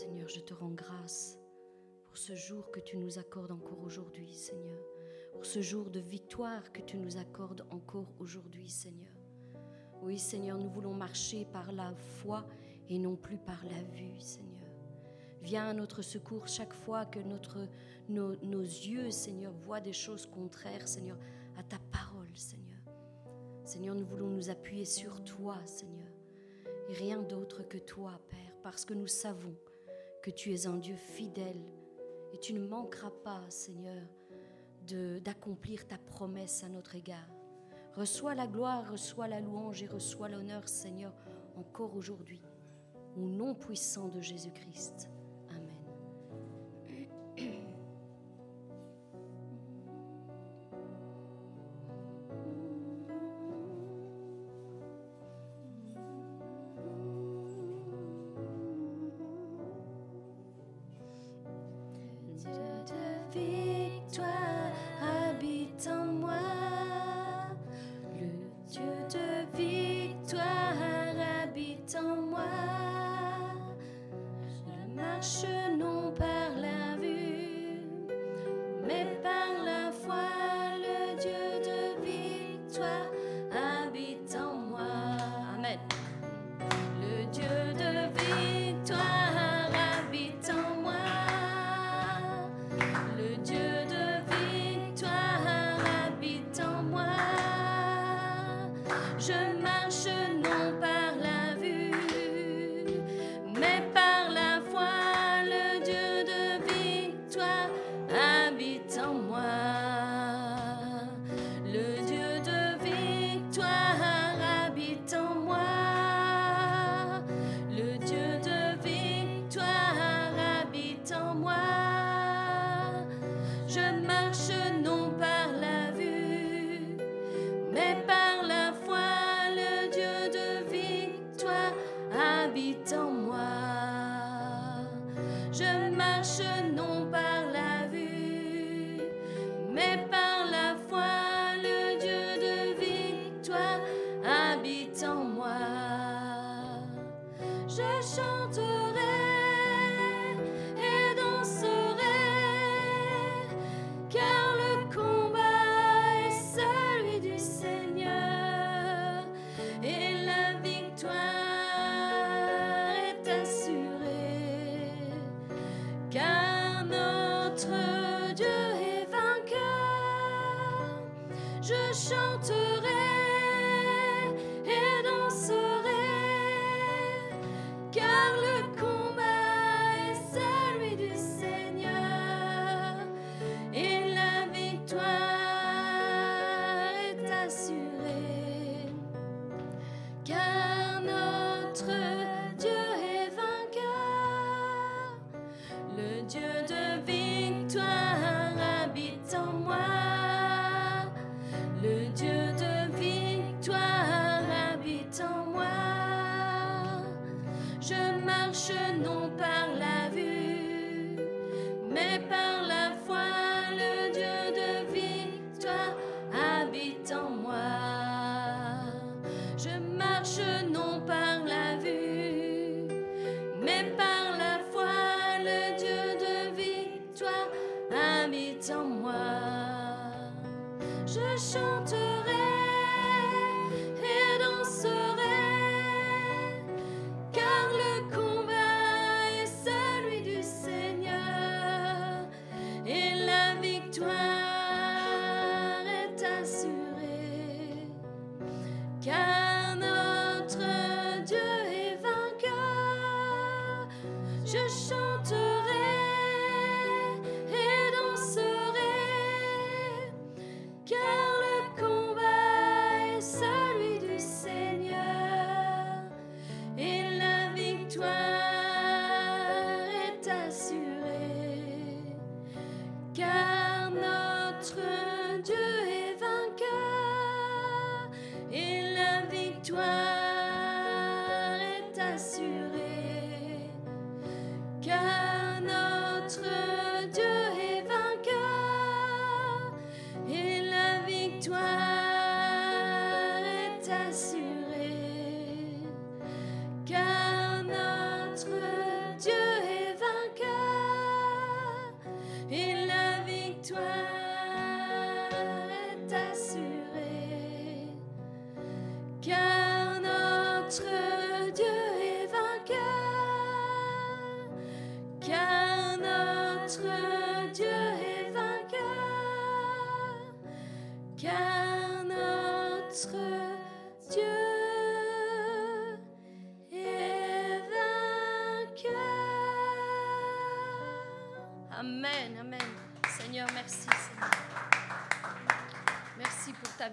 Seigneur, je te rends grâce pour ce jour que tu nous accordes encore aujourd'hui, Seigneur. Pour ce jour de victoire que tu nous accordes encore aujourd'hui, Seigneur. Oui, Seigneur, nous voulons marcher par la foi et non plus par la vue, Seigneur. Viens à notre secours chaque fois que nos, nos yeux, Seigneur, voient des choses contraires, Seigneur, à ta parole, Seigneur. Seigneur, nous voulons nous appuyer sur toi, Seigneur, et rien d'autre que toi, Père, parce que nous savons que tu es un Dieu fidèle et tu ne manqueras pas, Seigneur, d'accomplir ta promesse à notre égard. Reçois la gloire, reçois la louange et reçois l'honneur, Seigneur, encore aujourd'hui, au nom puissant de Jésus-Christ.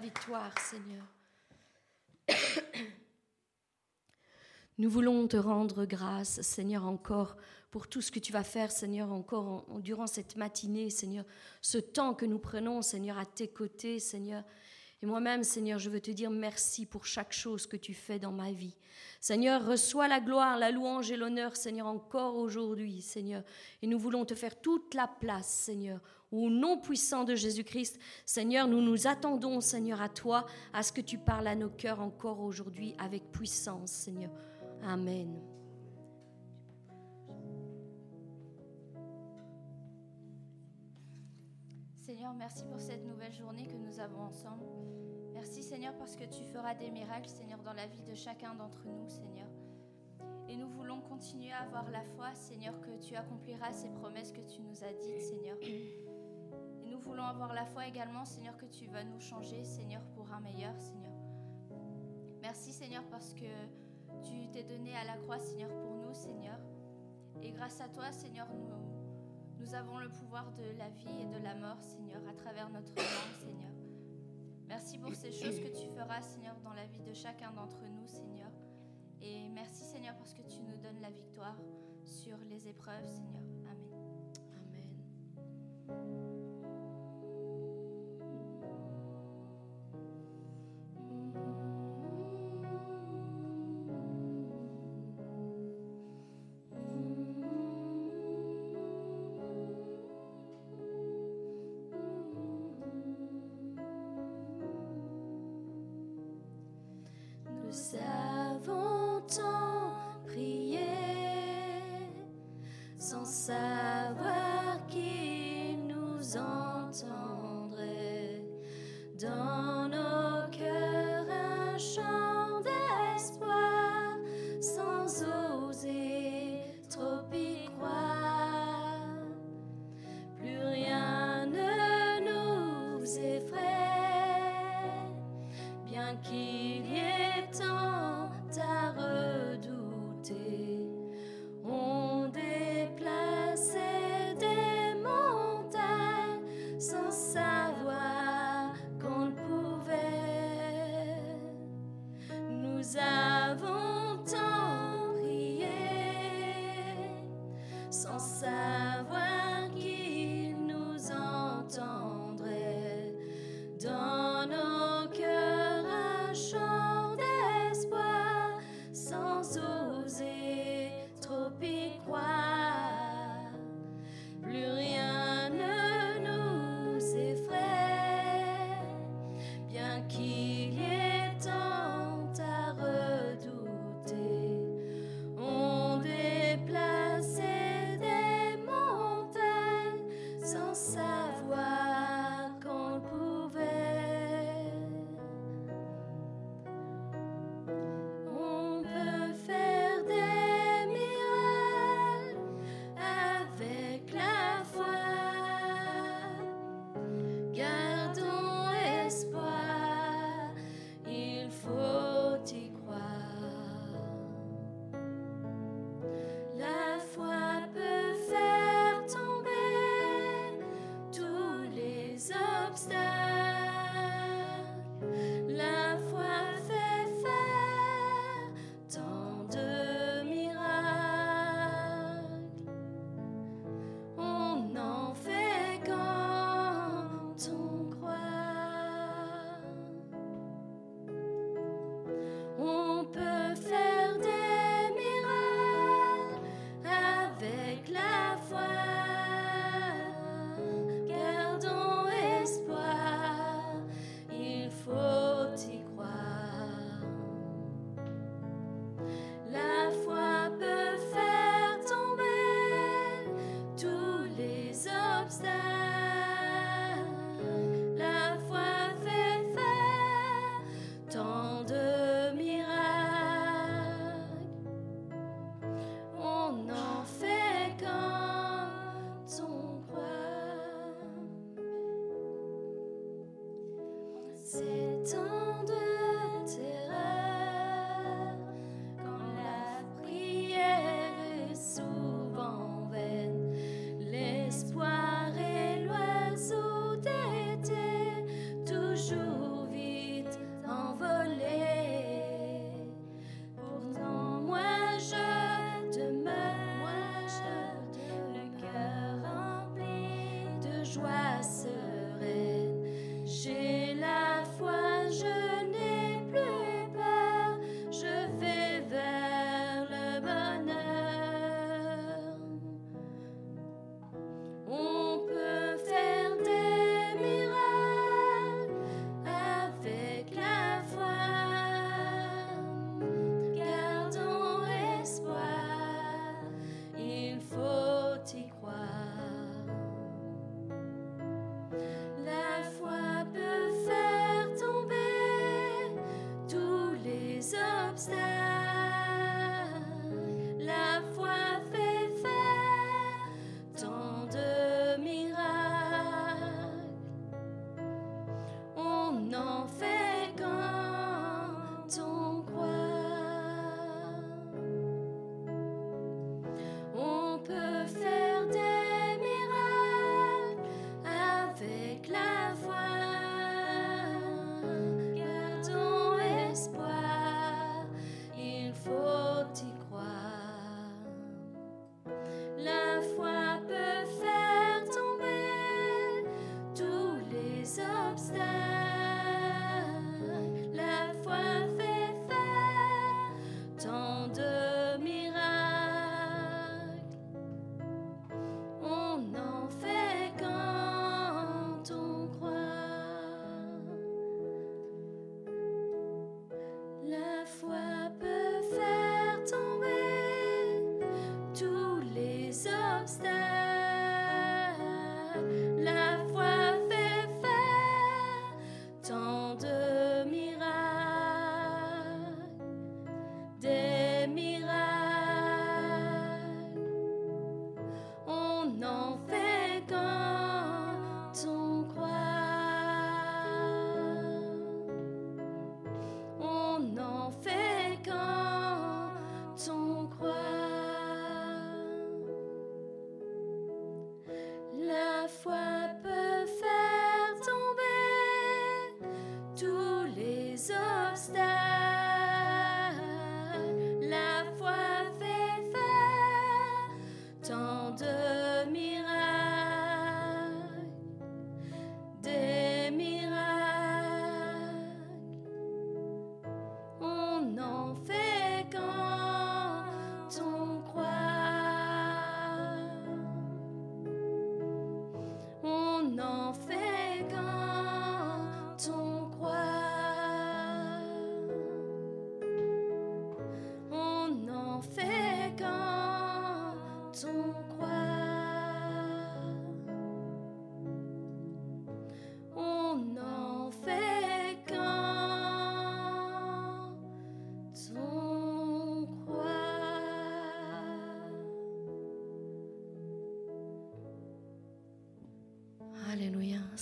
Victoire, Seigneur. Nous voulons te rendre grâce, Seigneur, encore pour tout ce que tu vas faire, Seigneur, encore durant cette matinée, Seigneur. Ce temps que nous prenons, Seigneur, à tes côtés, Seigneur. Et moi-même, Seigneur, je veux te dire merci pour chaque chose que tu fais dans ma vie. Seigneur, reçois la gloire, la louange et l'honneur, Seigneur, encore aujourd'hui, Seigneur. Et nous voulons te faire toute la place, Seigneur. Au nom puissant de Jésus-Christ, Seigneur, nous nous attendons, Seigneur, à toi, à ce que tu parles à nos cœurs encore aujourd'hui avec puissance, Seigneur. Amen. Seigneur, merci pour cette nouvelle journée que nous avons ensemble. Merci Seigneur parce que tu feras des miracles, Seigneur, dans la vie de chacun d'entre nous, Seigneur. Et nous voulons continuer à avoir la foi, Seigneur, que tu accompliras ces promesses que tu nous as dites, Seigneur. Et nous voulons avoir la foi également, Seigneur, que tu vas nous changer, Seigneur, pour un meilleur, Seigneur. Merci, Seigneur, parce que tu t'es donné à la croix, Seigneur, pour nous, Seigneur. Et grâce à toi, Seigneur, nous, nous avons le pouvoir de la vie et de la mort, Seigneur, à travers notre langue, Seigneur. Merci pour ces choses que tu feras, Seigneur, dans la vie de chacun d'entre nous, Seigneur. Et merci, Seigneur, parce que tu nous donnes la victoire sur les épreuves, Seigneur. Amen. Amen.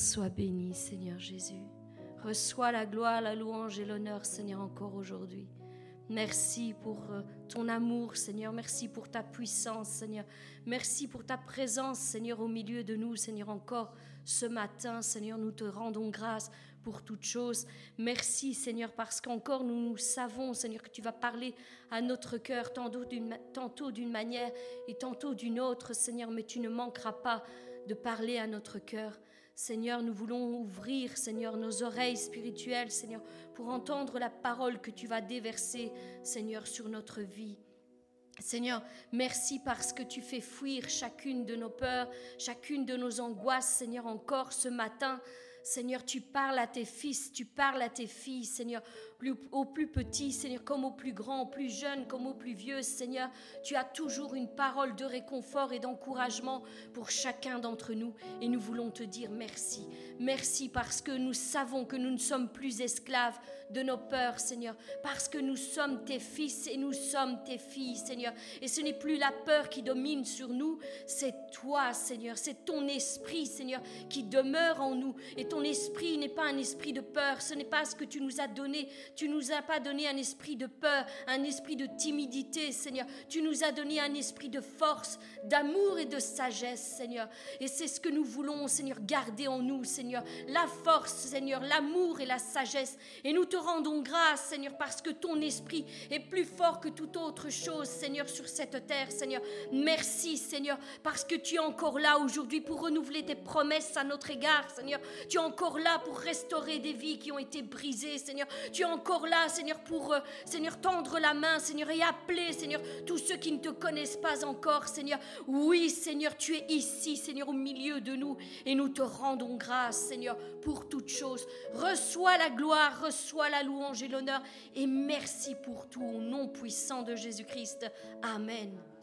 Sois béni, Seigneur Jésus. Reçois la gloire, la louange et l'honneur, Seigneur, encore aujourd'hui. Merci pour euh, ton amour, Seigneur. Merci pour ta puissance, Seigneur. Merci pour ta présence, Seigneur, au milieu de nous, Seigneur, encore ce matin, Seigneur. Nous te rendons grâce pour toutes choses. Merci, Seigneur, parce qu'encore nous, savons, Seigneur, que tu vas parler à notre cœur, tantôt d'une manière et tantôt d'une autre, Seigneur, mais tu ne manqueras pas de parler à notre cœur. Seigneur, nous voulons ouvrir, Seigneur, nos oreilles spirituelles, Seigneur, pour entendre la parole que tu vas déverser, Seigneur, sur notre vie. Seigneur, merci parce que tu fais fuir chacune de nos peurs, chacune de nos angoisses, Seigneur, encore ce matin. Seigneur, tu parles à tes fils, tu parles à tes filles, Seigneur, au plus petit, Seigneur, comme au plus grand, au plus jeune, comme au plus vieux, Seigneur. Tu as toujours une parole de réconfort et d'encouragement pour chacun d'entre nous. Et nous voulons te dire merci. Merci parce que nous savons que nous ne sommes plus esclaves de nos peurs, Seigneur, parce que nous sommes tes fils et nous sommes tes filles, Seigneur. Et ce n'est plus la peur qui domine sur nous, c'est toi, Seigneur, c'est ton esprit, Seigneur, qui demeure en nous. Et ton esprit n'est pas un esprit de peur, ce n'est pas ce que tu nous as donné. Tu nous as pas donné un esprit de peur, un esprit de timidité, Seigneur. Tu nous as donné un esprit de force, d'amour et de sagesse, Seigneur. Et c'est ce que nous voulons, Seigneur, garder en nous, Seigneur. La force, Seigneur, l'amour et la sagesse. Et nous te rendons grâce, Seigneur, parce que ton esprit est plus fort que toute autre chose, Seigneur, sur cette terre, Seigneur. Merci, Seigneur, parce que tu es encore là aujourd'hui pour renouveler tes promesses à notre égard, Seigneur. Tu es encore là pour restaurer des vies qui ont été brisées, Seigneur. Encore là, Seigneur, pour, euh, Seigneur, tendre la main, Seigneur, et appeler, Seigneur, tous ceux qui ne te connaissent pas encore, Seigneur. Oui, Seigneur, tu es ici, Seigneur, au milieu de nous, et nous te rendons grâce, Seigneur, pour toutes choses. Reçois la gloire, reçois la louange et l'honneur. Et merci pour tout au nom puissant de Jésus-Christ. Amen.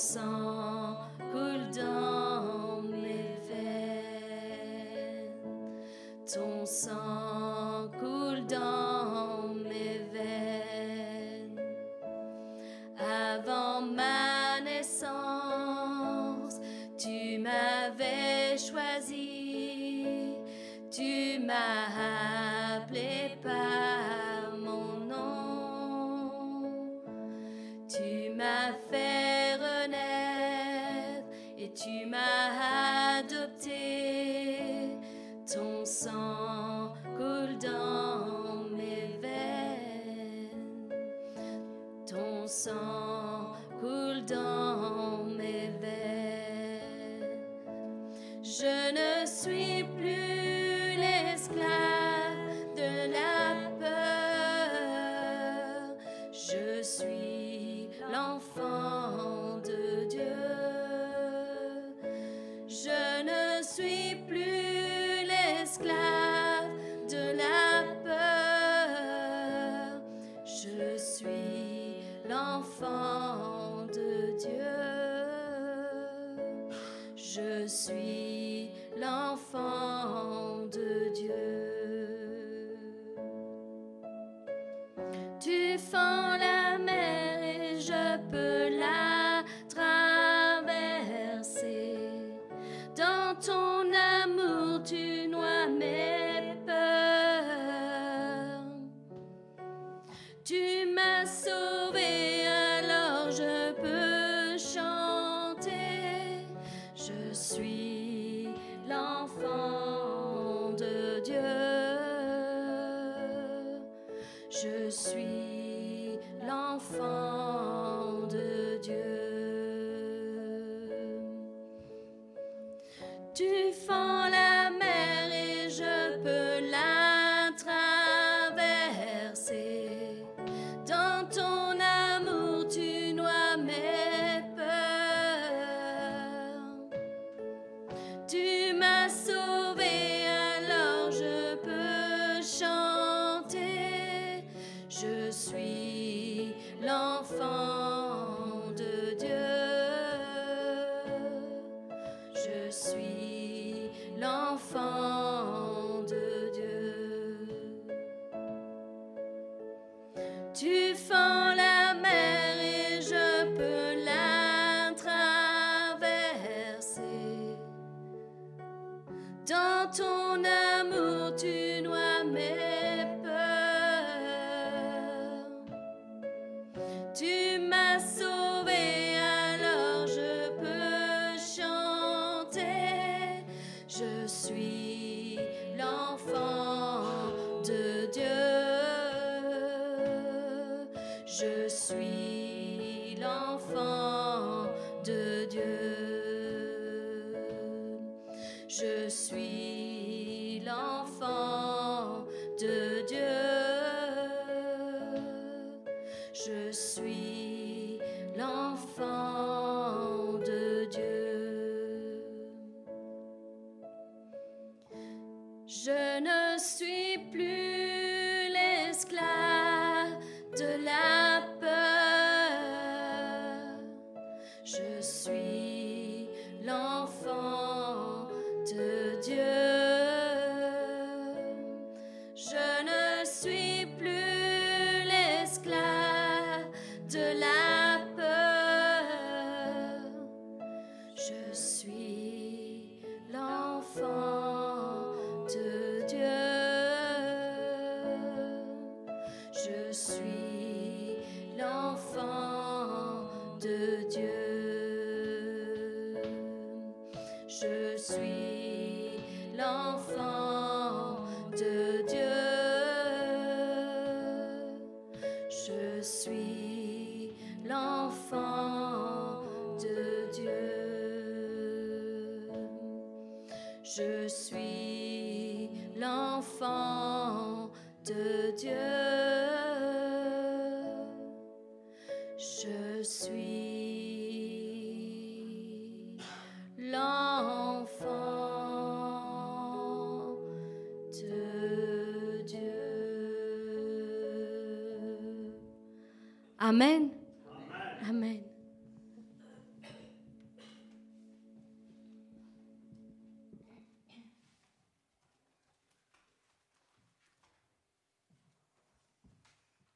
Sang coule dans mes veines. Ton sang Je suis l'enfant de Dieu. Amen. Amen.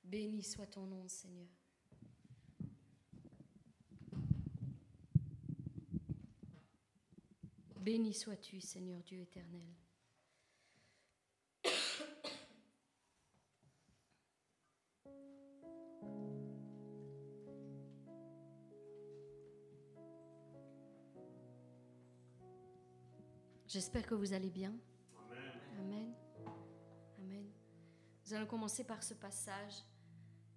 Béni soit ton nom, Seigneur. Béni sois-tu, Seigneur Dieu éternel. J'espère que vous allez bien. Amen. Amen. Nous allons commencer par ce passage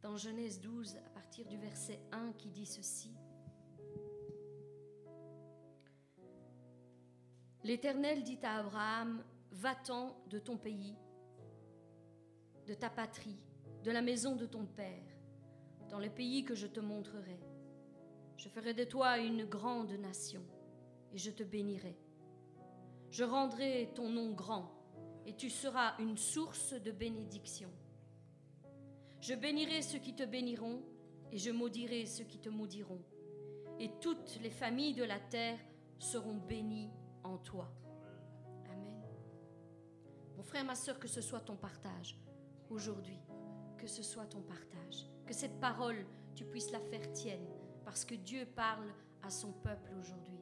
dans Genèse 12 à partir du verset 1 qui dit ceci. L'Éternel dit à Abraham, va-t'en de ton pays, de ta patrie, de la maison de ton père, dans le pays que je te montrerai. Je ferai de toi une grande nation, et je te bénirai. Je rendrai ton nom grand, et tu seras une source de bénédiction. Je bénirai ceux qui te béniront, et je maudirai ceux qui te maudiront. Et toutes les familles de la terre seront bénies en toi. Amen. Mon frère, ma soeur, que ce soit ton partage aujourd'hui, que ce soit ton partage, que cette parole, tu puisses la faire tienne, parce que Dieu parle à son peuple aujourd'hui.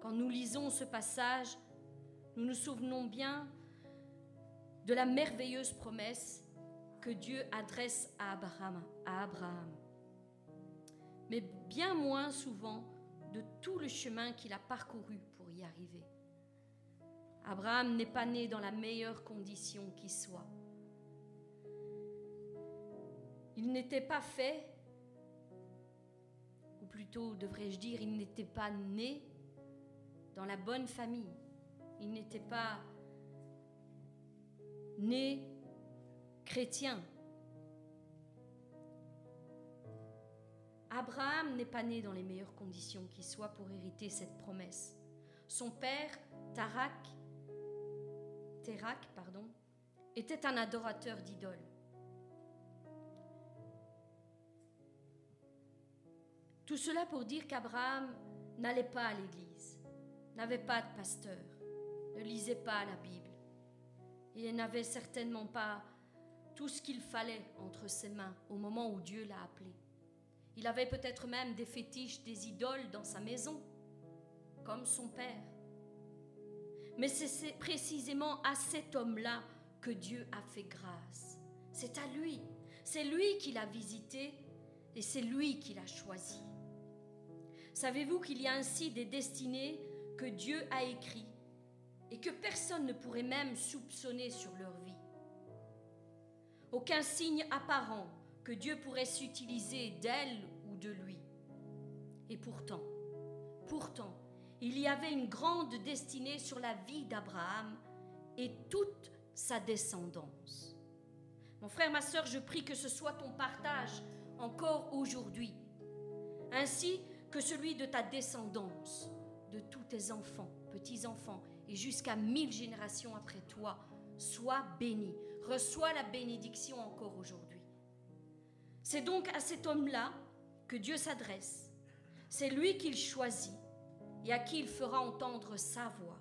Quand nous lisons ce passage, nous nous souvenons bien de la merveilleuse promesse que Dieu adresse à Abraham, à Abraham. Mais bien moins souvent de tout le chemin qu'il a parcouru Abraham n'est pas né dans la meilleure condition qui soit. Il n'était pas fait, ou plutôt devrais-je dire, il n'était pas né dans la bonne famille. Il n'était pas né chrétien. Abraham n'est pas né dans les meilleures conditions qui soient pour hériter cette promesse. Son père, Tarak, Terak, pardon, était un adorateur d'idoles. Tout cela pour dire qu'Abraham n'allait pas à l'église n'avait pas de pasteur, ne lisait pas la Bible. Il n'avait certainement pas tout ce qu'il fallait entre ses mains au moment où Dieu l'a appelé. Il avait peut-être même des fétiches, des idoles dans sa maison, comme son père. Mais c'est précisément à cet homme-là que Dieu a fait grâce. C'est à lui. C'est lui qui l'a visité et c'est lui qui l'a choisi. Savez-vous qu'il y a ainsi des destinées que Dieu a écrit et que personne ne pourrait même soupçonner sur leur vie? Aucun signe apparent que Dieu pourrait s'utiliser d'elle ou de lui. Et pourtant, pourtant, il y avait une grande destinée sur la vie d'Abraham et toute sa descendance. Mon frère, ma soeur, je prie que ce soit ton partage encore aujourd'hui, ainsi que celui de ta descendance de tous tes enfants, petits-enfants, et jusqu'à mille générations après toi. Sois béni. Reçois la bénédiction encore aujourd'hui. C'est donc à cet homme-là que Dieu s'adresse. C'est lui qu'il choisit et à qui il fera entendre sa voix.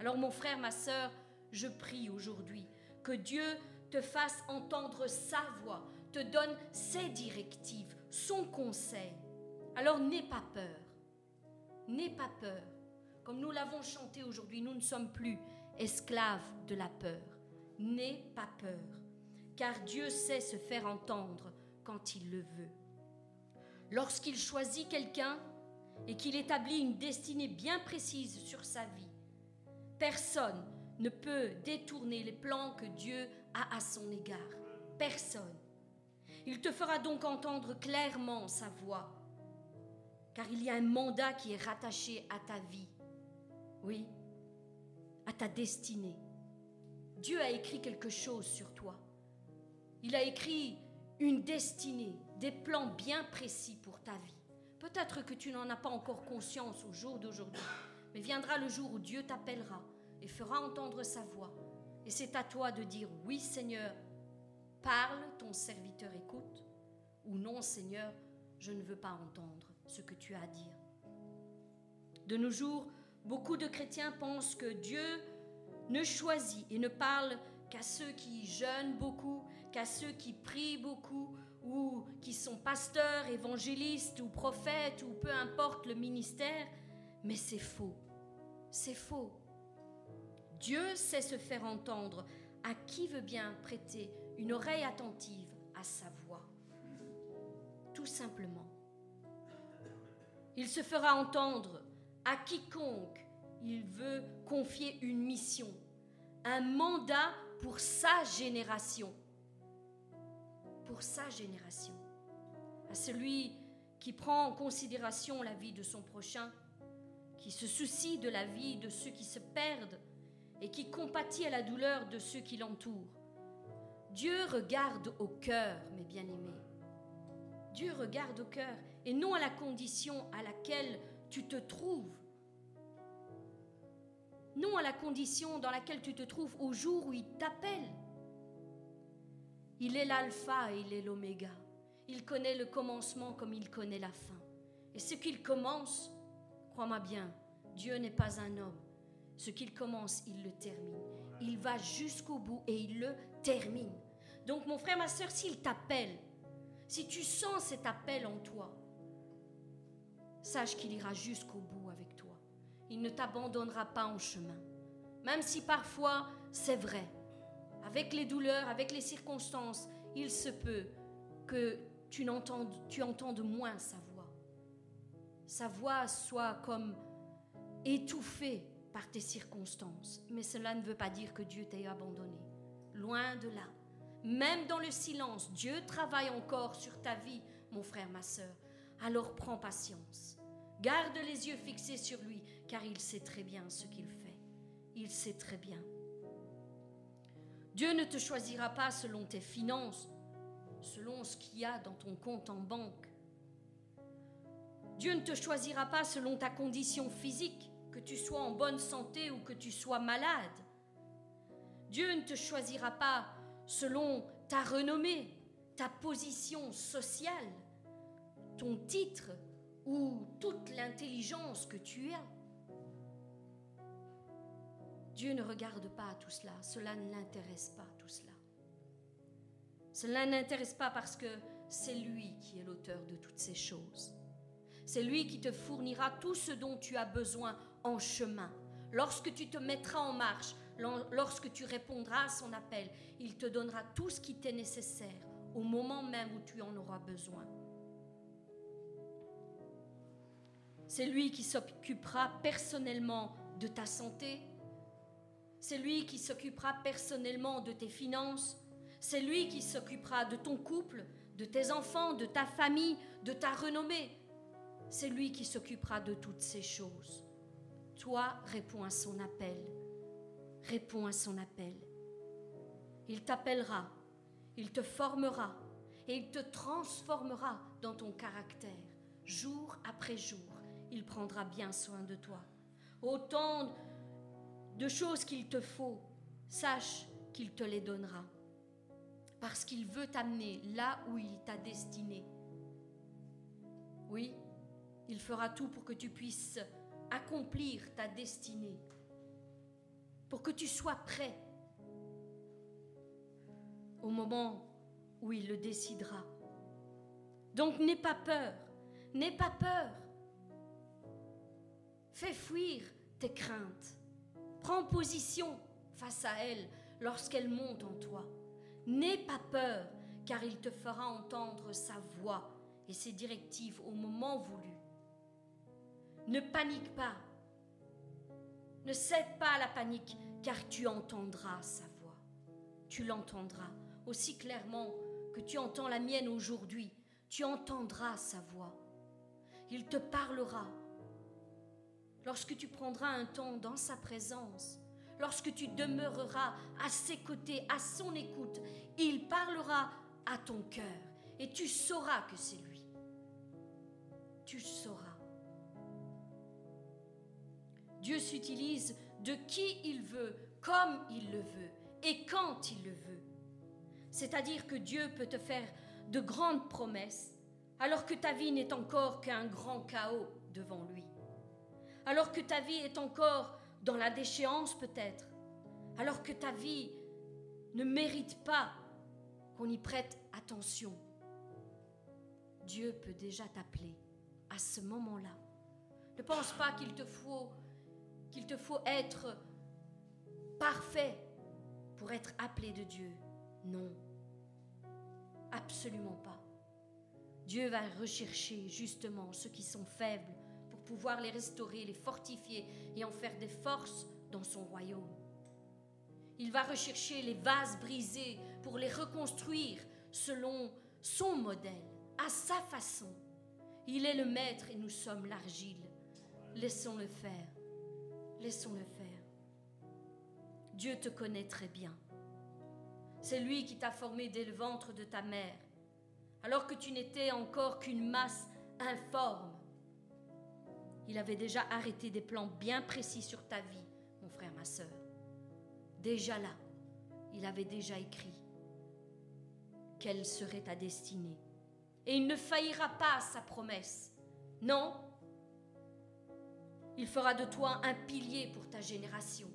Alors mon frère, ma sœur, je prie aujourd'hui que Dieu te fasse entendre sa voix, te donne ses directives, son conseil. Alors n'aie pas peur. N'aie pas peur. Comme nous l'avons chanté aujourd'hui, nous ne sommes plus esclaves de la peur. N'aie pas peur, car Dieu sait se faire entendre quand il le veut. Lorsqu'il choisit quelqu'un et qu'il établit une destinée bien précise sur sa vie, personne ne peut détourner les plans que Dieu a à son égard. Personne. Il te fera donc entendre clairement sa voix car il y a un mandat qui est rattaché à ta vie, oui, à ta destinée. Dieu a écrit quelque chose sur toi. Il a écrit une destinée, des plans bien précis pour ta vie. Peut-être que tu n'en as pas encore conscience au jour d'aujourd'hui, mais viendra le jour où Dieu t'appellera et fera entendre sa voix. Et c'est à toi de dire oui Seigneur, parle, ton serviteur écoute, ou non Seigneur, je ne veux pas entendre ce que tu as à dire. De nos jours, beaucoup de chrétiens pensent que Dieu ne choisit et ne parle qu'à ceux qui jeûnent beaucoup, qu'à ceux qui prient beaucoup, ou qui sont pasteurs, évangélistes ou prophètes, ou peu importe le ministère, mais c'est faux. C'est faux. Dieu sait se faire entendre à qui veut bien prêter une oreille attentive à sa voix? Tout simplement. Il se fera entendre à quiconque il veut confier une mission, un mandat pour sa génération. Pour sa génération. À celui qui prend en considération la vie de son prochain, qui se soucie de la vie de ceux qui se perdent et qui compatit à la douleur de ceux qui l'entourent. Dieu regarde au cœur, mes bien-aimés. Dieu regarde au cœur et non à la condition à laquelle tu te trouves. Non à la condition dans laquelle tu te trouves au jour où il t'appelle. Il est l'alpha et il est l'oméga. Il connaît le commencement comme il connaît la fin. Et ce qu'il commence, crois-moi bien, Dieu n'est pas un homme. Ce qu'il commence, il le termine. Il va jusqu'au bout et il le termine. Donc mon frère, ma soeur, s'il t'appelle, si tu sens cet appel en toi, sache qu'il ira jusqu'au bout avec toi. Il ne t'abandonnera pas en chemin. Même si parfois c'est vrai, avec les douleurs, avec les circonstances, il se peut que tu, entendes, tu entendes moins sa voix. Sa voix soit comme étouffée par tes circonstances. Mais cela ne veut pas dire que Dieu t'ait abandonné. Loin de là. Même dans le silence, Dieu travaille encore sur ta vie, mon frère, ma soeur. Alors prends patience. Garde les yeux fixés sur lui, car il sait très bien ce qu'il fait. Il sait très bien. Dieu ne te choisira pas selon tes finances, selon ce qu'il y a dans ton compte en banque. Dieu ne te choisira pas selon ta condition physique, que tu sois en bonne santé ou que tu sois malade. Dieu ne te choisira pas selon ta renommée, ta position sociale, ton titre ou toute l'intelligence que tu as. Dieu ne regarde pas tout cela, cela ne l'intéresse pas tout cela. Cela n'intéresse pas parce que c'est lui qui est l'auteur de toutes ces choses. C'est lui qui te fournira tout ce dont tu as besoin en chemin. Lorsque tu te mettras en marche, lorsque tu répondras à son appel, il te donnera tout ce qui t'est nécessaire au moment même où tu en auras besoin. C'est lui qui s'occupera personnellement de ta santé. C'est lui qui s'occupera personnellement de tes finances. C'est lui qui s'occupera de ton couple, de tes enfants, de ta famille, de ta renommée. C'est lui qui s'occupera de toutes ces choses. Toi, réponds à son appel. Réponds à son appel. Il t'appellera, il te formera et il te transformera dans ton caractère. Jour après jour, il prendra bien soin de toi. Autant de choses qu'il te faut, sache qu'il te les donnera. Parce qu'il veut t'amener là où il t'a destiné. Oui, il fera tout pour que tu puisses accomplir ta destinée, pour que tu sois prêt au moment où il le décidera. Donc n'aie pas peur, n'aie pas peur. Fais fuir tes craintes. Prends position face à elles lorsqu'elles montent en toi. N'aie pas peur, car il te fera entendre sa voix et ses directives au moment voulu. Ne panique pas. Ne cède pas à la panique, car tu entendras sa voix. Tu l'entendras aussi clairement que tu entends la mienne aujourd'hui. Tu entendras sa voix. Il te parlera. Lorsque tu prendras un temps dans sa présence, lorsque tu demeureras à ses côtés, à son écoute, il parlera à ton cœur et tu sauras que c'est lui. Tu sauras. Dieu s'utilise de qui il veut, comme il le veut et quand il le veut. C'est-à-dire que Dieu peut te faire de grandes promesses alors que ta vie n'est encore qu'un grand chaos devant lui. Alors que ta vie est encore dans la déchéance peut-être. Alors que ta vie ne mérite pas qu'on y prête attention. Dieu peut déjà t'appeler à ce moment-là. Ne pense pas qu'il te faut qu'il te faut être parfait pour être appelé de Dieu. Non, absolument pas. Dieu va rechercher justement ceux qui sont faibles pouvoir les restaurer, les fortifier et en faire des forces dans son royaume. Il va rechercher les vases brisés pour les reconstruire selon son modèle, à sa façon. Il est le maître et nous sommes l'argile. Laissons-le faire. Laissons-le faire. Dieu te connaît très bien. C'est lui qui t'a formé dès le ventre de ta mère, alors que tu n'étais encore qu'une masse informe. Il avait déjà arrêté des plans bien précis sur ta vie, mon frère, ma sœur. Déjà là, il avait déjà écrit quelle serait ta destinée. Et il ne faillira pas à sa promesse. Non, il fera de toi un pilier pour ta génération.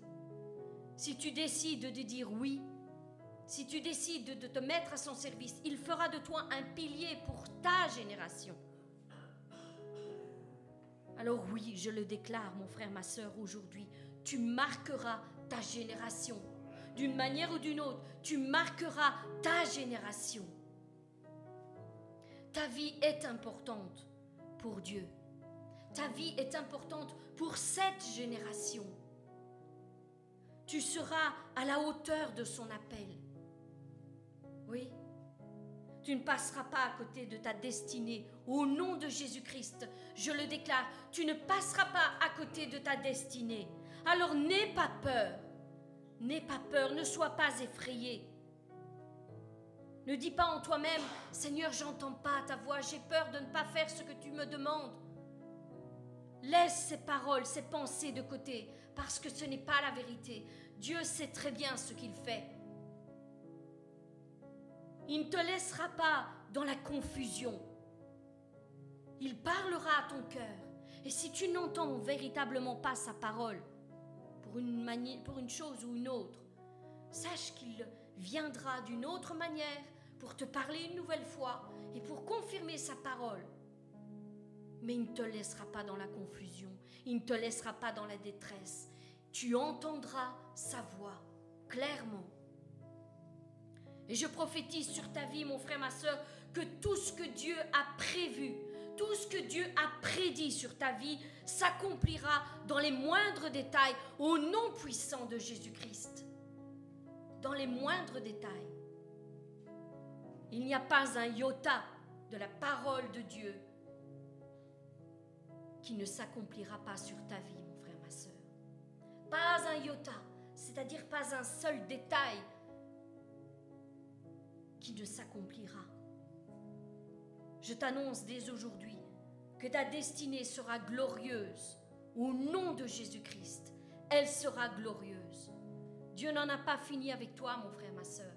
Si tu décides de dire oui, si tu décides de te mettre à son service, il fera de toi un pilier pour ta génération. Alors oui, je le déclare, mon frère, ma soeur, aujourd'hui, tu marqueras ta génération. D'une manière ou d'une autre, tu marqueras ta génération. Ta vie est importante pour Dieu. Ta vie est importante pour cette génération tu seras à la hauteur de son appel. Oui, tu ne passeras pas à côté de ta destinée. Au nom de Jésus-Christ, je le déclare, tu ne passeras pas à côté de ta destinée. Alors n'aie pas peur. N'aie pas peur, ne sois pas effrayé. Ne dis pas en toi-même, Seigneur, j'entends pas ta voix, j'ai peur de ne pas faire ce que tu me demandes. Laisse ces paroles, ces pensées de côté, parce que ce n'est pas la vérité. Dieu sait très bien ce qu'il fait. Il ne te laissera pas dans la confusion. Il parlera à ton cœur. Et si tu n'entends véritablement pas sa parole, pour une, pour une chose ou une autre, sache qu'il viendra d'une autre manière pour te parler une nouvelle fois et pour confirmer sa parole. Mais il ne te laissera pas dans la confusion, il ne te laissera pas dans la détresse, tu entendras sa voix clairement. Et je prophétise sur ta vie, mon frère, ma soeur, que tout ce que Dieu a prévu, tout ce que Dieu a prédit sur ta vie s'accomplira dans les moindres détails au nom puissant de Jésus-Christ. Dans les moindres détails. Il n'y a pas un iota de la parole de Dieu qui ne s'accomplira pas sur ta vie pas un iota, c'est-à-dire pas un seul détail qui ne s'accomplira. Je t'annonce dès aujourd'hui que ta destinée sera glorieuse au nom de Jésus-Christ. Elle sera glorieuse. Dieu n'en a pas fini avec toi, mon frère, ma soeur.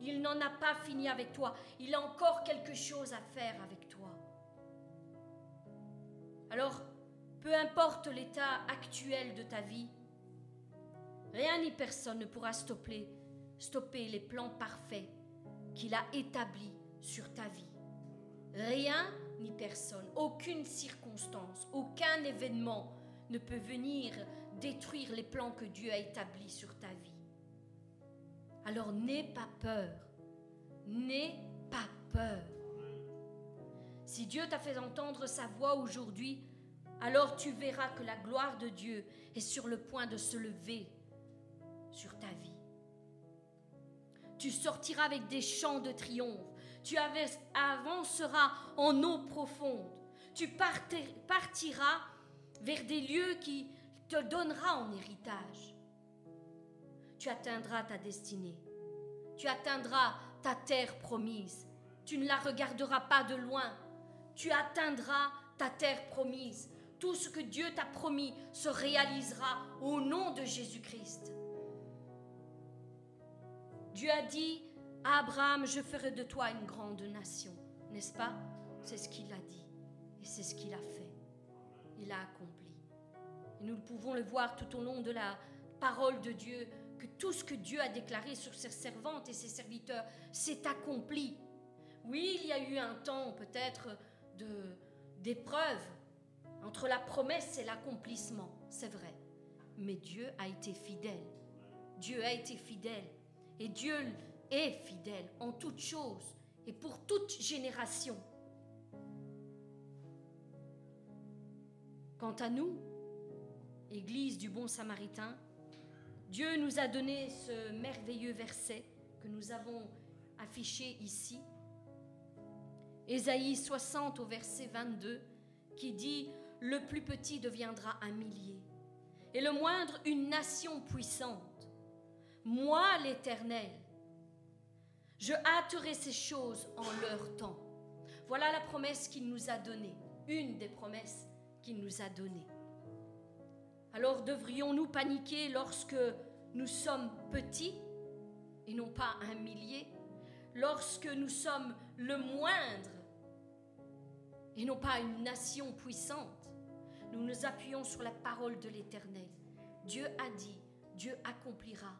Il n'en a pas fini avec toi. Il a encore quelque chose à faire avec toi. Alors, peu importe l'état actuel de ta vie, Rien ni personne ne pourra stopper, stopper les plans parfaits qu'il a établis sur ta vie. Rien ni personne, aucune circonstance, aucun événement ne peut venir détruire les plans que Dieu a établis sur ta vie. Alors n'aie pas peur. N'aie pas peur. Si Dieu t'a fait entendre sa voix aujourd'hui, alors tu verras que la gloire de Dieu est sur le point de se lever sur ta vie. Tu sortiras avec des chants de triomphe. Tu avanceras en eau profonde. Tu partiras vers des lieux qui te donnera en héritage. Tu atteindras ta destinée. Tu atteindras ta terre promise. Tu ne la regarderas pas de loin. Tu atteindras ta terre promise. Tout ce que Dieu t'a promis se réalisera au nom de Jésus-Christ. Dieu a dit à Abraham, je ferai de toi une grande nation. N'est-ce pas? C'est ce qu'il a dit. Et c'est ce qu'il a fait. Il a accompli. Et nous pouvons le voir tout au long de la parole de Dieu, que tout ce que Dieu a déclaré sur ses servantes et ses serviteurs s'est accompli. Oui, il y a eu un temps peut-être d'épreuve entre la promesse et l'accomplissement, c'est vrai. mais Dieu a été fidèle. Dieu a été fidèle. Et Dieu est fidèle en toutes choses et pour toute génération. Quant à nous, Église du Bon Samaritain, Dieu nous a donné ce merveilleux verset que nous avons affiché ici. Ésaïe 60 au verset 22 qui dit Le plus petit deviendra un millier et le moindre une nation puissante. Moi, l'Éternel, je hâterai ces choses en leur temps. Voilà la promesse qu'il nous a donnée, une des promesses qu'il nous a données. Alors devrions-nous paniquer lorsque nous sommes petits et non pas un millier, lorsque nous sommes le moindre et non pas une nation puissante? Nous nous appuyons sur la parole de l'Éternel. Dieu a dit, Dieu accomplira,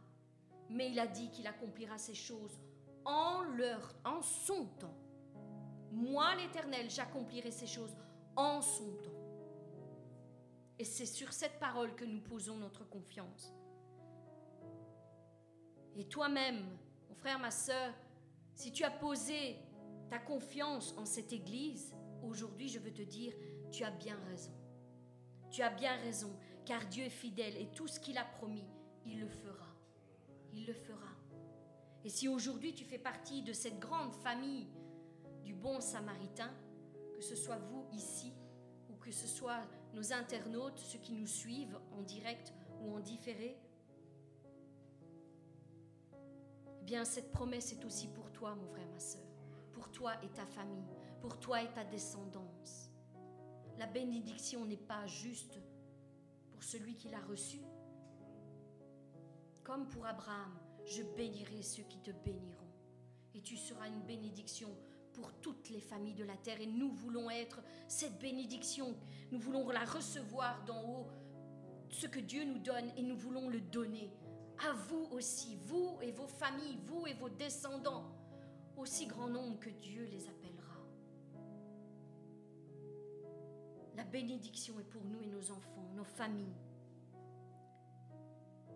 mais il a dit qu'il accomplira ces choses en leur, en son temps. Moi, l'Éternel, j'accomplirai ces choses en son temps. Et c'est sur cette parole que nous posons notre confiance. Et toi-même, mon frère, ma soeur, si tu as posé ta confiance en cette Église, aujourd'hui je veux te dire, tu as bien raison. Tu as bien raison, car Dieu est fidèle et tout ce qu'il a promis, il le fera. Il le fera. Et si aujourd'hui tu fais partie de cette grande famille du bon samaritain, que ce soit vous ici ou que ce soit nos internautes, ceux qui nous suivent en direct ou en différé, eh bien cette promesse est aussi pour toi, mon frère, ma soeur, pour toi et ta famille, pour toi et ta descendance. La bénédiction n'est pas juste pour celui qui l'a reçue, comme pour Abraham, je bénirai ceux qui te béniront. Et tu seras une bénédiction pour toutes les familles de la terre. Et nous voulons être cette bénédiction. Nous voulons la recevoir d'en haut, ce que Dieu nous donne, et nous voulons le donner à vous aussi, vous et vos familles, vous et vos descendants, aussi grand nombre que Dieu les appellera. La bénédiction est pour nous et nos enfants, nos familles.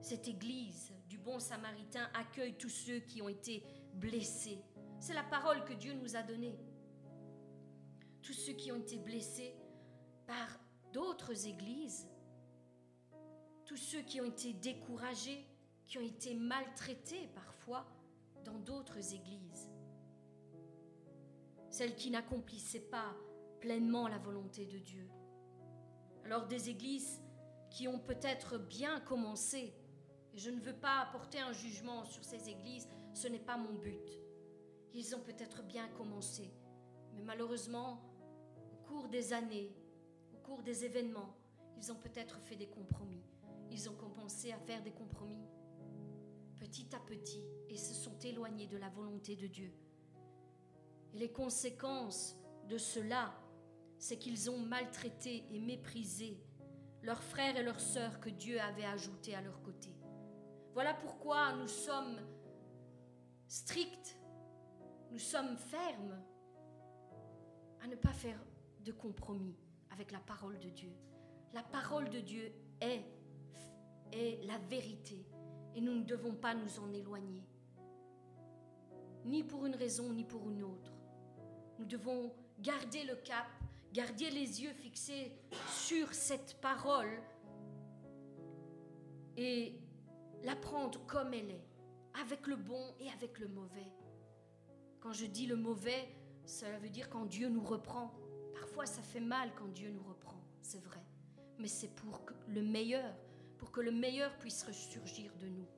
Cette Église du bon samaritain accueille tous ceux qui ont été blessés. C'est la parole que Dieu nous a donnée. Tous ceux qui ont été blessés par d'autres églises, tous ceux qui ont été découragés, qui ont été maltraités parfois dans d'autres églises, celles qui n'accomplissaient pas pleinement la volonté de Dieu. Alors des églises qui ont peut-être bien commencé, et je ne veux pas apporter un jugement sur ces églises, ce n'est pas mon but. Ils ont peut-être bien commencé, mais malheureusement, au cours des années, au cours des événements, ils ont peut-être fait des compromis. Ils ont commencé à faire des compromis petit à petit et se sont éloignés de la volonté de Dieu. Et les conséquences de cela, c'est qu'ils ont maltraité et méprisé leurs frères et leurs sœurs que Dieu avait ajoutés à leur côté. Voilà pourquoi nous sommes stricts, nous sommes fermes à ne pas faire de compromis avec la parole de Dieu. La parole de Dieu est, la vérité et nous ne devons pas nous en éloigner, ni pour une raison ni pour une autre. Nous devons garder le cap, garder les yeux fixés sur cette parole et la prendre comme elle est, avec le bon et avec le mauvais. Quand je dis le mauvais, cela veut dire quand Dieu nous reprend. Parfois ça fait mal quand Dieu nous reprend, c'est vrai. Mais c'est pour le meilleur, pour que le meilleur puisse ressurgir de nous.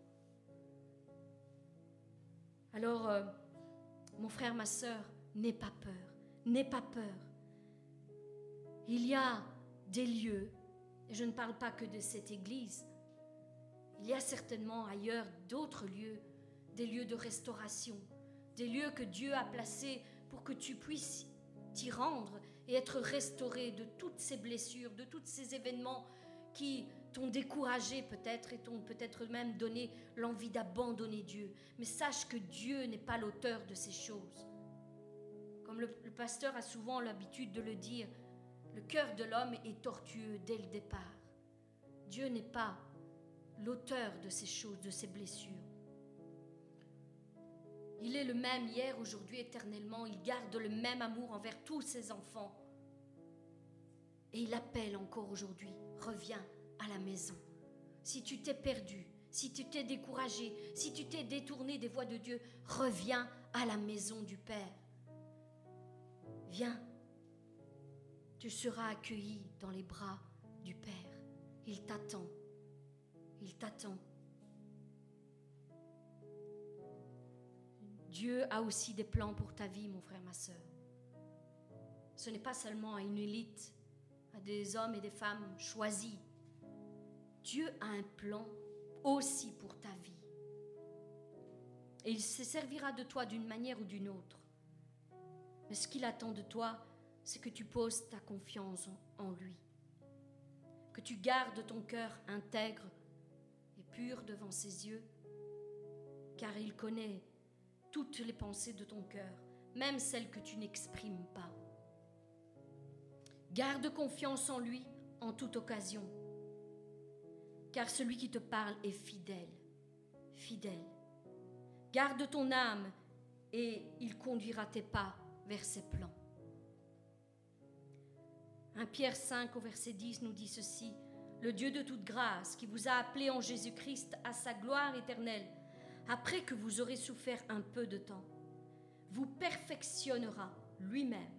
Alors, euh, mon frère, ma soeur, n'aie pas peur, n'aie pas peur. Il y a des lieux, et je ne parle pas que de cette église, il y a certainement ailleurs d'autres lieux, des lieux de restauration, des lieux que Dieu a placés pour que tu puisses t'y rendre et être restauré de toutes ces blessures, de tous ces événements qui t'ont découragé peut-être et t'ont peut-être même donné l'envie d'abandonner Dieu. Mais sache que Dieu n'est pas l'auteur de ces choses. Comme le, le pasteur a souvent l'habitude de le dire, le cœur de l'homme est tortueux dès le départ. Dieu n'est pas l'auteur de ces choses, de ces blessures. Il est le même hier, aujourd'hui, éternellement. Il garde le même amour envers tous ses enfants. Et il appelle encore aujourd'hui, reviens à la maison. Si tu t'es perdu, si tu t'es découragé, si tu t'es détourné des voies de Dieu, reviens à la maison du Père. Viens, tu seras accueilli dans les bras du Père. Il t'attend. Il t'attend. Dieu a aussi des plans pour ta vie, mon frère, ma soeur. Ce n'est pas seulement à une élite, à des hommes et des femmes choisis. Dieu a un plan aussi pour ta vie. Et il se servira de toi d'une manière ou d'une autre. Mais ce qu'il attend de toi, c'est que tu poses ta confiance en lui. Que tu gardes ton cœur intègre et pur devant ses yeux, car il connaît toutes les pensées de ton cœur, même celles que tu n'exprimes pas. Garde confiance en lui en toute occasion, car celui qui te parle est fidèle, fidèle. Garde ton âme et il conduira tes pas vers ses plans. 1 Pierre 5 au verset 10 nous dit ceci, Le Dieu de toute grâce qui vous a appelé en Jésus-Christ à sa gloire éternelle, après que vous aurez souffert un peu de temps, vous perfectionnera lui-même,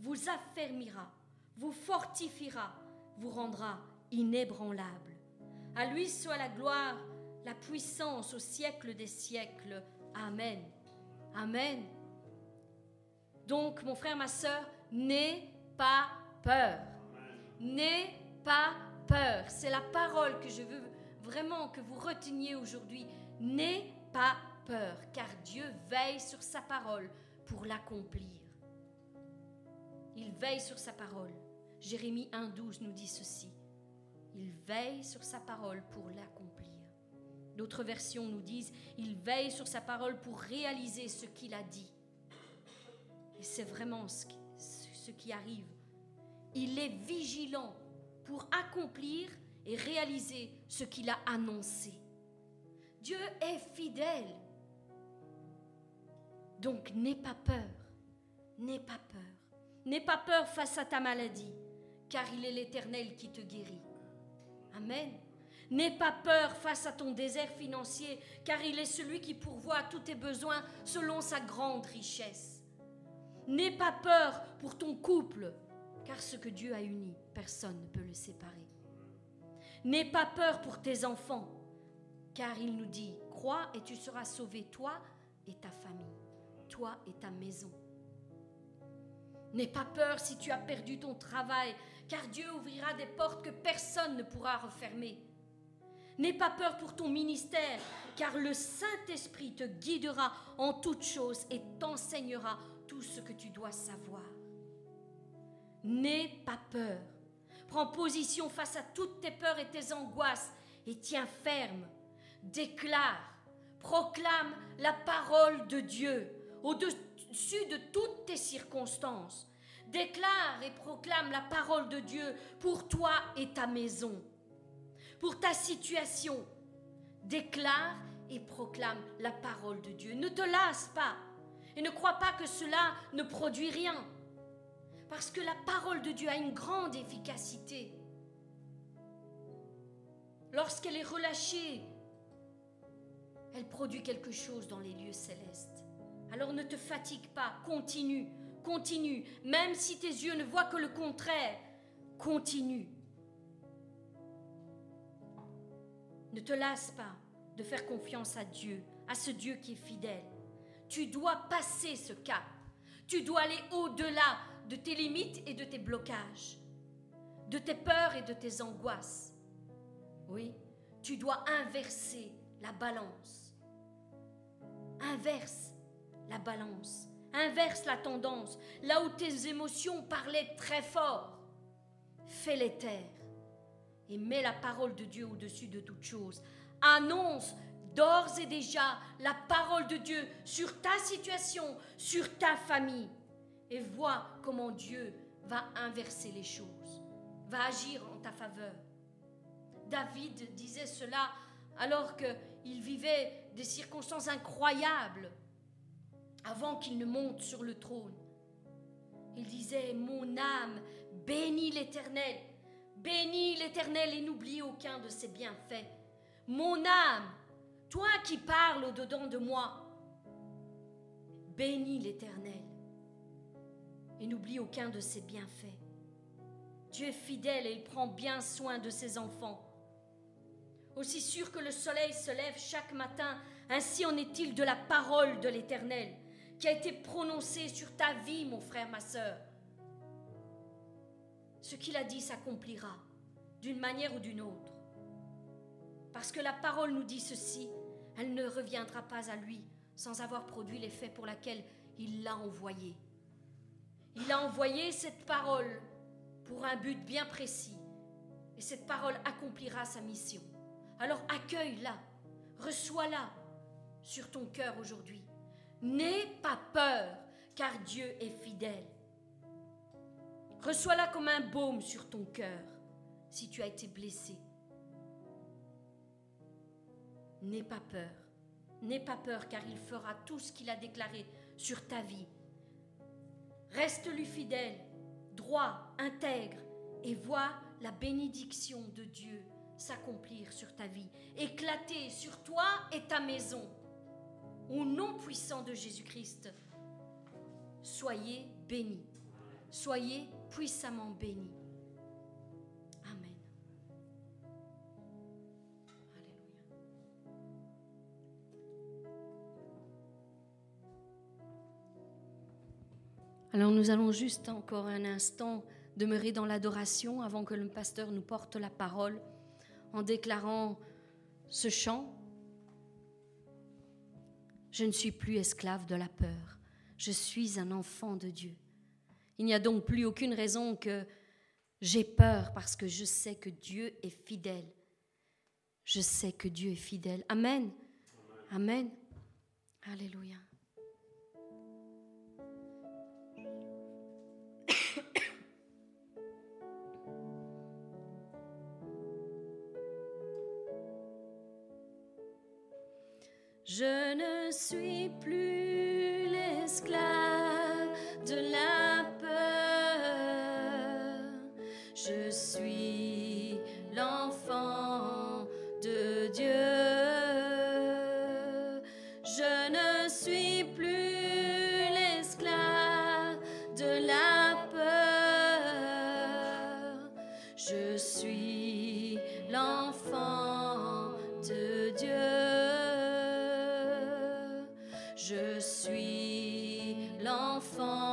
vous affermira, vous fortifiera, vous rendra inébranlable. À lui soit la gloire, la puissance au siècle des siècles. Amen. Amen. Donc, mon frère, ma soeur, n'aie pas peur. N'aie pas peur. C'est la parole que je veux vraiment que vous reteniez aujourd'hui. N'aie pas peur, car Dieu veille sur sa parole pour l'accomplir. Il veille sur sa parole. Jérémie 1.12 nous dit ceci. Il veille sur sa parole pour l'accomplir. D'autres versions nous disent, il veille sur sa parole pour réaliser ce qu'il a dit. Et c'est vraiment ce qui, ce qui arrive. Il est vigilant accomplir et réaliser ce qu'il a annoncé. Dieu est fidèle. Donc n'aie pas peur. N'aie pas peur. N'aie pas peur face à ta maladie, car il est l'Éternel qui te guérit. Amen. N'aie pas peur face à ton désert financier, car il est celui qui pourvoit tous tes besoins selon sa grande richesse. N'aie pas peur pour ton couple, car ce que Dieu a uni, personne ne peut le séparer. N'aie pas peur pour tes enfants, car il nous dit, crois et tu seras sauvé, toi et ta famille, toi et ta maison. N'aie pas peur si tu as perdu ton travail, car Dieu ouvrira des portes que personne ne pourra refermer. N'aie pas peur pour ton ministère, car le Saint-Esprit te guidera en toutes choses et t'enseignera tout ce que tu dois savoir. N'aie pas peur. Prends position face à toutes tes peurs et tes angoisses et tiens ferme. Déclare, proclame la parole de Dieu au-dessus de toutes tes circonstances. Déclare et proclame la parole de Dieu pour toi et ta maison, pour ta situation. Déclare et proclame la parole de Dieu. Ne te lasse pas et ne crois pas que cela ne produit rien. Parce que la parole de Dieu a une grande efficacité. Lorsqu'elle est relâchée, elle produit quelque chose dans les lieux célestes. Alors ne te fatigue pas, continue, continue, même si tes yeux ne voient que le contraire, continue. Ne te lasse pas de faire confiance à Dieu, à ce Dieu qui est fidèle. Tu dois passer ce cap. Tu dois aller au-delà de tes limites et de tes blocages, de tes peurs et de tes angoisses. Oui, tu dois inverser la balance. Inverse la balance. Inverse la tendance. Là où tes émotions parlaient très fort, fais-les taire et mets la parole de Dieu au-dessus de toute chose. Annonce d'ores et déjà la parole de Dieu sur ta situation, sur ta famille et vois comment Dieu va inverser les choses, va agir en ta faveur. David disait cela alors qu'il vivait des circonstances incroyables avant qu'il ne monte sur le trône. Il disait, mon âme bénit l'Éternel, bénis l'Éternel et n'oublie aucun de ses bienfaits. Mon âme, toi qui parles au-dedans de moi, bénis l'Éternel et n'oublie aucun de ses bienfaits. Dieu est fidèle et il prend bien soin de ses enfants. Aussi sûr que le soleil se lève chaque matin, ainsi en est-il de la parole de l'Éternel qui a été prononcée sur ta vie, mon frère, ma sœur. Ce qu'il a dit s'accomplira d'une manière ou d'une autre. Parce que la parole nous dit ceci, elle ne reviendra pas à lui sans avoir produit l'effet pour lequel il l'a envoyé. Il a envoyé cette parole pour un but bien précis. Et cette parole accomplira sa mission. Alors accueille-la, reçois-la sur ton cœur aujourd'hui. N'aie pas peur, car Dieu est fidèle. Reçois-la comme un baume sur ton cœur si tu as été blessé. N'aie pas peur. N'aie pas peur, car il fera tout ce qu'il a déclaré sur ta vie. Reste-lui fidèle, droit, intègre, et vois la bénédiction de Dieu s'accomplir sur ta vie, éclater sur toi et ta maison. Au nom puissant de Jésus-Christ, soyez bénis, soyez puissamment bénis. Alors nous allons juste encore un instant demeurer dans l'adoration avant que le pasteur nous porte la parole en déclarant ce chant. Je ne suis plus esclave de la peur, je suis un enfant de Dieu. Il n'y a donc plus aucune raison que j'ai peur parce que je sais que Dieu est fidèle. Je sais que Dieu est fidèle. Amen. Amen. Alléluia. Je ne suis plus l'enfant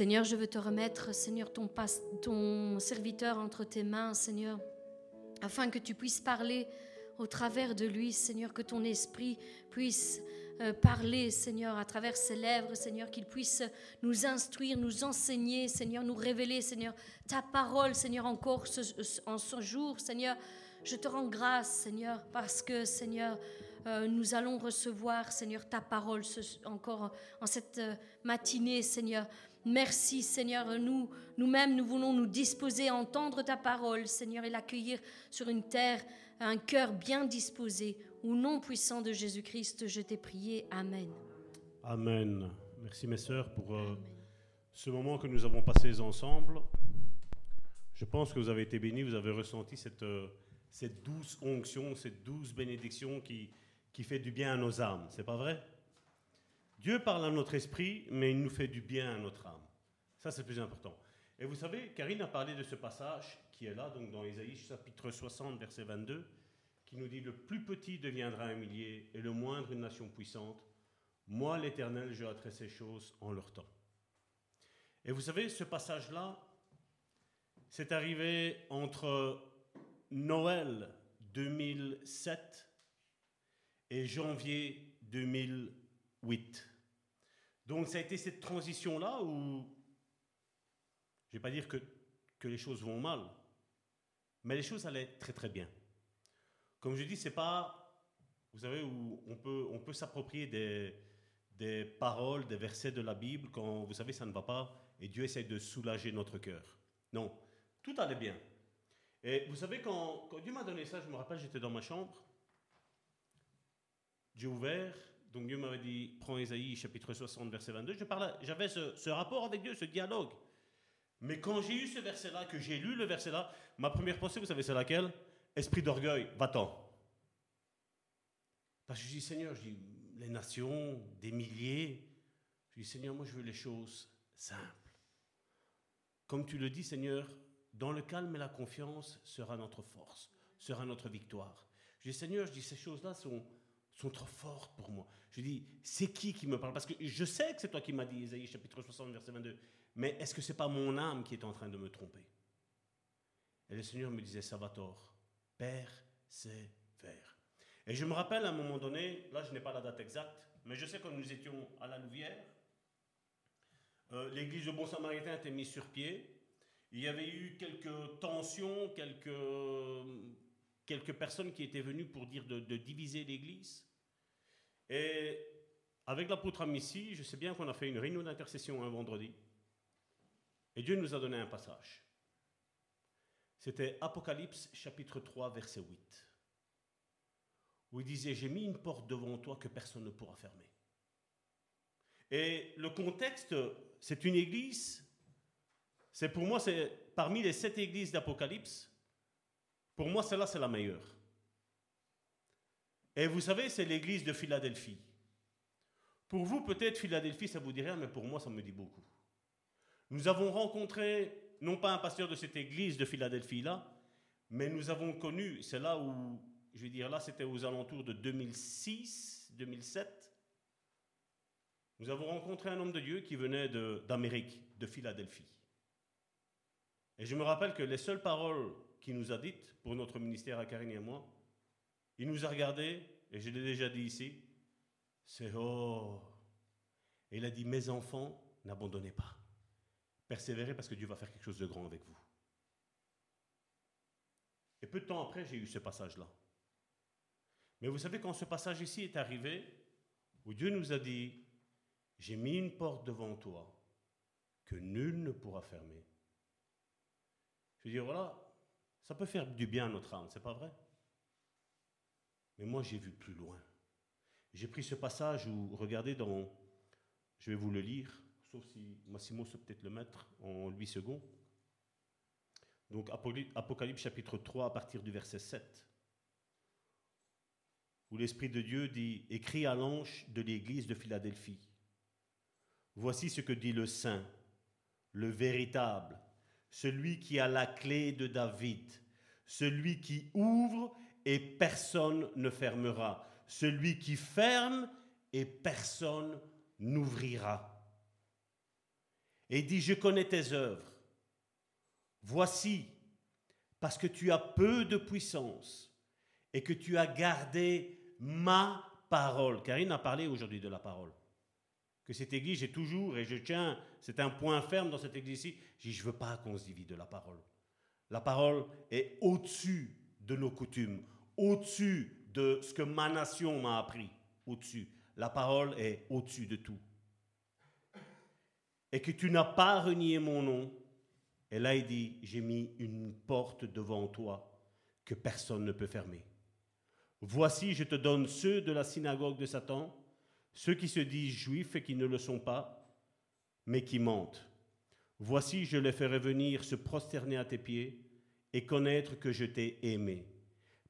Seigneur, je veux te remettre, Seigneur, ton, serviteur entre tes mains, Seigneur, afin que tu puisses parler au travers de lui, Seigneur, que ton esprit puisse euh, parler, Seigneur, à travers ses lèvres, Seigneur, qu'il puisse nous instruire, nous enseigner, Seigneur, nous révéler, Seigneur, ta parole, Seigneur, encore en ce jour, Seigneur. Je te rends grâce, Seigneur, parce que, Seigneur, euh, nous allons recevoir, Seigneur, ta parole encore en cette euh, matinée, Seigneur. Merci, Seigneur. Nous, nous-mêmes, nous voulons nous disposer à entendre ta parole, Seigneur, et l'accueillir sur une terre, un cœur bien disposé au nom puissant de Jésus-Christ, je t'ai prié. Amen. Amen. Merci mes sœurs pour euh, ce moment que nous avons passé ensemble. Je pense que vous avez été bénis, vous avez ressenti cette, euh, cette douce onction, cette douce bénédiction qui, qui fait du bien à nos âmes. C'est pas vrai? Dieu parle à notre esprit, mais il nous fait du bien à notre âme. Ça, c'est plus important. Et vous savez, Karine a parlé de ce passage qui est là, donc dans Ésaïe chapitre 60, verset 22 qui nous dit Le plus petit deviendra un millier et le moindre une nation puissante. Moi, l'Éternel, je hâterai ces choses en leur temps. Et vous savez, ce passage-là, c'est arrivé entre Noël 2007 et janvier 2008. Donc ça a été cette transition-là où, je ne vais pas dire que, les choses vont mal, mais les choses allaient très très bien. Comme je dis, c'est pas, vous savez, où on peut, on peut s'approprier des, des paroles, des versets de la Bible quand, vous savez, ça ne va pas et Dieu essaie de soulager notre cœur. Non, tout allait bien. Et vous savez, quand, quand Dieu m'a donné ça, je me rappelle, j'étais dans ma chambre, Dieu ouvert, donc Dieu m'avait dit, prends Isaïe chapitre 60, verset 22, je parlais, j'avais ce, ce rapport avec Dieu, ce dialogue. Mais quand j'ai eu ce verset-là, que j'ai lu le verset-là, ma première pensée, vous savez, c'est laquelle? Esprit d'orgueil, va-t'en. Parce que je dis, Seigneur, je dis, les nations, des milliers, je dis, Seigneur, moi je veux les choses simples. Comme tu le dis, Seigneur, dans le calme et la confiance sera notre force, sera notre victoire. Je dis, Seigneur, je dis, ces choses-là sont, sont trop fortes pour moi. Je dis, c'est qui qui me parle? Parce que je sais que c'est toi qui m'as dit, Isaïe chapitre 60, verset 22, mais est-ce que c'est pas mon âme qui est en train de me tromper? Et le Seigneur me disait, ça va tort persévère. Et je me rappelle à un moment donné, là je n'ai pas la date exacte, mais je sais que nous étions à la Louvière, euh, l'église de Bon Samaritain était mise sur pied. Il y avait eu quelques tensions, quelques, quelques personnes qui étaient venues pour dire de, diviser l'église. Et avec l'apôtre Amici, je sais bien qu'on a fait une réunion d'intercession un vendredi. Et Dieu nous a donné un passage. C'était Apocalypse chapitre 3, verset 8, où il disait, j'ai mis une porte devant toi que personne ne pourra fermer. Et le contexte, c'est une église, c'est pour moi, c'est parmi les sept églises d'Apocalypse, pour moi, celle-là, c'est la meilleure. Et vous savez, c'est l'église de Philadelphie. Pour vous, peut-être Philadelphie, ça vous dit rien, mais pour moi, ça me dit beaucoup. Nous avons rencontré non pas un pasteur de cette église de Philadelphie-là, mais nous avons connu, c'est là où, je vais dire, là c'était aux alentours de 2006, 2007, nous avons rencontré un homme de Dieu qui venait d'Amérique, de, Philadelphie. Et je me rappelle que les seules paroles qu'il nous a dites pour notre ministère à Karine et moi, il nous a regardés, et je l'ai déjà dit ici, c'est oh. Et il a dit, mes enfants, n'abandonnez pas. Persévérez parce que Dieu va faire quelque chose de grand avec vous. Et peu de temps après, j'ai eu ce passage-là. Mais vous savez, quand ce passage ici est arrivé, où Dieu nous a dit, j'ai mis une porte devant toi que nul ne pourra fermer. Je veux dire, voilà, ça peut faire du bien à notre âme, c'est pas vrai? Mais moi, j'ai vu plus loin. J'ai pris ce passage où, regardez dans, je vais vous le lire, sauf si Massimo sait peut-être le mettre en 8 secondes. Donc Apocalypse chapitre 3 à partir du verset 7, où l'Esprit de Dieu dit, écrit à l'ange de l'église de Philadelphie, voici ce que dit le Saint, le véritable, celui qui a la clé de David, celui qui ouvre et personne ne fermera, celui qui ferme et personne n'ouvrira. Et dit, je connais tes œuvres Voici, parce que tu as peu de puissance et que tu as gardé ma parole. Karine a parlé aujourd'hui de la parole. Que cette église, j'ai toujours, et je tiens, c'est un point ferme dans cette église-ci, je ne veux pas qu'on se divise de la parole. La parole est au-dessus de nos coutumes, au-dessus de ce que ma nation m'a appris, au-dessus. La parole est au-dessus de tout. Et que tu n'as pas renié mon nom, et là, dit, j'ai mis une porte devant toi que personne ne peut fermer. Voici, je te donne ceux de la synagogue de Satan, ceux qui se disent juifs et qui ne le sont pas, mais qui mentent. Voici, je les ferai venir se prosterner à tes pieds et connaître que je t'ai aimé,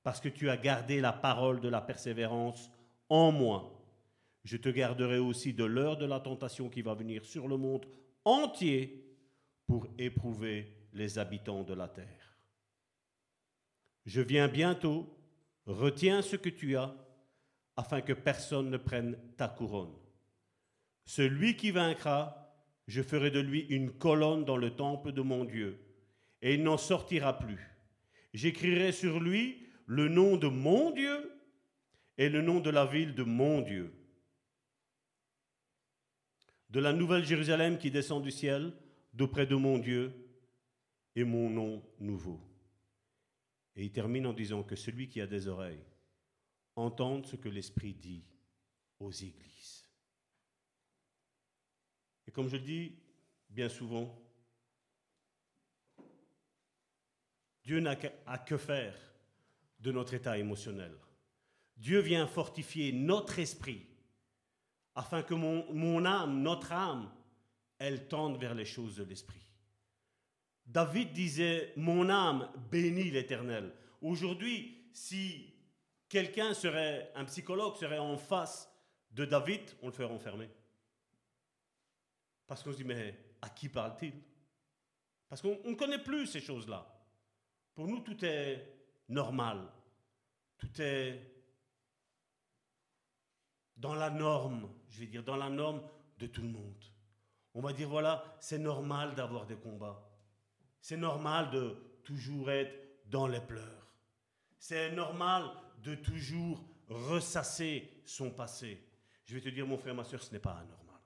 parce que tu as gardé la parole de la persévérance en moi. Je te garderai aussi de l'heure de la tentation qui va venir sur le monde entier pour éprouver les habitants de la terre. Je viens bientôt, retiens ce que tu as, afin que personne ne prenne ta couronne. Celui qui vaincra, je ferai de lui une colonne dans le temple de mon Dieu, et il n'en sortira plus. J'écrirai sur lui le nom de mon Dieu et le nom de la ville de mon Dieu. De la nouvelle Jérusalem qui descend du ciel, d'auprès de mon Dieu et mon nom nouveau. Et il termine en disant que celui qui a des oreilles entende ce que l'Esprit dit aux églises. Et comme je le dis bien souvent, Dieu n'a qu'à que faire de notre état émotionnel. Dieu vient fortifier notre esprit afin que mon, âme, notre âme, elles tendent vers les choses de l'esprit. David disait, mon âme bénit l'Éternel. Aujourd'hui, si quelqu'un serait, un psychologue serait en face de David, on le ferait enfermer. Parce qu'on se dit, mais à qui parle-t-il? Parce qu'on ne connaît plus ces choses-là. Pour nous, tout est normal. Tout est dans la norme, je vais dire, dans la norme de tout le monde. On va dire, voilà, c'est normal d'avoir des combats. C'est normal de toujours être dans les pleurs. C'est normal de toujours ressasser son passé. Je vais te dire, mon frère, ma soeur, ce n'est pas anormal.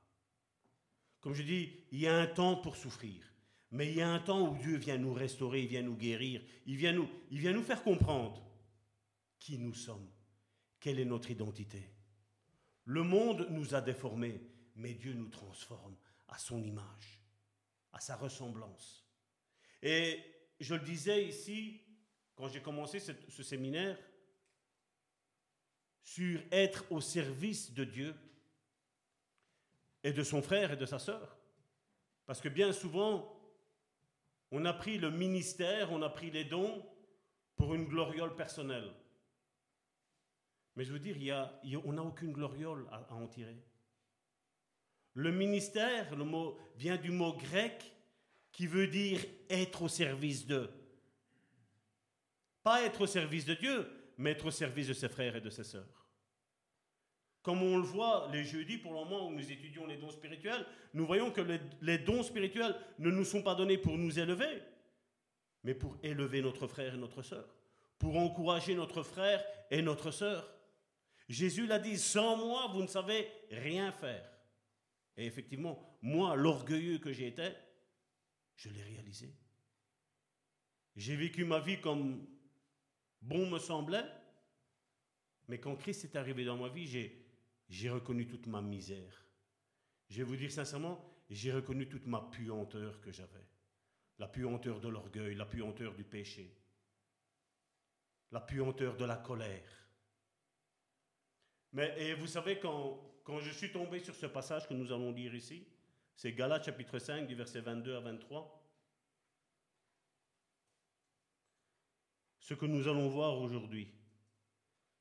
Comme je dis, il y a un temps pour souffrir. Mais il y a un temps où Dieu vient nous restaurer, il vient nous guérir, il vient nous, il vient nous faire comprendre qui nous sommes, quelle est notre identité. Le monde nous a déformés, mais Dieu nous transforme à son image, à sa ressemblance. Et je le disais ici, quand j'ai commencé ce, séminaire, sur être au service de Dieu et de son frère et de sa sœur. Parce que bien souvent, on a pris le ministère, on a pris les dons pour une gloriole personnelle. Mais je veux dire, on n'a aucune gloriole à en tirer. Le ministère, le mot vient du mot grec qui veut dire être au service de. Pas être au service de Dieu, mais être au service de ses frères et de ses sœurs. Comme on le voit les jeudis, pour le moment où nous étudions les dons spirituels, nous voyons que les, les dons spirituels ne nous sont pas donnés pour nous élever, mais pour élever notre frère et notre sœur, pour encourager notre frère et notre sœur. Jésus l'a dit, sans moi, vous ne savez rien faire. Et effectivement, moi, l'orgueilleux que j'étais, je l'ai réalisé. J'ai vécu ma vie comme bon me semblait, mais quand Christ est arrivé dans ma vie, j'ai, j'ai reconnu toute ma misère. je vais vous dire sincèrement, j'ai reconnu toute ma puanteur que j'avais. La puanteur de l'orgueil, la puanteur du péché, la puanteur de la colère. Mais et vous savez, quand, quand je suis tombé sur ce passage que nous allons lire ici, c'est Galates chapitre 5 du verset 22 à 23. Ce que nous allons voir aujourd'hui,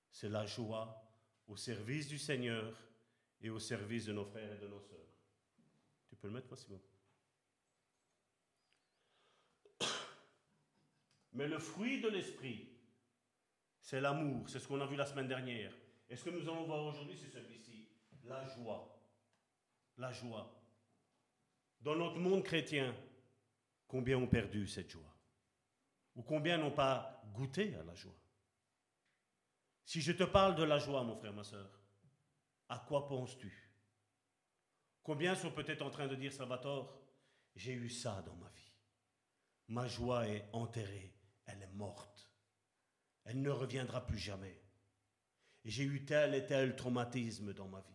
c'est la joie au service du Seigneur et au service de nos frères et de nos sœurs. Tu peux le mettre, Simon Mais le fruit de l'esprit, c'est l'amour. C'est ce qu'on a vu la semaine dernière. Et ce que nous allons voir aujourd'hui, c'est celui-ci. La joie. La joie. Dans notre monde chrétien, combien ont perdu cette joie? Ou combien n'ont pas goûté à la joie? Si je te parle de la joie, mon frère, ma soeur, à quoi penses-tu? Combien sont peut-être en train de dire, Salvatore, j'ai eu ça dans ma vie. Ma joie est enterrée, elle est morte. Elle ne reviendra plus jamais. J'ai eu tel et tel traumatisme dans ma vie.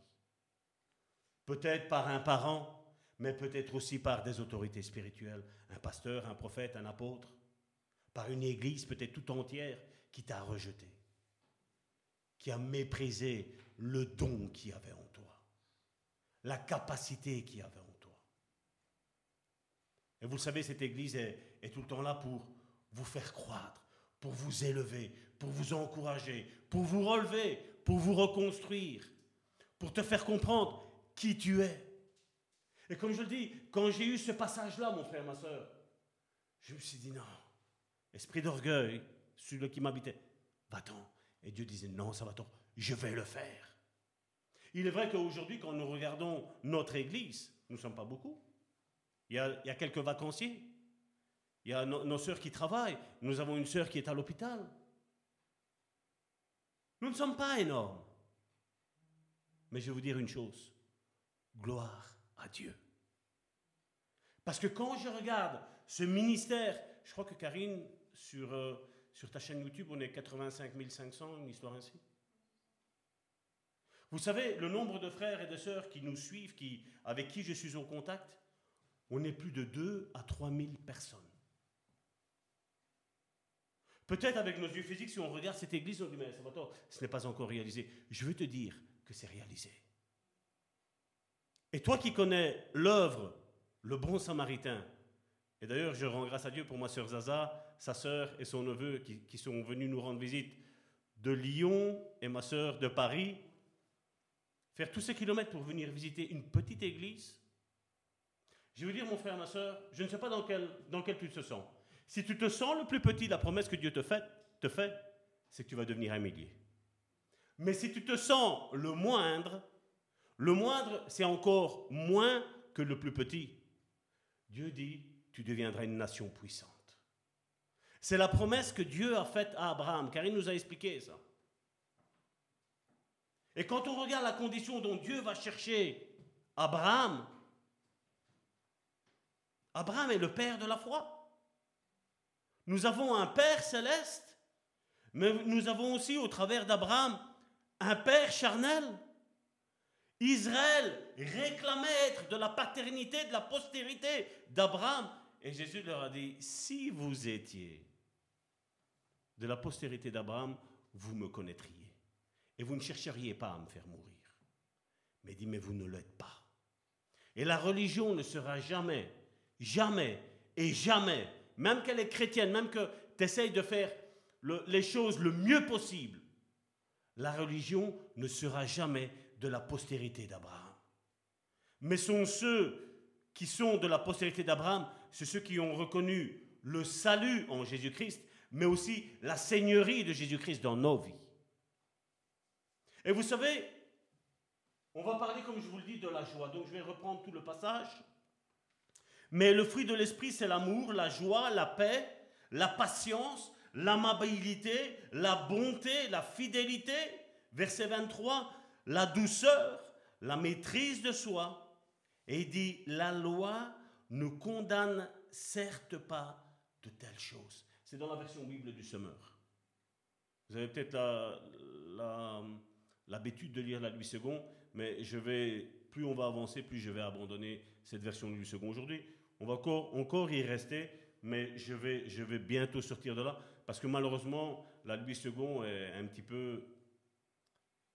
Peut-être par un parent, mais peut-être aussi par des autorités spirituelles, un pasteur, un prophète, un apôtre, par une église peut-être tout entière qui t'a rejeté, qui a méprisé le don qu'il y avait en toi, la capacité qu'il y avait en toi. Et vous savez, cette église est, est tout le temps là pour vous faire croître, pour vous élever, pour vous encourager, pour vous relever, pour vous reconstruire, pour te faire comprendre qui tu es. Et comme je le dis, quand j'ai eu ce passage-là, mon frère, ma soeur, je me suis dit non, esprit d'orgueil, celui qui m'habitait, va-t'en. Et Dieu disait non, va-t'en, je vais le faire. Il est vrai qu'aujourd'hui, quand nous regardons notre église, nous ne sommes pas beaucoup. Il y, a, il y a quelques vacanciers. Il y a nos, nos sœurs qui travaillent. Nous avons une sœur qui est à l'hôpital. Nous ne sommes pas énormes. Mais je vais vous dire une chose. Gloire à Dieu. Parce que quand je regarde ce ministère, je crois que Karine, sur, euh, sur ta chaîne YouTube, on est 85 500, une histoire ainsi. Vous savez, le nombre de frères et de sœurs qui nous suivent, qui, avec qui je suis en contact, on est plus de 2 à 3 000 personnes. Peut-être avec nos yeux physiques, si on regarde cette église, on dit, mais ce n'est pas encore réalisé. Je veux te dire que c'est réalisé. Et toi qui connais l'œuvre, le bon samaritain, et d'ailleurs je rends grâce à Dieu pour ma sœur Zaza, sa sœur et son neveu qui, sont venus nous rendre visite de Lyon et ma sœur de Paris, faire tous ces kilomètres pour venir visiter une petite église. Je veux dire, mon frère, ma sœur, je ne sais pas dans quel, dans quel tu te sens. Si tu te sens le plus petit, la promesse que Dieu te fait, te fait c'est que tu vas devenir un millier. Mais si tu te sens le moindre, le moindre, c'est encore moins que le plus petit. Dieu dit, tu deviendras une nation puissante. C'est la promesse que Dieu a faite à Abraham, car il nous a expliqué ça. Et quand on regarde la condition dont Dieu va chercher Abraham, Abraham est le père de la foi. Nous avons un Père céleste, mais nous avons aussi au travers d'Abraham un Père charnel. Israël réclamait être de la paternité, de la postérité d'Abraham. Et Jésus leur a dit, si vous étiez de la postérité d'Abraham, vous me connaîtriez. Et vous ne chercheriez pas à me faire mourir. Mais dit, mais vous ne l'êtes pas. Et la religion ne sera jamais, jamais et jamais même qu'elle est chrétienne, même que tu essayes de faire le, les choses le mieux possible, la religion ne sera jamais de la postérité d'Abraham. Mais sont ceux qui sont de la postérité d'Abraham, ceux qui ont reconnu le salut en Jésus-Christ, mais aussi la seigneurie de Jésus-Christ dans nos vies. Et vous savez, on va parler, comme je vous le dis, de la joie. Donc je vais reprendre tout le passage. Mais le fruit de l'esprit, c'est l'amour, la joie, la paix, la patience, l'amabilité, la bonté, la fidélité. Verset 23, la douceur, la maîtrise de soi. Et il dit, la loi ne condamne certes pas de telles choses. C'est dans la version Bible du Semeur. Vous avez peut-être l'habitude la, la, de lire la Louis II, mais je vais plus on va avancer, plus je vais abandonner cette version du second aujourd'hui. On va encore, y rester, mais je vais, je vais bientôt sortir de là, parce que malheureusement, la Louis II est un petit peu...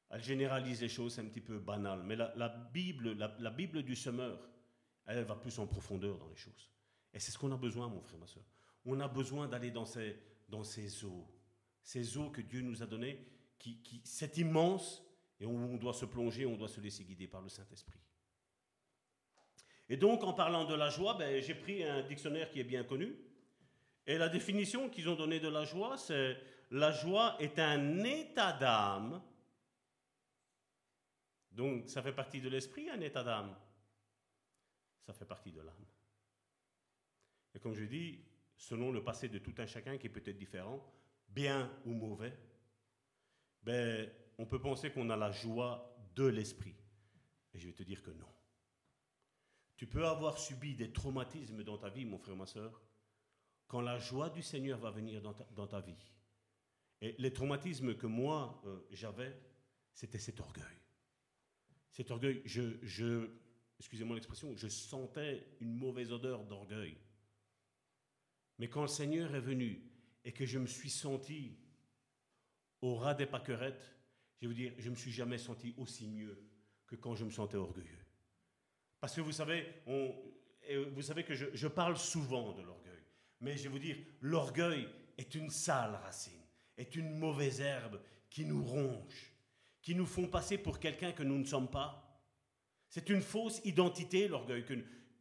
Elle généralise les choses, c'est un petit peu banal. Mais la, Bible, la, Bible du semeur, elle va plus en profondeur dans les choses. Et c'est ce qu'on a besoin, mon frère, ma soeur. On a besoin d'aller dans ces, eaux, ces eaux que Dieu nous a données, qui, qui, c'est immense, et où on doit se plonger, on doit se laisser guider par le Saint-Esprit. Et donc, en parlant de la joie, ben, j'ai pris un dictionnaire qui est bien connu. Et la définition qu'ils ont donnée de la joie, c'est la joie est un état d'âme. Donc, ça fait partie de l'esprit, un état d'âme. Ça fait partie de l'âme. Et comme je dis, selon le passé de tout un chacun qui est peut-être différent, bien ou mauvais, ben, on peut penser qu'on a la joie de l'esprit. Et je vais te dire que non. Tu peux avoir subi des traumatismes dans ta vie, mon frère, ma soeur, quand la joie du Seigneur va venir dans ta, vie. Et les traumatismes que moi euh, j'avais, c'était cet orgueil. Cet orgueil, je, je excusez-moi l'expression, je sentais une mauvaise odeur d'orgueil. Mais quand le Seigneur est venu et que je me suis senti au ras des pâquerettes, je vais vous dire, je ne me suis jamais senti aussi mieux que quand je me sentais orgueilleux. Parce que vous savez, vous savez que je, parle souvent de l'orgueil. Mais je vais vous dire, l'orgueil est une sale racine, est une mauvaise herbe qui nous ronge, qui nous font passer pour quelqu'un que nous ne sommes pas. C'est une fausse identité, l'orgueil,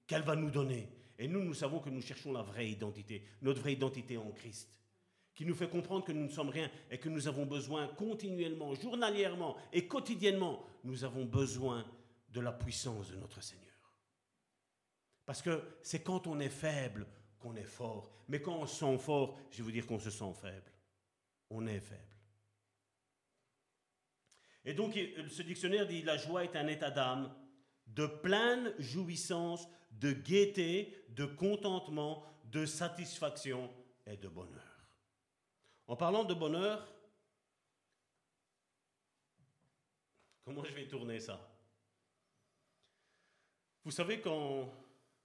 qu'elle va nous donner. Et nous, nous savons que nous cherchons la vraie identité, notre vraie identité en Christ qui nous fait comprendre que nous ne sommes rien et que nous avons besoin continuellement, journalièrement et quotidiennement, nous avons besoin de la puissance de notre Seigneur. Parce que c'est quand on est faible qu'on est fort. Mais quand on se sent fort, je vais vous dire qu'on se sent faible. On est faible. Et donc ce dictionnaire dit la joie est un état d'âme de pleine jouissance, de gaieté, de contentement, de satisfaction et de bonheur. En parlant de bonheur, comment je vais tourner ça? Vous savez, quand,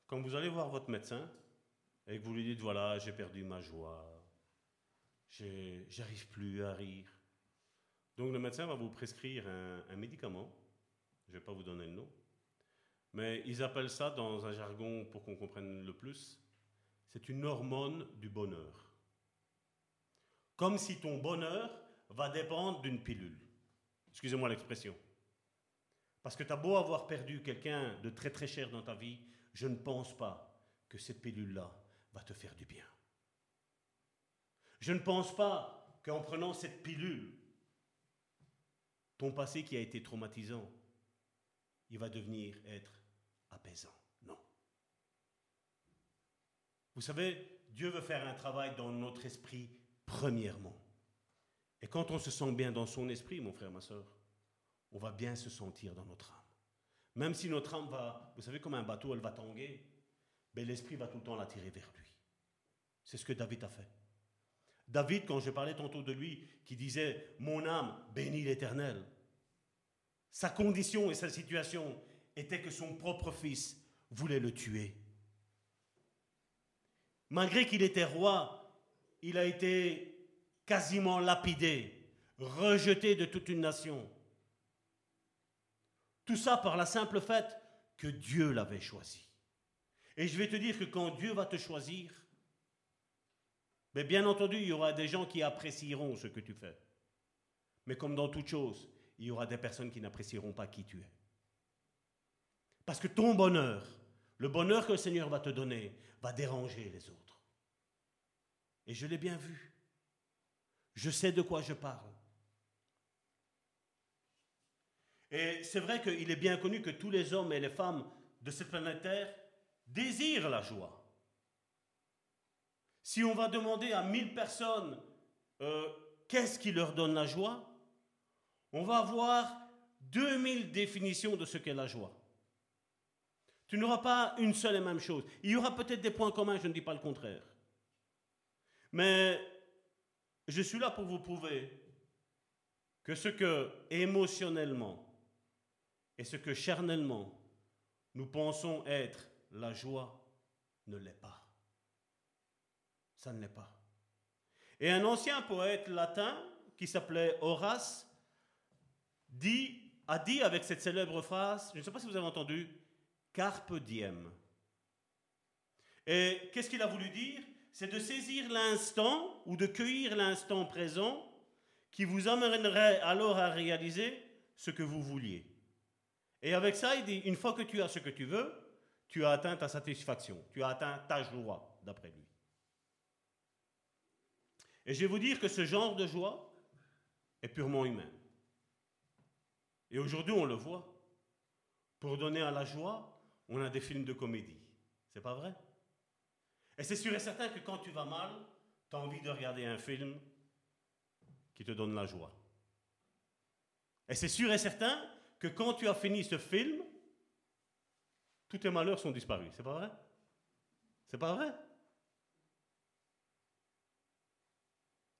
quand vous allez voir votre médecin et que vous lui dites, voilà, j'ai perdu ma joie, j'arrive plus à rire. Donc le médecin va vous prescrire un, un médicament, je ne vais pas vous donner le nom, mais ils appellent ça dans un jargon pour qu'on comprenne le plus, c'est une hormone du bonheur. Comme si ton bonheur va dépendre d'une pilule. Excusez-moi l'expression. Parce que tu as beau avoir perdu quelqu'un de très très cher dans ta vie, je ne pense pas que cette pilule-là va te faire du bien. Je ne pense pas qu'en prenant cette pilule, ton passé qui a été traumatisant, il va devenir être apaisant. Non. Vous savez, Dieu veut faire un travail dans notre esprit premièrement. Et quand on se sent bien dans son esprit, mon frère, ma soeur, on va bien se sentir dans notre âme. Même si notre âme va, vous savez, comme un bateau, elle va tanguer, mais ben, l'esprit va tout le temps l'attirer vers lui. C'est ce que David a fait. David, quand je parlais tantôt de lui, qui disait Mon âme bénit l'Éternel, sa condition et sa situation était que son propre fils voulait le tuer. Malgré qu'il était roi, il a été quasiment lapidé, rejeté de toute une nation. Tout ça par la simple fait que Dieu l'avait choisi. Et je vais te dire que quand Dieu va te choisir, mais bien entendu, il y aura des gens qui apprécieront ce que tu fais. Mais comme dans toute chose, il y aura des personnes qui n'apprécieront pas qui tu es. Parce que ton bonheur, le bonheur que le Seigneur va te donner, va déranger les autres. Et je l'ai bien vu. Je sais de quoi je parle. Et c'est vrai qu'il est bien connu que tous les hommes et les femmes de cette planète Terre désirent la joie. Si on va demander à mille personnes euh, qu'est-ce qui leur donne la joie, on va avoir 2000 définitions de ce qu'est la joie. Tu n'auras pas une seule et même chose. Il y aura peut-être des points communs, je ne dis pas le contraire. Mais je suis là pour vous prouver que ce que émotionnellement et ce que charnellement nous pensons être la joie ne l'est pas. Ça ne l'est pas. Et un ancien poète latin qui s'appelait Horace dit, a dit avec cette célèbre phrase, je ne sais pas si vous avez entendu, Carpe diem. Et qu'est-ce qu'il a voulu dire? C'est de saisir l'instant ou de cueillir l'instant présent qui vous amènerait alors à réaliser ce que vous vouliez. Et avec ça, il dit, une fois que tu as ce que tu veux, tu as atteint ta satisfaction, tu as atteint ta joie, d'après lui. Et je vais vous dire que ce genre de joie est purement humain. Et aujourd'hui, on le voit. Pour donner à la joie, on a des films de comédie. C'est pas vrai? Et c'est sûr et certain que quand tu vas mal, tu as envie de regarder un film qui te donne la joie. Et c'est sûr et certain que quand tu as fini ce film, tous tes malheurs sont disparus. C'est pas vrai? C'est pas vrai?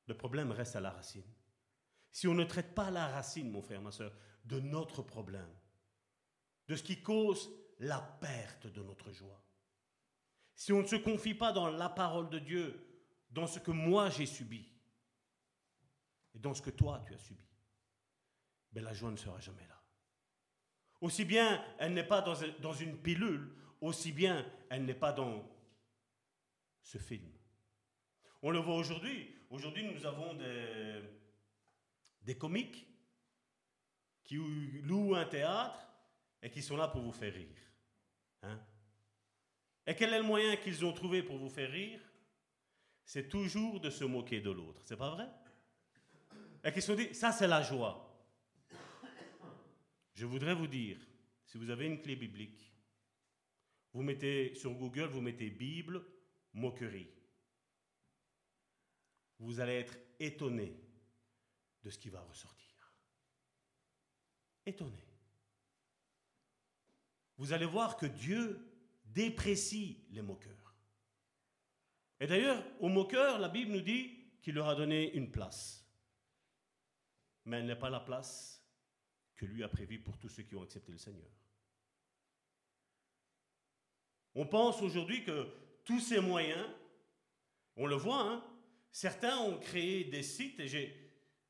Le problème reste à la racine. Si on ne traite pas la racine, mon frère, ma soeur, de notre problème, de ce qui cause la perte de notre joie, si on ne se confie pas dans la parole de Dieu, dans ce que moi j'ai subi, et dans ce que toi tu as subi, ben la joie ne sera jamais là. Aussi bien elle n'est pas dans une pilule, aussi bien elle n'est pas dans ce film. On le voit aujourd'hui. Aujourd'hui, nous avons des, des comiques qui louent un théâtre et qui sont là pour vous faire rire. Hein? Et quel est le moyen qu'ils ont trouvé pour vous faire rire? C'est toujours de se moquer de l'autre. C'est pas vrai? Et qu'ils se sont dit, ça c'est la joie. Je voudrais vous dire, si vous avez une clé biblique, vous mettez sur Google, vous mettez Bible, moquerie vous allez être étonné de ce qui va ressortir. Étonné. Vous allez voir que Dieu déprécie les moqueurs. Et d'ailleurs, aux moqueurs, la Bible nous dit qu'il leur a donné une place. Mais elle n'est pas la place que lui a prévue pour tous ceux qui ont accepté le Seigneur. On pense aujourd'hui que tous ces moyens, on le voit, hein, Certains ont créé des sites, et j'ai,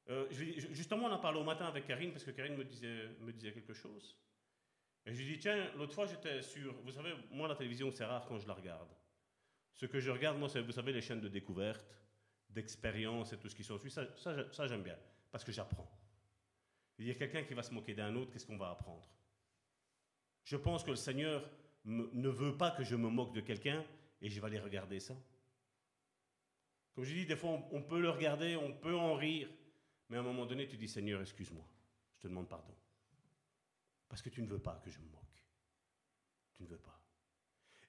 euh, justement, on en parlait au matin avec Karine, parce que Karine me disait, quelque chose. Et je lui dis, tiens, l'autre fois, j'étais sur. Vous savez, moi, la télévision, c'est rare quand je la regarde. Ce que je regarde, moi, c'est, vous savez, les chaînes de découverte, d'expérience et tout ce qui s'ensuit. Ça, ça, ça j'aime bien, parce que j'apprends. Il y a quelqu'un qui va se moquer d'un autre, qu'est-ce qu'on va apprendre? Je pense que le Seigneur ne veut pas que je me moque de quelqu'un et je vais aller regarder ça. Comme je dis, des fois, on, peut le regarder, on peut en rire, mais à un moment donné, tu dis Seigneur, excuse-moi, je te demande pardon. Parce que tu ne veux pas que je me moque. Tu ne veux pas.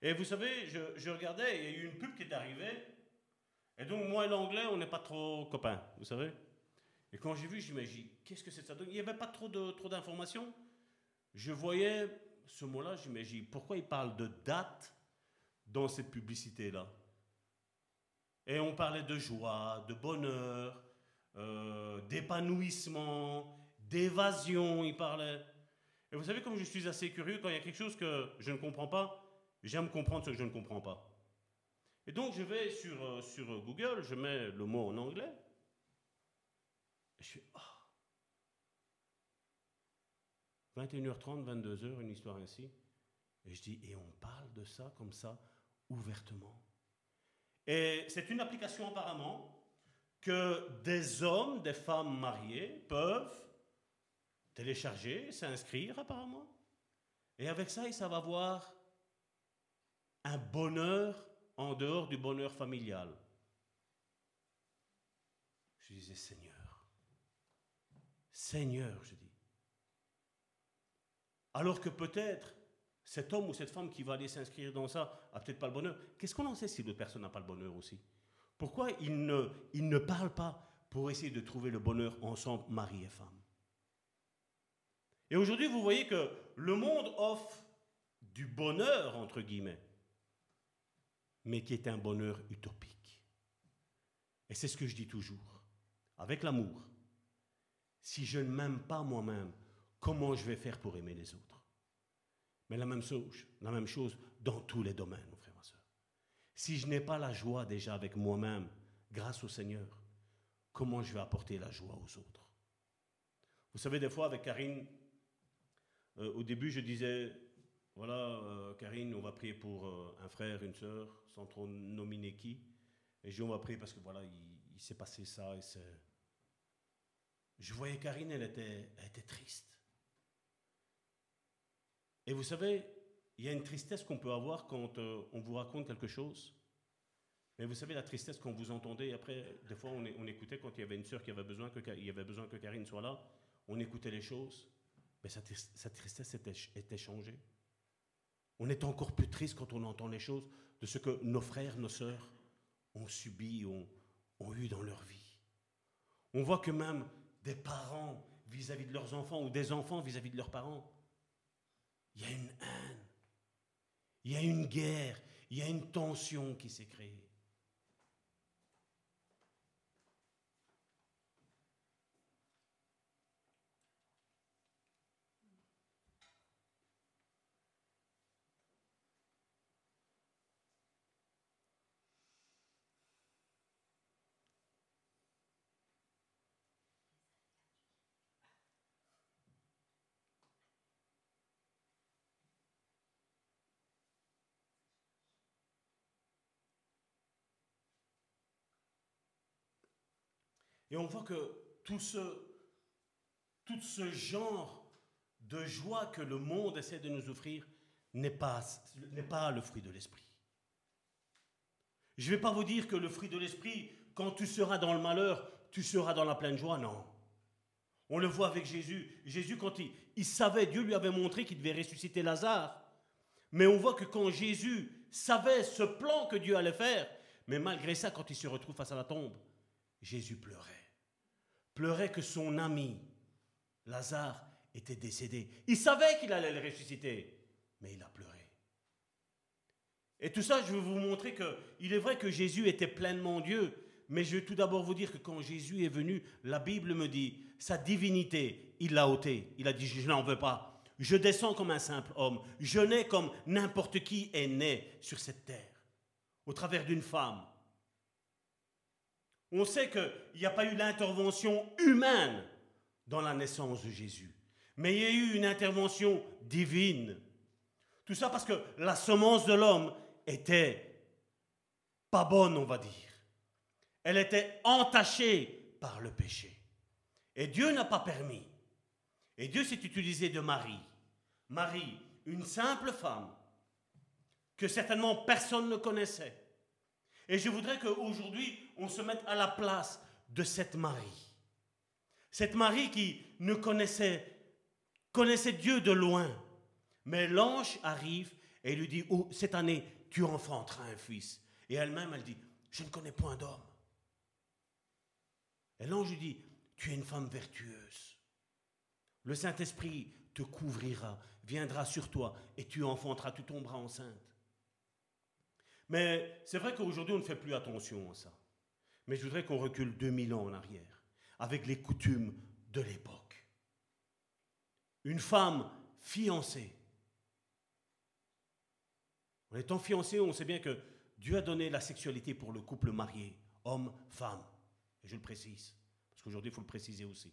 Et vous savez, je, regardais, il y a eu une pub qui est arrivée, et donc moi et l'anglais, on n'est pas trop copains, vous savez. Et quand j'ai vu, j'imagine, qu'est-ce que c'est ça? Il n'y avait pas trop d'informations. Trop je voyais ce mot-là, j'imagine, pourquoi il parle de date dans cette publicité-là? Et on parlait de joie, de bonheur, euh, d'épanouissement, d'évasion, il parlait. Et vous savez, comme je suis assez curieux, quand il y a quelque chose que je ne comprends pas, j'aime comprendre ce que je ne comprends pas. Et donc je vais sur, euh, sur Google, je mets le mot en anglais, et je fais Ah 21h30, 22h, une histoire ainsi. Et je dis Et on parle de ça comme ça, ouvertement? Et c'est une application apparemment que des hommes, des femmes mariées peuvent télécharger, s'inscrire apparemment. Et avec ça, ils savent avoir un bonheur en dehors du bonheur familial. Je disais, Seigneur, Seigneur, je dis. Alors que peut-être cet homme ou cette femme qui va aller s'inscrire dans ça a peut-être pas le bonheur. Qu'est-ce qu'on en sait si l'autre personne n'a pas le bonheur aussi? Pourquoi ils ne, parlent pas pour essayer de trouver le bonheur ensemble, mari et femme? Et aujourd'hui, vous voyez que le monde offre du bonheur, entre guillemets, mais qui est un bonheur utopique. Et c'est ce que je dis toujours, avec l'amour. Si je ne m'aime pas moi-même, comment je vais faire pour aimer les autres? Mais la même chose, la même chose dans tous les domaines, mon frère, ma soeur. Si je n'ai pas la joie déjà avec moi-même, grâce au Seigneur, comment je vais apporter la joie aux autres? Vous savez, des fois, avec Karine, euh, au début, je disais, voilà, euh, Karine, on va prier pour euh, un frère, une sœur, sans trop nominer qui. Et je dis, on va prier parce que voilà, il, s'est passé ça. Et c'est... Je voyais Karine, elle était, elle était triste. Et vous savez, il y a une tristesse qu'on peut avoir quand euh, on vous raconte quelque chose. Mais vous savez, la tristesse quand vous entendez, après, des fois, on, écoutait quand il y avait une sœur qui avait besoin que, il y avait besoin que Karine soit là, on écoutait les choses, mais sa, tristesse était, changée. On est encore plus triste quand on entend les choses de ce que nos frères, nos sœurs ont subi, ont, eu dans leur vie. On voit que même des parents vis-à-vis -vis de leurs enfants ou des enfants vis-à-vis -vis de leurs parents il y a une haine, il y a une guerre, il y a une tension qui s'est créée. Et on voit que tout ce, genre de joie que le monde essaie de nous offrir n'est pas, le fruit de l'esprit. Je ne vais pas vous dire que le fruit de l'esprit, quand tu seras dans le malheur, tu seras dans la pleine joie, non. On le voit avec Jésus. Jésus, quand il savait, Dieu lui avait montré qu'il devait ressusciter Lazare. Mais on voit que quand Jésus savait ce plan que Dieu allait faire, mais malgré ça, quand il se retrouve face à la tombe, Jésus pleurait pleurait que son ami, Lazare, était décédé. Il savait qu'il allait le ressusciter, mais il a pleuré. Et tout ça, je veux vous montrer que il est vrai que Jésus était pleinement Dieu, mais je vais tout d'abord vous dire que quand Jésus est venu, la Bible me dit, sa divinité, il l'a ôté. Il a dit, je n'en veux pas. Je descends comme un simple homme. Je nais comme n'importe qui est né sur cette terre, au travers d'une femme, on sait qu'il n'y a pas eu l'intervention humaine dans la naissance de Jésus, mais il y a eu une intervention divine. Tout ça parce que la semence de l'homme était pas bonne, on va dire. Elle était entachée par le péché. Et Dieu n'a pas permis. Et Dieu s'est utilisé de Marie. Marie, une simple femme que certainement personne ne connaissait. Et je voudrais qu'aujourd'hui, on se mette à la place de cette Marie. Cette Marie qui ne connaissait, connaissait Dieu de loin. Mais l'ange arrive et lui dit, oh, cette année, tu enfanteras un fils. Et elle-même, elle dit, je ne connais point d'homme. Et l'ange lui dit, tu es une femme vertueuse. Le Saint-Esprit te couvrira, viendra sur toi, et tu enfanteras, tu tomberas enceinte. Mais c'est vrai qu'aujourd'hui, on ne fait plus attention à ça. Mais je voudrais qu'on recule 2000 ans en arrière, avec les coutumes de l'époque. Une femme fiancée. En étant fiancée, on sait bien que Dieu a donné la sexualité pour le couple marié, homme, femme. Et je le précise, parce qu'aujourd'hui, il faut le préciser aussi.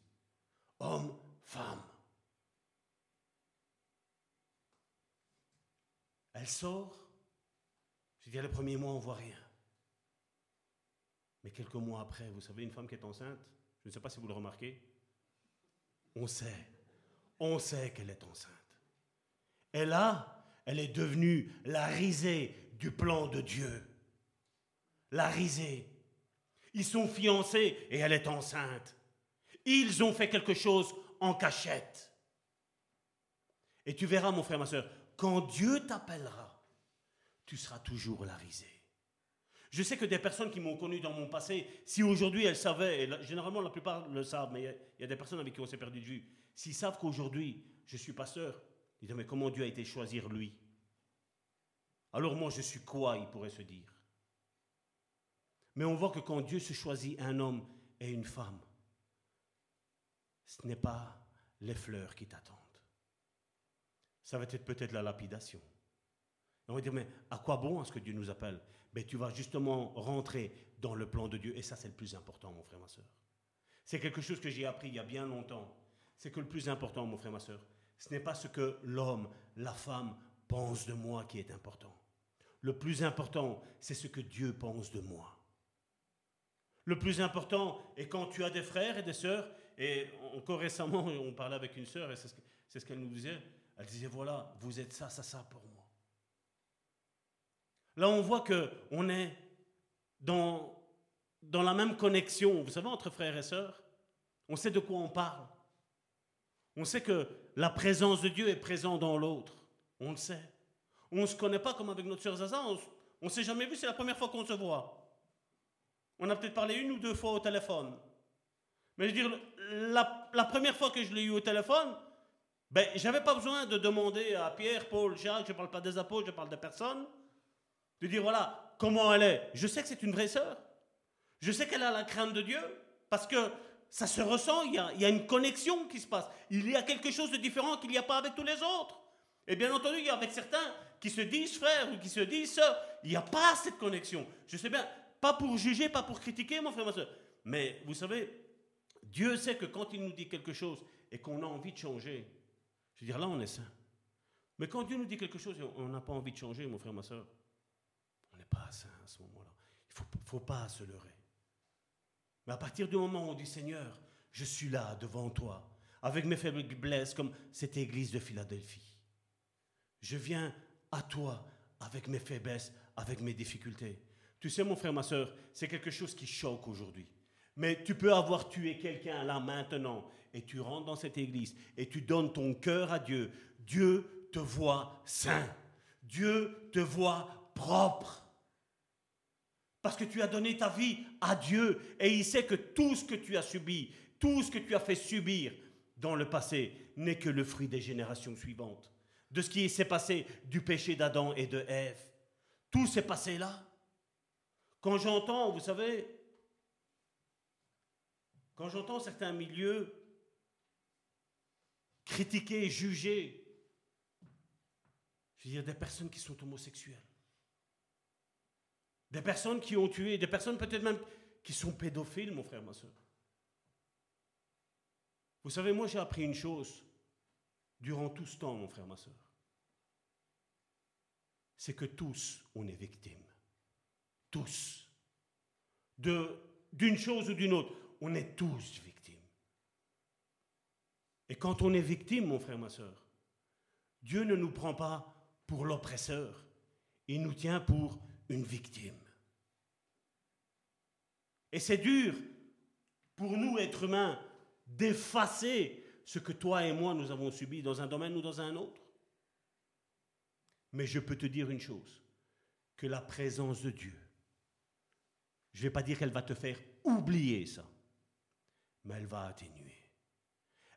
Homme, femme. Elle sort. Je dis, le premier mois, on ne voit rien. Mais quelques mois après, vous savez, une femme qui est enceinte, je ne sais pas si vous le remarquez, on sait, on sait qu'elle est enceinte. Et là, elle est devenue la risée du plan de Dieu. La risée. Ils sont fiancés et elle est enceinte. Ils ont fait quelque chose en cachette. Et tu verras, mon frère, ma soeur, quand Dieu t'appellera, tu seras toujours la risée. Je sais que des personnes qui m'ont connu dans mon passé, si aujourd'hui elles savaient, et généralement la plupart le savent, mais il y, a des personnes avec qui on s'est perdu de vue, s'ils savent qu'aujourd'hui je suis pasteur, ils disent mais comment Dieu a été choisir lui? Alors moi je suis quoi, il pourrait se dire? Mais on voit que quand Dieu se choisit un homme et une femme, ce n'est pas les fleurs qui t'attendent. ça va être peut-être la lapidation. on va dire, mais à quoi bon est-ce que Dieu nous appelle? Ben, Tu vas justement rentrer dans le plan de Dieu. Et ça, c'est le plus important, mon frère, ma soeur. C'est quelque chose que j'ai appris il y a bien longtemps. C'est que le plus important, mon frère, ma soeur, ce n'est pas ce que l'homme, la femme pense de moi qui est important. Le plus important, c'est ce que Dieu pense de moi. Le plus important est quand tu as des frères et des sœurs, et encore récemment, on parlait avec une sœur, et c'est ce qu'elle nous disait, elle disait, voilà, vous êtes ça, ça, ça pour moi. Là, on voit qu'on est dans, dans la même connexion, vous savez, entre frères et sœurs. On sait de quoi on parle. On sait que la présence de Dieu est présente dans l'autre. On le sait. On ne se connaît pas comme avec notre sœur Zaza. On ne s'est jamais vu, c'est la première fois qu'on se voit. On a peut-être parlé une ou deux fois au téléphone. Mais je veux dire, la, première fois que je l'ai eu au téléphone, ben, je n'avais pas besoin de demander à Pierre, Paul, Jacques, je ne parle pas des apôtres, je parle des personnes, de dire voilà, comment elle est. Je sais que c'est une vraie sœur. Je sais qu'elle a la crainte de Dieu, parce que ça se ressent, il y, a, une connexion qui se passe. Il y a quelque chose de différent qu'il n'y a pas avec tous les autres. Et bien entendu, il y a avec certains qui se disent frères ou qui se disent sœurs, il n'y a pas cette connexion. Je sais bien, pas pour juger, pas pour critiquer, mon frère, ma soeur. Mais vous savez, Dieu sait que quand il nous dit quelque chose et qu'on a envie de changer, je veux dire, là, on est saint. Mais quand Dieu nous dit quelque chose et on n'a pas envie de changer, mon frère, ma soeur, pas saint à ce moment-là. Il ne faut, faut pas se leurrer. Mais à partir du moment où on dit, Seigneur, je suis là devant toi, avec mes faiblesses, comme cette église de Philadelphie. Je viens à toi avec mes faiblesses, avec mes difficultés. Tu sais, mon frère, ma soeur, c'est quelque chose qui choque aujourd'hui. Mais tu peux avoir tué quelqu'un là maintenant et tu rentres dans cette église et tu donnes ton cœur à Dieu. Dieu te voit saint. Dieu te voit propre. Parce que tu as donné ta vie à Dieu et il sait que tout ce que tu as subi, tout ce que tu as fait subir dans le passé n'est que le fruit des générations suivantes. De ce qui s'est passé du péché d'Adam et de Ève. Tout s'est passé là. Quand j'entends, vous savez, quand j'entends certains milieux critiquer, juger, je veux dire des personnes qui sont homosexuelles, des personnes qui ont tué, des personnes peut-être même qui sont pédophiles, mon frère, ma soeur. Vous savez, moi j'ai appris une chose durant tout ce temps, mon frère, ma soeur. C'est que tous, on est victimes. Tous. D'une chose ou d'une autre on est tous victimes. Et quand on est victime, mon frère, ma soeur, Dieu ne nous prend pas pour l'oppresseur, il nous tient pour une victime. Et c'est dur pour nous, êtres humains, d'effacer ce que toi et moi nous avons subi dans un domaine ou dans un autre. Mais je peux te dire une chose, que la présence de Dieu, je ne vais pas dire qu'elle va te faire oublier ça, mais elle va atténuer.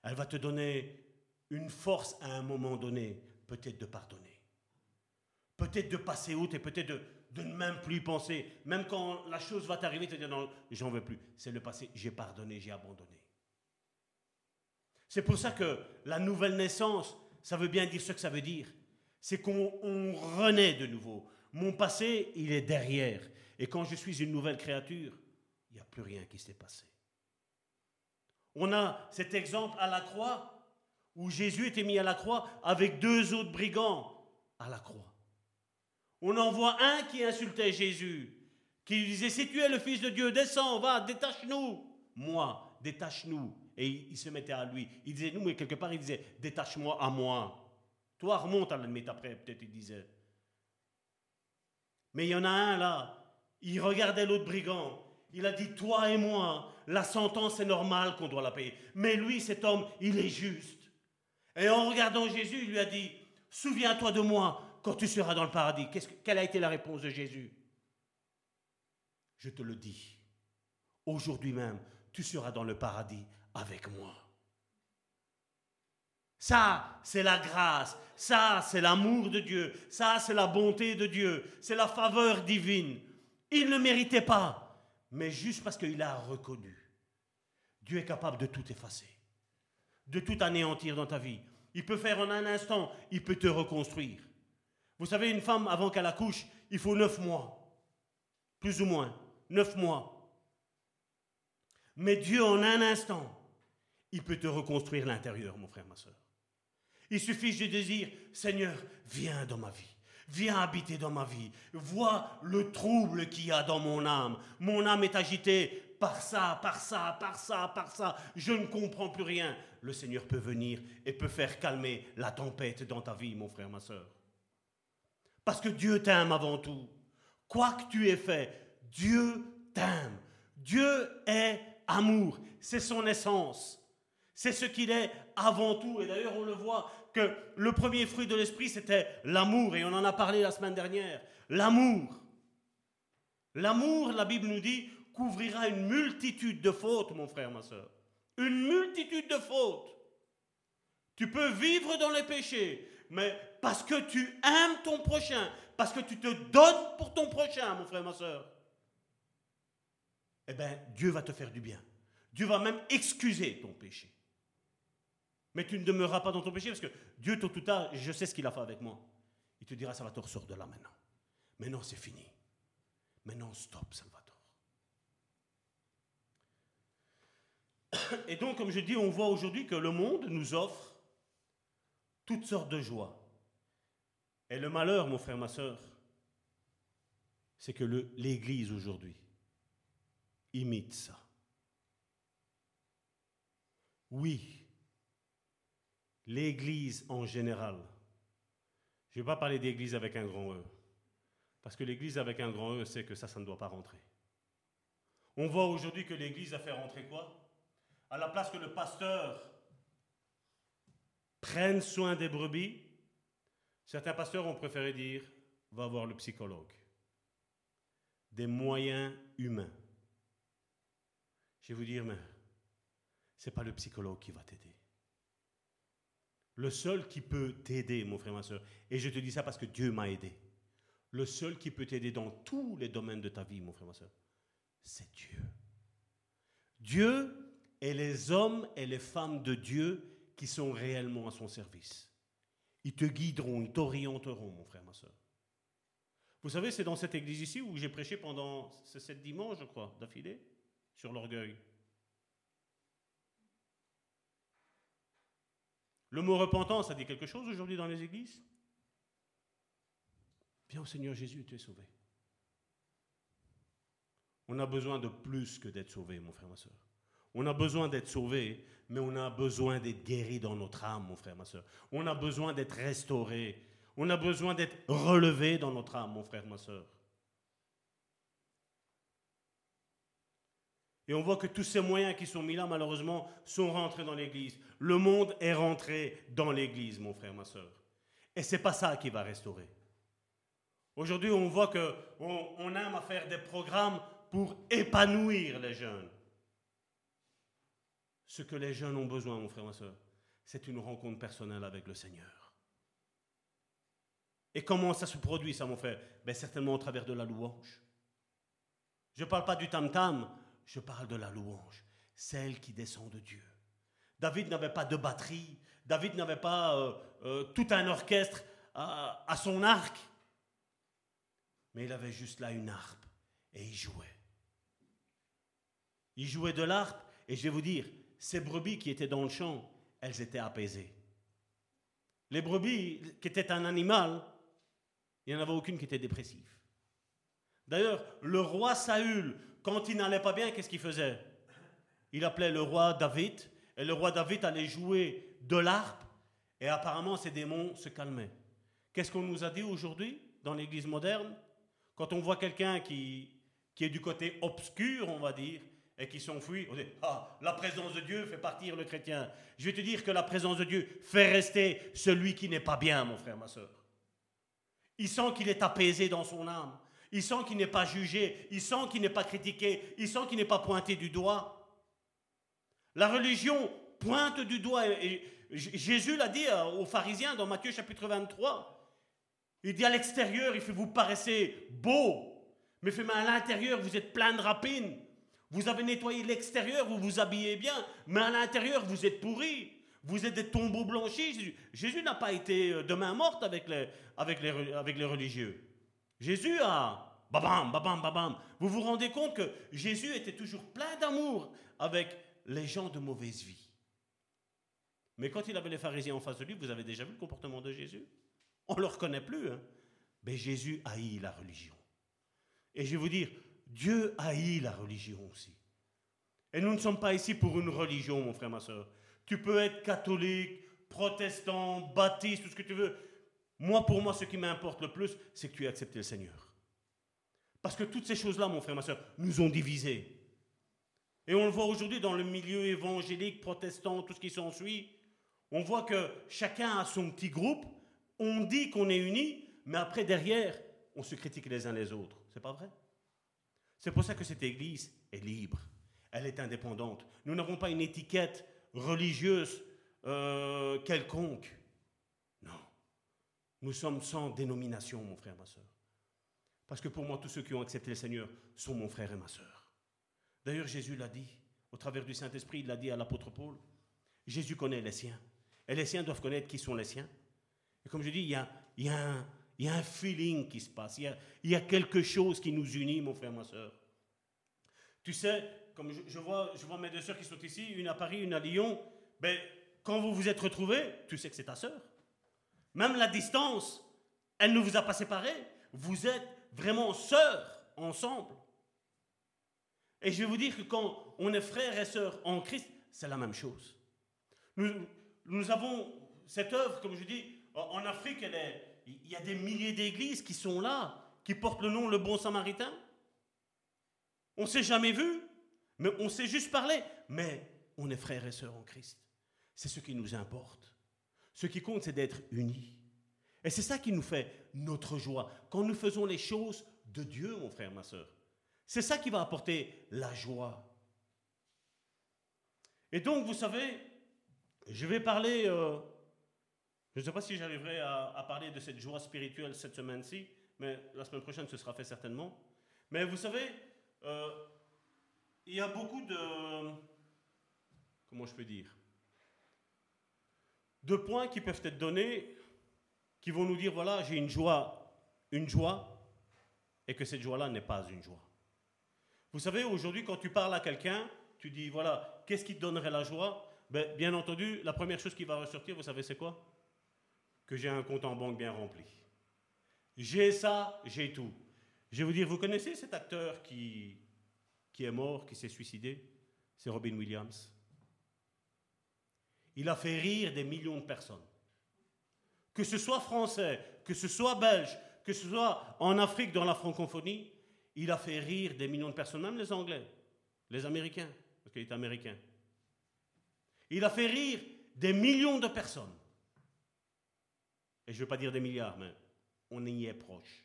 Elle va te donner une force à un moment donné, peut-être de pardonner. Peut-être de passer outre et peut-être de, de, même plus penser. Même quand la chose va t'arriver, tu te dire non, j'en veux plus. C'est le passé, j'ai pardonné, j'ai abandonné. C'est pour ça que la nouvelle naissance, ça veut bien dire ce que ça veut dire. C'est qu'on renaît de nouveau. Mon passé, il est derrière. Et quand je suis une nouvelle créature, il n'y a plus rien qui s'est passé. On a cet exemple à la croix où Jésus était mis à la croix avec deux autres brigands à la croix. On en voit un qui insultait Jésus, qui lui disait, si tu es le Fils de Dieu, descends, va, détache-nous. Moi, détache-nous. Et il, se mettait à lui. Il disait nous, mais quelque part, il disait, détache-moi à moi. Toi, remonte à la limite après, peut-être il disait. Mais il y en a un là, il regardait l'autre brigand. Il a dit, toi et moi, la sentence est normale qu'on doit la payer. Mais lui, cet homme, il est juste. Et en regardant Jésus, il lui a dit, souviens-toi de moi tu seras dans le paradis. quelle a été la réponse de Jésus? Je te le dis, aujourd'hui même, tu seras dans le paradis avec moi. Ça, c'est la grâce. Ça, c'est l'amour de Dieu. Ça, c'est la bonté de Dieu. C'est la faveur divine. Il ne méritait pas mais juste parce qu'il a reconnu. Dieu est capable de tout effacer, de tout anéantir dans ta vie. Il peut faire en un instant, il peut te reconstruire. Vous savez, une femme, avant qu'elle accouche, il faut neuf mois. Plus ou moins. Neuf mois. Mais Dieu, en un instant, il peut te reconstruire l'intérieur, mon frère, ma soeur. Il suffit de dire, Seigneur, viens dans ma vie. Viens habiter dans ma vie. Vois le trouble qu'il y a dans mon âme. Mon âme est agitée par ça, par ça, par ça, par ça. Je ne comprends plus rien. Le Seigneur peut venir et peut faire calmer la tempête dans ta vie, mon frère, ma soeur. Parce que Dieu t'aime avant tout. Quoi que tu aies fait, Dieu t'aime. Dieu est amour. C'est son essence. C'est ce qu'il est avant tout. Et d'ailleurs, on le voit que le premier fruit de l'esprit, c'était l'amour. Et on en a parlé la semaine dernière. L'amour. L'amour, la Bible nous dit, couvrira une multitude de fautes, mon frère, ma soeur. Une multitude de fautes. Tu peux vivre dans les péchés, mais parce que tu aimes ton prochain, parce que tu te donnes pour ton prochain, mon frère, ma soeur, eh bien, Dieu va te faire du bien. Dieu va même excuser ton péché. Mais tu ne demeureras pas dans ton péché parce que Dieu, tôt ou tard, je sais ce qu'il a fait avec moi. Il te dira, Salvatore, sors de là maintenant. Maintenant, c'est fini. Maintenant, stop, Salvatore. Et donc, comme je dis, on voit aujourd'hui que le monde nous offre toutes sortes de joies. Et le malheur, mon frère, ma soeur, c'est que l'Église aujourd'hui imite ça. Oui, l'Église en général. Je ne vais pas parler d'Église avec un grand E. Parce que l'Église avec un grand E, c'est que ça, ça ne doit pas rentrer. On voit aujourd'hui que l'Église a fait rentrer quoi? À la place que le pasteur prenne soin des brebis, certains pasteurs ont préféré dire va voir le psychologue. Des moyens humains. Je vais vous dire, mais ce n'est pas le psychologue qui va t'aider. Le seul qui peut t'aider, mon frère, ma soeur, et je te dis ça parce que Dieu m'a aidé, le seul qui peut t'aider dans tous les domaines de ta vie, mon frère, ma soeur, c'est Dieu. Dieu et les hommes et les femmes de Dieu qui sont réellement à son service. Ils te guideront, ils t'orienteront, mon frère, ma soeur. Vous savez, c'est dans cette église ici où j'ai prêché pendant sept dimanches, je crois, d'affilée, sur l'orgueil. Le mot repentance, ça dit quelque chose aujourd'hui dans les églises? Viens au Seigneur Jésus, tu es sauvé. On a besoin de plus que d'être sauvé, mon frère, ma soeur. On a besoin d'être sauvé, mais on a besoin d'être guéri dans notre âme, mon frère, ma soeur. On a besoin d'être restauré. On a besoin d'être relevé dans notre âme, mon frère, ma soeur. Et on voit que tous ces moyens qui sont mis là, malheureusement, sont rentrés dans l'Église. Le monde est rentré dans l'Église, mon frère, ma soeur. Et c'est pas ça qui va restaurer. Aujourd'hui, on voit qu'on on aime à faire des programmes pour épanouir les jeunes. Ce que les jeunes ont besoin, mon frère, ma soeur, c'est une rencontre personnelle avec le Seigneur. Et comment ça se produit, ça, mon frère? Ben, Certainement au travers de la louange. Je ne parle pas du tam-tam, je parle de la louange, celle qui descend de Dieu. David n'avait pas de batterie, David n'avait pas euh, euh, tout un orchestre à, à son arc, mais il avait juste là une harpe et il jouait. Il jouait de l'harpe et je vais vous dire, ces brebis qui étaient dans le champ, elles étaient apaisées. Les brebis qui étaient un animal, il n'y en avait aucune qui était dépressive. D'ailleurs, le roi Saül, quand il n'allait pas bien, qu'est-ce qu'il faisait? Il appelait le roi David, et le roi David allait jouer de l'harpe, et apparemment ces démons se calmaient. Qu'est-ce qu'on nous a dit aujourd'hui dans l'Église moderne? Quand on voit quelqu'un qui, qui est du côté obscur, on va dire, et qui s'enfuit, on dit Ah, la présence de Dieu fait partir le chrétien. Je vais te dire que la présence de Dieu fait rester celui qui n'est pas bien, mon frère, ma soeur. Il sent qu'il est apaisé dans son âme. Il sent qu'il n'est pas jugé, il sent qu'il n'est pas critiqué, il sent qu'il n'est pas pointé du doigt. La religion pointe du doigt. Et Jésus l'a dit aux pharisiens dans Matthieu chapitre 23. Il dit à l'extérieur, il fait vous paraissez beau, mais fait à l'intérieur, vous êtes plein de rapines. Vous avez nettoyé l'extérieur, vous vous habillez bien, mais à l'intérieur, vous êtes pourri. Vous êtes des tombeaux blanchis. Jésus, n'a pas été euh, de main morte avec les, avec, les, avec les religieux. Jésus a... Babam, babam, babam. Vous vous rendez compte que Jésus était toujours plein d'amour avec les gens de mauvaise vie. Mais quand il avait les pharisiens en face de lui, vous avez déjà vu le comportement de Jésus? On ne le reconnaît plus. Hein Mais Jésus haït la religion. Et je vais vous dire, Dieu haït la religion aussi. Et nous ne sommes pas ici pour une religion, mon frère, ma soeur. Tu peux être catholique, protestant, baptiste, tout ce que tu veux. Moi, pour moi, ce qui m'importe le plus, c'est que tu aies accepté le Seigneur. Parce que toutes ces choses-là, mon frère, ma soeur, nous ont divisés. Et on le voit aujourd'hui dans le milieu évangélique, protestant, tout ce qui s'ensuit. On voit que chacun a son petit groupe. On dit qu'on est unis, mais après, derrière, on se critique les uns les autres. C'est pas vrai? C'est pour ça que cette Église est libre. Elle est indépendante. Nous n'avons pas une étiquette religieuse euh, quelconque. Non. Nous sommes sans dénomination, mon frère, ma soeur. Parce que pour moi, tous ceux qui ont accepté le Seigneur sont mon frère et ma soeur. D'ailleurs, Jésus l'a dit, au travers du Saint-Esprit, il l'a dit à l'apôtre Paul. Jésus connaît les siens. Et les siens doivent connaître qui sont les siens. Et comme je dis, il y a, il y a un, il y a un feeling qui se passe. Il y, a, quelque chose qui nous unit, mon frère, ma soeur. Tu sais, comme je, vois, mes deux sœurs qui sont ici, une à Paris, une à Lyon, ben, quand vous vous êtes retrouvés, tu sais que c'est ta sœur. Même la distance, elle ne vous a pas séparés. Vous êtes vraiment sœurs ensemble. Et je vais vous dire que quand on est frères et sœurs en Christ, c'est la même chose. Nous, nous avons cette œuvre, comme je dis, en Afrique, elle est, il y a des milliers d'églises qui sont là, qui portent le nom le bon samaritain. On s'est jamais vu, mais on s'est juste parlé. Mais on est frères et sœurs en Christ. C'est ce qui nous importe. Ce qui compte, c'est d'être unis. Et c'est ça qui nous fait notre joie. Quand nous faisons les choses de Dieu, mon frère, ma soeur. C'est ça qui va apporter la joie. Et donc, vous savez, je vais parler euh, je ne sais pas si j'arriverai à, parler de cette joie spirituelle cette semaine-ci, mais la semaine prochaine, ce sera fait certainement. Mais vous savez, euh, il y a beaucoup de... Comment je peux dire De points qui peuvent être donnés, qui vont nous dire, voilà, j'ai une joie, une joie, et que cette joie-là n'est pas une joie. Vous savez, aujourd'hui, quand tu parles à quelqu'un, tu dis, voilà, qu'est-ce qui te donnerait la joie? Ben, Bien entendu, la première chose qui va ressortir, vous savez, c'est quoi? Que j'ai un compte en banque bien rempli. J'ai ça, j'ai tout. Je vais vous dire, vous connaissez cet acteur qui, qui est mort, qui s'est suicidé? C'est Robin Williams. Il a fait rire des millions de personnes. Que ce soit français, que ce soit belge, que ce soit en Afrique, dans la francophonie, il a fait rire des millions de personnes, même les Anglais, les Américains, parce qu'il est américain. Il a fait rire des millions de personnes. Et je ne veux pas dire des milliards, mais on y est proche.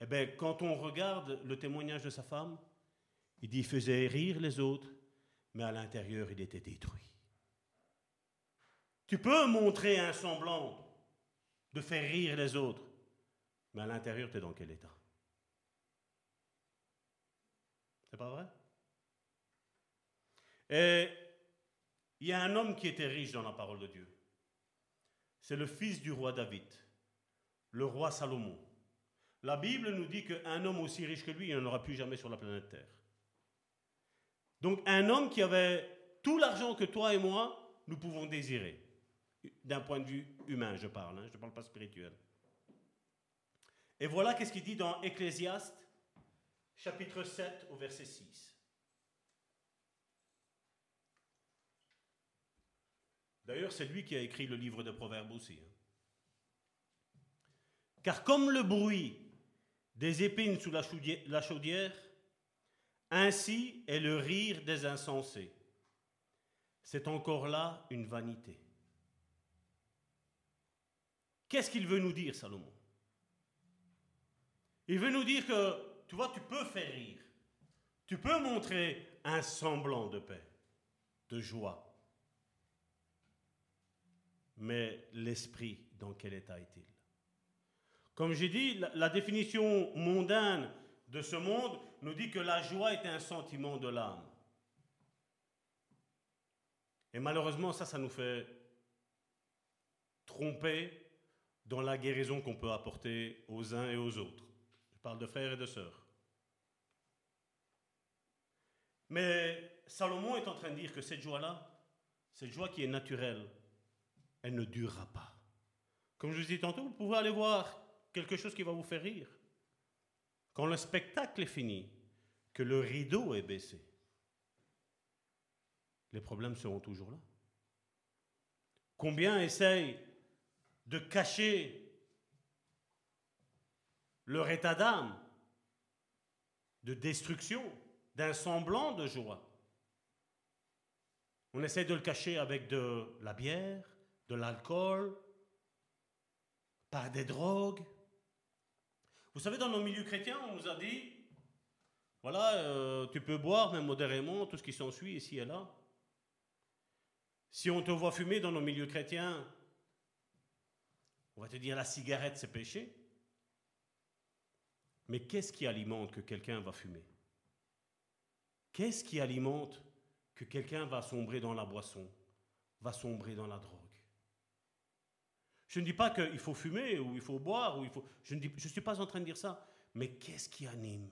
Eh bien, quand on regarde le témoignage de sa femme, il dit qu'il faisait rire les autres, mais à l'intérieur, il était détruit. Tu peux montrer un semblant de faire rire les autres, mais à l'intérieur, tu es dans quel état? C'est pas vrai? Et il y a un homme qui était riche dans la parole de Dieu c'est le fils du roi David, le roi Salomon. La Bible nous dit qu'un homme aussi riche que lui, il n'y en aura plus jamais sur la planète Terre. Donc un homme qui avait tout l'argent que toi et moi, nous pouvons désirer. D'un point de vue humain, je parle, hein, je ne parle pas spirituel. Et voilà qu'est-ce qu'il dit dans Ecclésiaste, chapitre 7, au verset 6. D'ailleurs, c'est lui qui a écrit le livre de Proverbes aussi. Hein. Car comme le bruit des épines sous la chaudière, ainsi est le rire des insensés. C'est encore là une vanité. Qu'est-ce qu'il veut nous dire, Salomon? Il veut nous dire que, tu vois, tu peux faire rire. Tu peux montrer un semblant de paix, de joie mais l'esprit, dans quel état est-il Comme j'ai dit, la, définition mondaine de ce monde nous dit que la joie est un sentiment de l'âme. Et malheureusement, ça, ça nous fait tromper dans la guérison qu'on peut apporter aux uns et aux autres. Je parle de frères et de sœurs. Mais Salomon est en train de dire que cette joie-là, cette joie qui est naturelle, elle ne durera pas. Comme je vous dis tantôt, vous pouvez aller voir quelque chose qui va vous faire rire. Quand le spectacle est fini, que le rideau est baissé, les problèmes seront toujours là. Combien essayent de cacher leur état d'âme, de destruction, d'un semblant de joie? On essaie de le cacher avec de la bière, de l'alcool, par des drogues. Vous savez, dans nos milieux chrétiens, on nous a dit, voilà, euh, tu peux boire, même modérément, tout ce qui s'ensuit ici et là. Si on te voit fumer dans nos milieux chrétiens, on va te dire la cigarette, c'est péché. Mais qu'est-ce qui alimente que quelqu'un va fumer? Qu'est-ce qui alimente que quelqu'un va sombrer dans la boisson, va sombrer dans la drogue? Je ne dis pas qu'il faut fumer ou il faut boire, ou il faut... je ne je suis pas en train de dire ça. Mais qu'est-ce qui anime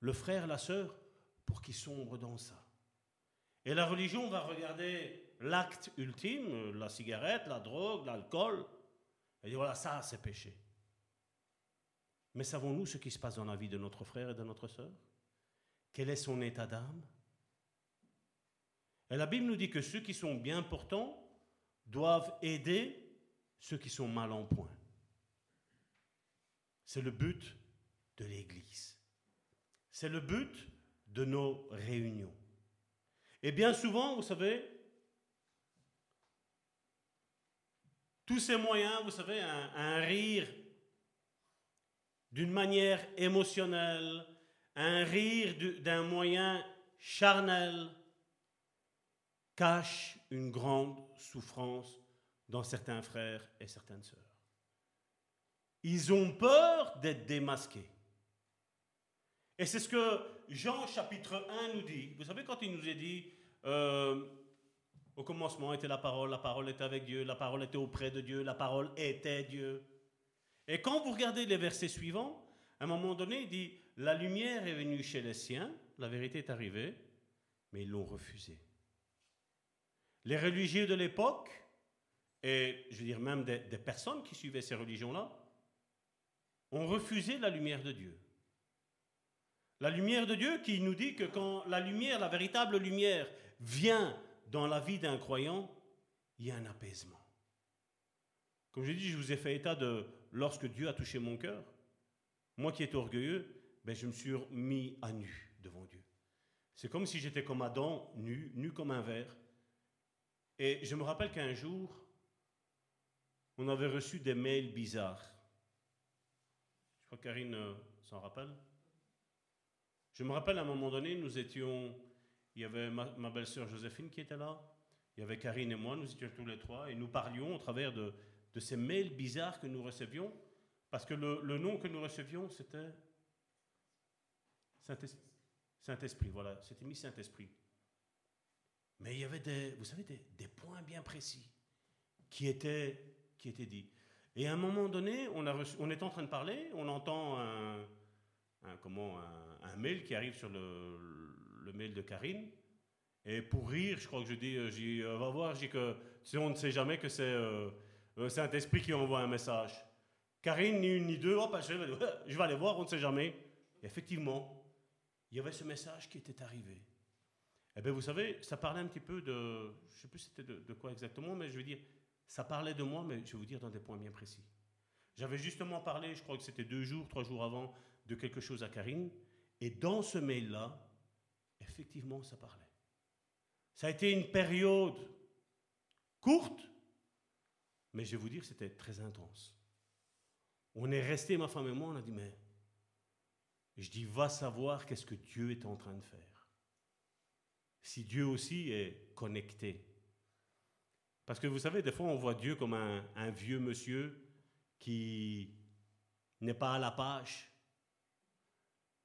le frère, la sœur, pour qu'il sombre dans ça? Et la religion va regarder l'acte ultime, la cigarette, la drogue, l'alcool, et dit voilà, ça c'est péché. Mais savons-nous ce qui se passe dans la vie de notre frère et de notre sœur? Quel est son état d'âme? Et la Bible nous dit que ceux qui sont bien portants doivent aider ceux qui sont mal en point. C'est le but de l'Église. C'est le but de nos réunions. Et bien souvent, vous savez, tous ces moyens, vous savez, un, rire d'une manière émotionnelle, un rire d'un moyen charnel, cache une grande souffrance dans certains frères et certaines sœurs. Ils ont peur d'être démasqués. Et c'est ce que Jean chapitre 1 nous dit. Vous savez, quand il nous est dit, euh, au commencement était la parole, la parole était avec Dieu, la parole était auprès de Dieu, la parole était Dieu. Et quand vous regardez les versets suivants, à un moment donné, il dit, la lumière est venue chez les siens, la vérité est arrivée, mais ils l'ont refusée. Les religieux de l'époque, et je veux dire même des, personnes qui suivaient ces religions-là, ont refusé la lumière de Dieu. La lumière de Dieu qui nous dit que quand la lumière, la véritable lumière, vient dans la vie d'un croyant, il y a un apaisement. Comme je dis, je vous ai fait état de lorsque Dieu a touché mon cœur, moi qui étais orgueilleux, ben je me suis mis à nu devant Dieu. C'est comme si j'étais comme Adam, nu, nu comme un verre. Et je me rappelle qu'un jour, on avait reçu des mails bizarres. Je crois que Karine euh, s'en rappelle. Je me rappelle à un moment donné, nous étions il y avait ma, belle-sœur Joséphine qui était là, il y avait Karine et moi, nous étions tous les trois, et nous parlions au travers de, ces mails bizarres que nous recevions, parce que le, nom que nous recevions, c'était Saint-Esprit, voilà, c'était mis Saint-Esprit. Mais il y avait des, vous savez, des, points bien précis qui étaient, qui étaient dits. Et à un moment donné, on, est en train de parler, on entend un, comment, un mail qui arrive sur le, mail de Karine. Et pour rire, je crois que je dis, euh, euh, va voir, que, on ne sait jamais que c'est euh, Saint-Esprit qui envoie un message. Karine, ni une ni deux, je vais, aller voir, on ne sait jamais. effectivement, il y avait ce message qui était arrivé. Eh bien, vous savez, ça parlait un petit peu de, je ne sais plus c'était de, quoi exactement, mais je veux dire, ça parlait de moi, mais je vais vous dire dans des points bien précis. J'avais justement parlé, je crois que c'était deux jours, trois jours avant, de quelque chose à Karine, et dans ce mail-là, effectivement, ça parlait. Ça a été une période courte, mais je vais vous dire, c'était très intense. On est resté, ma femme et moi, on a dit, mais je dis, va savoir qu'est-ce que Dieu est en train de faire. Si Dieu aussi est connecté. Parce que vous savez, des fois, on voit Dieu comme un, vieux monsieur qui n'est pas à la page.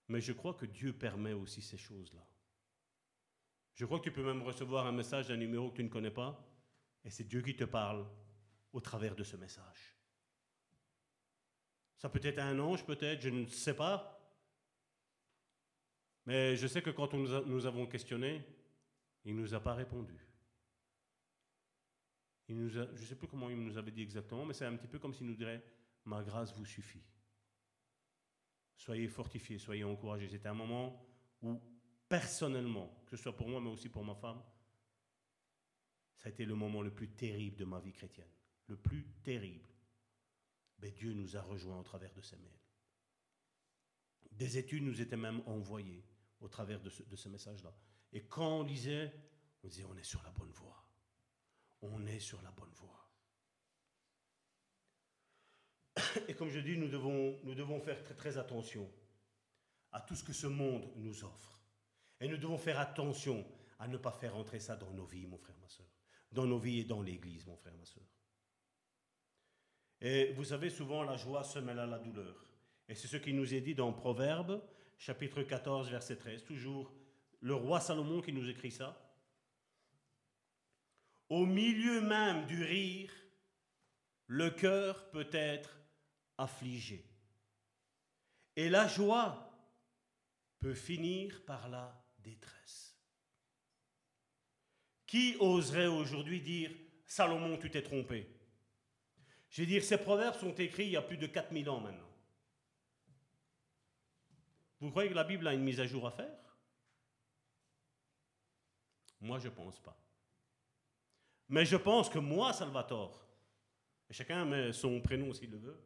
Mais je crois que Dieu permet aussi ces choses-là. Je crois que tu peux même recevoir un message d'un numéro que tu ne connais pas, et c'est Dieu qui te parle au travers de ce message. Ça peut être un ange, peut-être, je ne sais pas. Mais je sais que quand nous, nous avons questionné, il ne nous a pas répondu. Je ne sais plus comment il nous avait dit exactement, mais c'est un petit peu comme s'il nous dirait, ma grâce vous suffit. Soyez fortifiés, soyez encouragés. C'était un moment où, personnellement, que ce soit pour moi, mais aussi pour ma femme, ça a été le moment le plus terrible de ma vie chrétienne. Le plus terrible. Mais Dieu nous a rejoints au travers de ces mails. Des études nous étaient même envoyées au travers de ce, de ce message-là. Et quand on lisait, on disait on est sur la bonne voie. On est sur la bonne voie. Et comme je dis, nous devons, faire très, très attention à tout ce que ce monde nous offre. Et nous devons faire attention à ne pas faire entrer ça dans nos vies, mon frère, ma soeur. Dans nos vies et dans l'Église, mon frère, ma soeur. Et vous savez, souvent, la joie se mêle à la douleur. Et c'est ce qui nous est dit dans Proverbe, chapitre 14, verset 13. Toujours le roi Salomon qui nous écrit ça. Au milieu même du rire, le cœur peut être affligé. Et la joie peut finir par la détresse. Qui oserait aujourd'hui dire Salomon, tu t'es trompé? Je veux dire, ces proverbes sont écrits il y a plus de 4000 ans maintenant. Vous croyez que la Bible a une mise à jour à faire? Moi, je ne pense pas. Mais je pense que moi, Salvatore, et chacun met son prénom s'il le veut,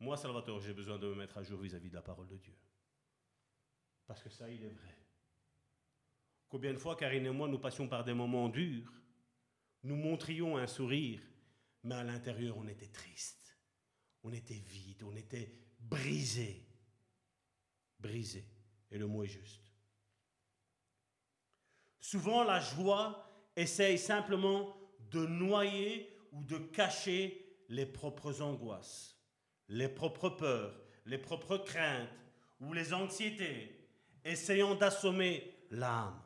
moi, Salvatore, j'ai besoin de me mettre à jour vis-à-vis de la parole de Dieu. Parce que ça, il est vrai. Combien de fois, Karine et moi, nous passions par des moments durs, nous montrions un sourire, mais à l'intérieur, on était triste, on était vide, on était brisé. Brisé. Et le mot est juste. Souvent, la joie essaye simplement de noyer ou de cacher les propres angoisses les propres peurs, les propres craintes ou les anxiétés, essayant d'assommer l'âme.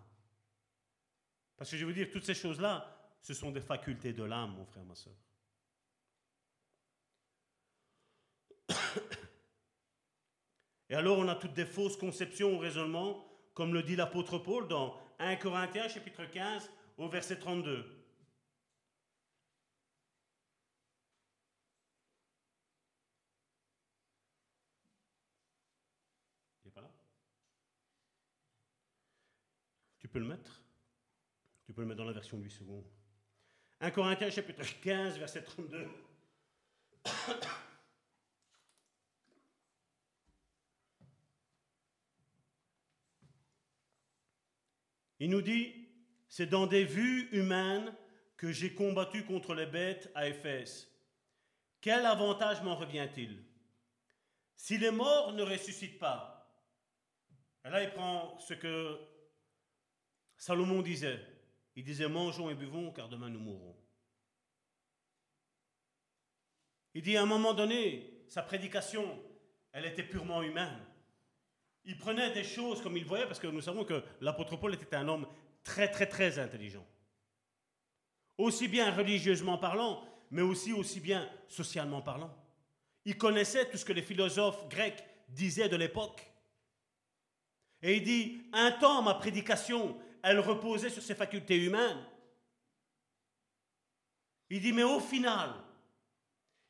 Parce que je veux dire, toutes ces choses-là, ce sont des facultés de l'âme, mon frère, ma soeur. Et alors, on a toutes des fausses conceptions ou raisonnements, comme le dit l'apôtre Paul dans 1 Corinthiens chapitre 15 au verset 32. peux le mettre Tu peux le mettre dans la version 8 secondes. 1 Corinthiens chapitre 15, verset 32. Il nous dit, c'est dans des vues humaines que j'ai combattu contre les bêtes à Éphèse. Quel avantage m'en revient-il? Si les morts ne ressuscitent pas, et là il prend ce que Salomon disait, il disait, mangeons et buvons, car demain nous mourrons. Il dit à un moment donné, sa prédication, elle était purement humaine. Il prenait des choses comme il voyait, parce que nous savons que l'apôtre Paul était un homme très, très, très intelligent. Aussi bien religieusement parlant, mais aussi aussi bien socialement parlant. Il connaissait tout ce que les philosophes grecs disaient de l'époque. Et il dit, un temps, ma prédication, elle reposait sur ses facultés humaines. Il dit, mais au final,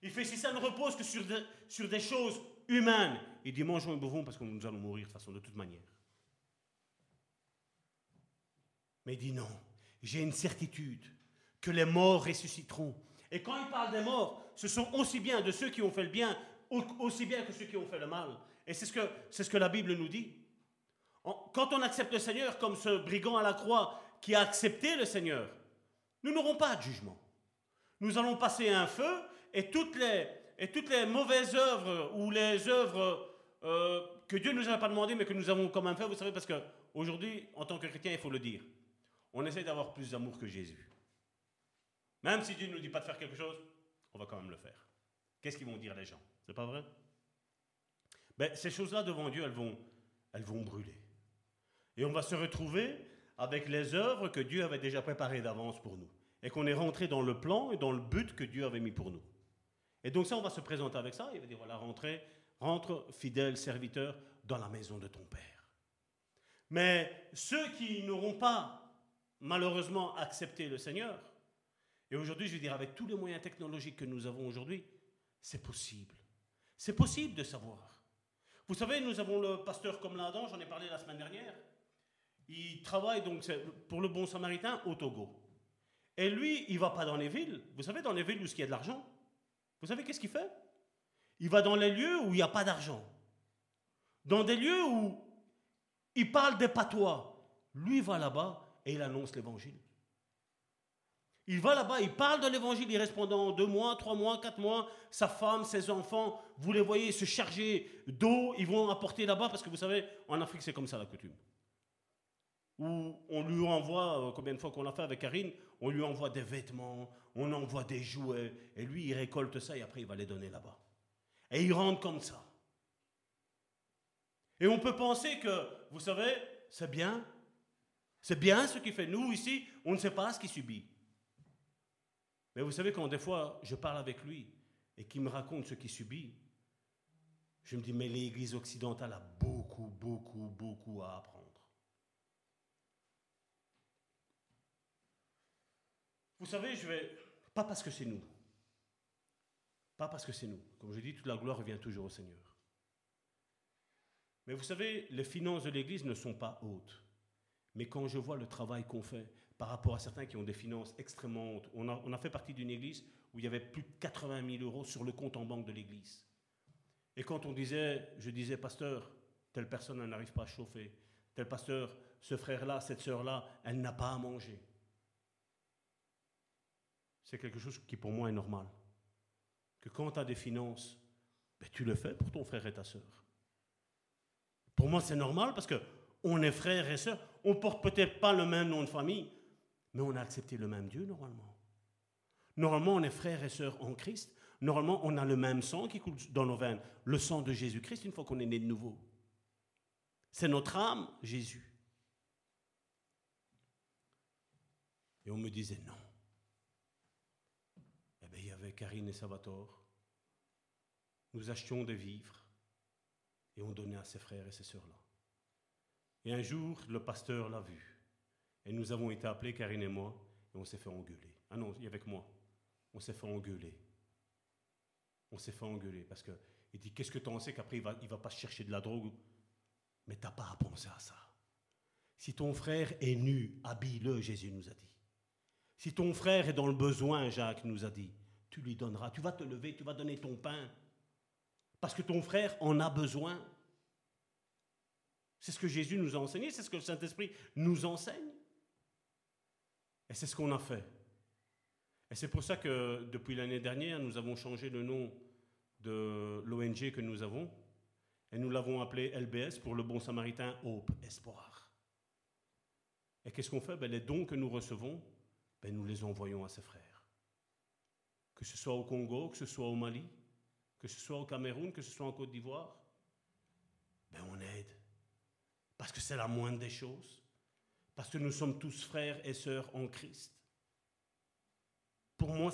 il fait, si ça ne repose que sur, des choses humaines, il dit, mangeons et buvons parce que nous allons mourir de façon, de toute manière. Mais il dit, non, j'ai une certitude que les morts ressusciteront. Et quand il parle des morts, ce sont aussi bien de ceux qui ont fait le bien, aussi bien que ceux qui ont fait le mal. Et c'est ce que, ce que la Bible nous dit. Quand on accepte le Seigneur comme ce brigand à la croix qui a accepté le Seigneur, nous n'aurons pas de jugement. Nous allons passer un feu et toutes les, et toutes les mauvaises œuvres ou les œuvres euh, que Dieu ne nous a pas demandé mais que nous avons quand même fait, vous savez, parce qu'aujourd'hui, en tant que chrétien, il faut le dire, on essaie d'avoir plus d'amour que Jésus. Même si Dieu ne nous dit pas de faire quelque chose, on va quand même le faire. Qu'est-ce qu'ils vont dire les gens? C'est pas vrai? Ben, Ces choses-là devant Dieu, elles vont, elles vont brûler. Et on va se retrouver avec les œuvres que Dieu avait déjà préparées d'avance pour nous. Et qu'on est rentré dans le plan et dans le but que Dieu avait mis pour nous. Et donc ça, on va se présenter avec ça. Il va dire, voilà, rentrez, rentre, fidèle serviteur, dans la maison de ton Père. Mais ceux qui n'auront pas, malheureusement, accepté le Seigneur, et aujourd'hui, je veux dire, avec tous les moyens technologiques que nous avons aujourd'hui, c'est possible. C'est possible de savoir. Vous savez, nous avons le pasteur comme l'Adam, j'en ai parlé la semaine dernière. Il travaille donc pour le bon samaritain au Togo. Et lui, il va pas dans les villes. Vous savez, dans les villes où il y a de l'argent, vous savez qu'est-ce qu'il fait? Il va dans les lieux où il n'y a pas d'argent. Dans des lieux où il parle des patois. Lui va là-bas et il annonce l'évangile. Il va là-bas, il parle de l'évangile, il reste pendant deux mois, trois mois, quatre mois. Sa femme, ses enfants, vous les voyez se charger d'eau, ils vont apporter là-bas, parce que vous savez, en Afrique, c'est comme ça la coutume. Où on lui envoie, euh, combien de fois qu'on l'a fait avec Karine, on lui envoie des vêtements, on envoie des jouets, et lui, il récolte ça et après, il va les donner là-bas. Et il rentre comme ça. Et on peut penser que, vous savez, c'est bien. C'est bien ce qu'il fait. Nous, ici, on ne sait pas ce qu'il subit. Mais vous savez, quand des fois je parle avec lui et qu'il me raconte ce qu'il subit, je me dis, mais l'Église occidentale a beaucoup, beaucoup, beaucoup à apprendre. Vous savez, je vais. Pas parce que c'est nous. Pas parce que c'est nous. Comme je dis, toute la gloire revient toujours au Seigneur. Mais vous savez, les finances de l'Église ne sont pas hautes. Mais quand je vois le travail qu'on fait, par rapport à certains qui ont des finances extrêmement hautes. On a, fait partie d'une église où il y avait plus de 80 000 euros sur le compte en banque de l'église. Et quand on disait, je disais, pasteur, telle personne n'arrive pas à chauffer, tel pasteur, ce frère-là, cette sœur-là, elle n'a pas à manger. C'est quelque chose qui pour moi est normal. Que quand tu as des finances, ben, tu le fais pour ton frère et ta sœur. Pour moi, c'est normal parce que on est frères et sœurs. On porte peut-être pas le même nom de famille, mais on a accepté le même Dieu normalement. Normalement, on est frères et sœurs en Christ. Normalement, on a le même sang qui coule dans nos veines, le sang de Jésus-Christ une fois qu'on est né de nouveau. C'est notre âme, Jésus. Et on me disait non. Eh bien, il y avait Karine et Salvatore. Nous achetions des vivres et on donnait à ses frères et ses sœurs-là. Et un jour, le pasteur l'a vu. Et nous avons été appelés, Karine et moi, et on s'est fait engueuler. Ah non, avec moi. On s'est fait engueuler. On s'est fait engueuler parce que il dit qu'est-ce que tu en sais qu'après il va, il va pas chercher de la drogue? Mais t'as pas à penser à ça. Si ton frère est nu, habille-le, Jésus nous a dit. Si ton frère est dans le besoin, Jacques nous a dit, tu lui donneras. Tu vas te lever, tu vas donner ton pain. Parce que ton frère en a besoin. C'est ce que Jésus nous a enseigné, c'est ce que le Saint-Esprit nous enseigne. Et c'est ce qu'on a fait. Et c'est pour ça que depuis l'année dernière, nous avons changé le nom de l'ONG que nous avons. Et nous l'avons appelé LBS pour le bon samaritain Hope, Espoir. Et qu'est-ce qu'on fait? Ben, Les dons que nous recevons, ben, nous les envoyons à ses frères. Que ce soit au Congo, que ce soit au Mali, que ce soit au Cameroun, que ce soit en Côte d'Ivoire, ben, on aide. Parce que c'est la moindre des choses. Parce que nous sommes tous frères et sœurs en Christ. Pour moi,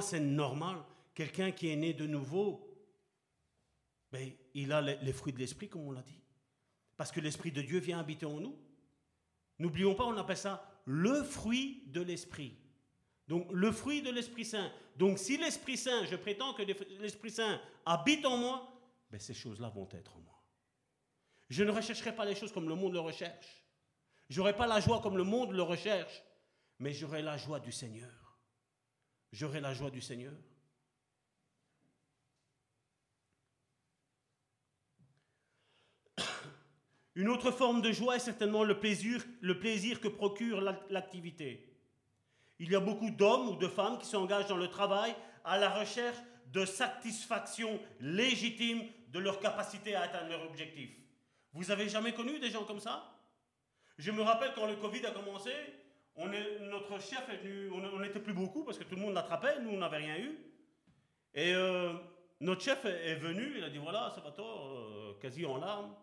c'est, normal. Quelqu'un qui est né de nouveau, ben, il a les, les fruits de l'esprit, comme on l'a dit. Parce que l'esprit de Dieu vient habiter en nous. N'oublions pas, on appelle ça le fruit de l'esprit. Donc, le fruit de l'Esprit Saint. Donc, si l'Esprit Saint, je prétends que l'Esprit Saint habite en moi, ben, ces choses-là vont être en moi. Je ne rechercherai pas les choses comme le monde le recherche. J'aurai pas la joie comme le monde le recherche, mais j'aurai la joie du Seigneur. J'aurai la joie du Seigneur. Une autre forme de joie est certainement le plaisir, le plaisir que procure l'activité. Il y a beaucoup d'hommes ou de femmes qui s'engagent dans le travail à la recherche de satisfaction légitime de leur capacité à atteindre leur objectif. Vous avez jamais connu des gens comme ça? Je me rappelle quand le Covid a commencé, on est, notre chef est venu, on n'était plus beaucoup parce que tout le monde l'attrapait, nous on n'avait rien eu. Et euh, notre chef est, venu, il a dit voilà, va toi, quasi en larmes.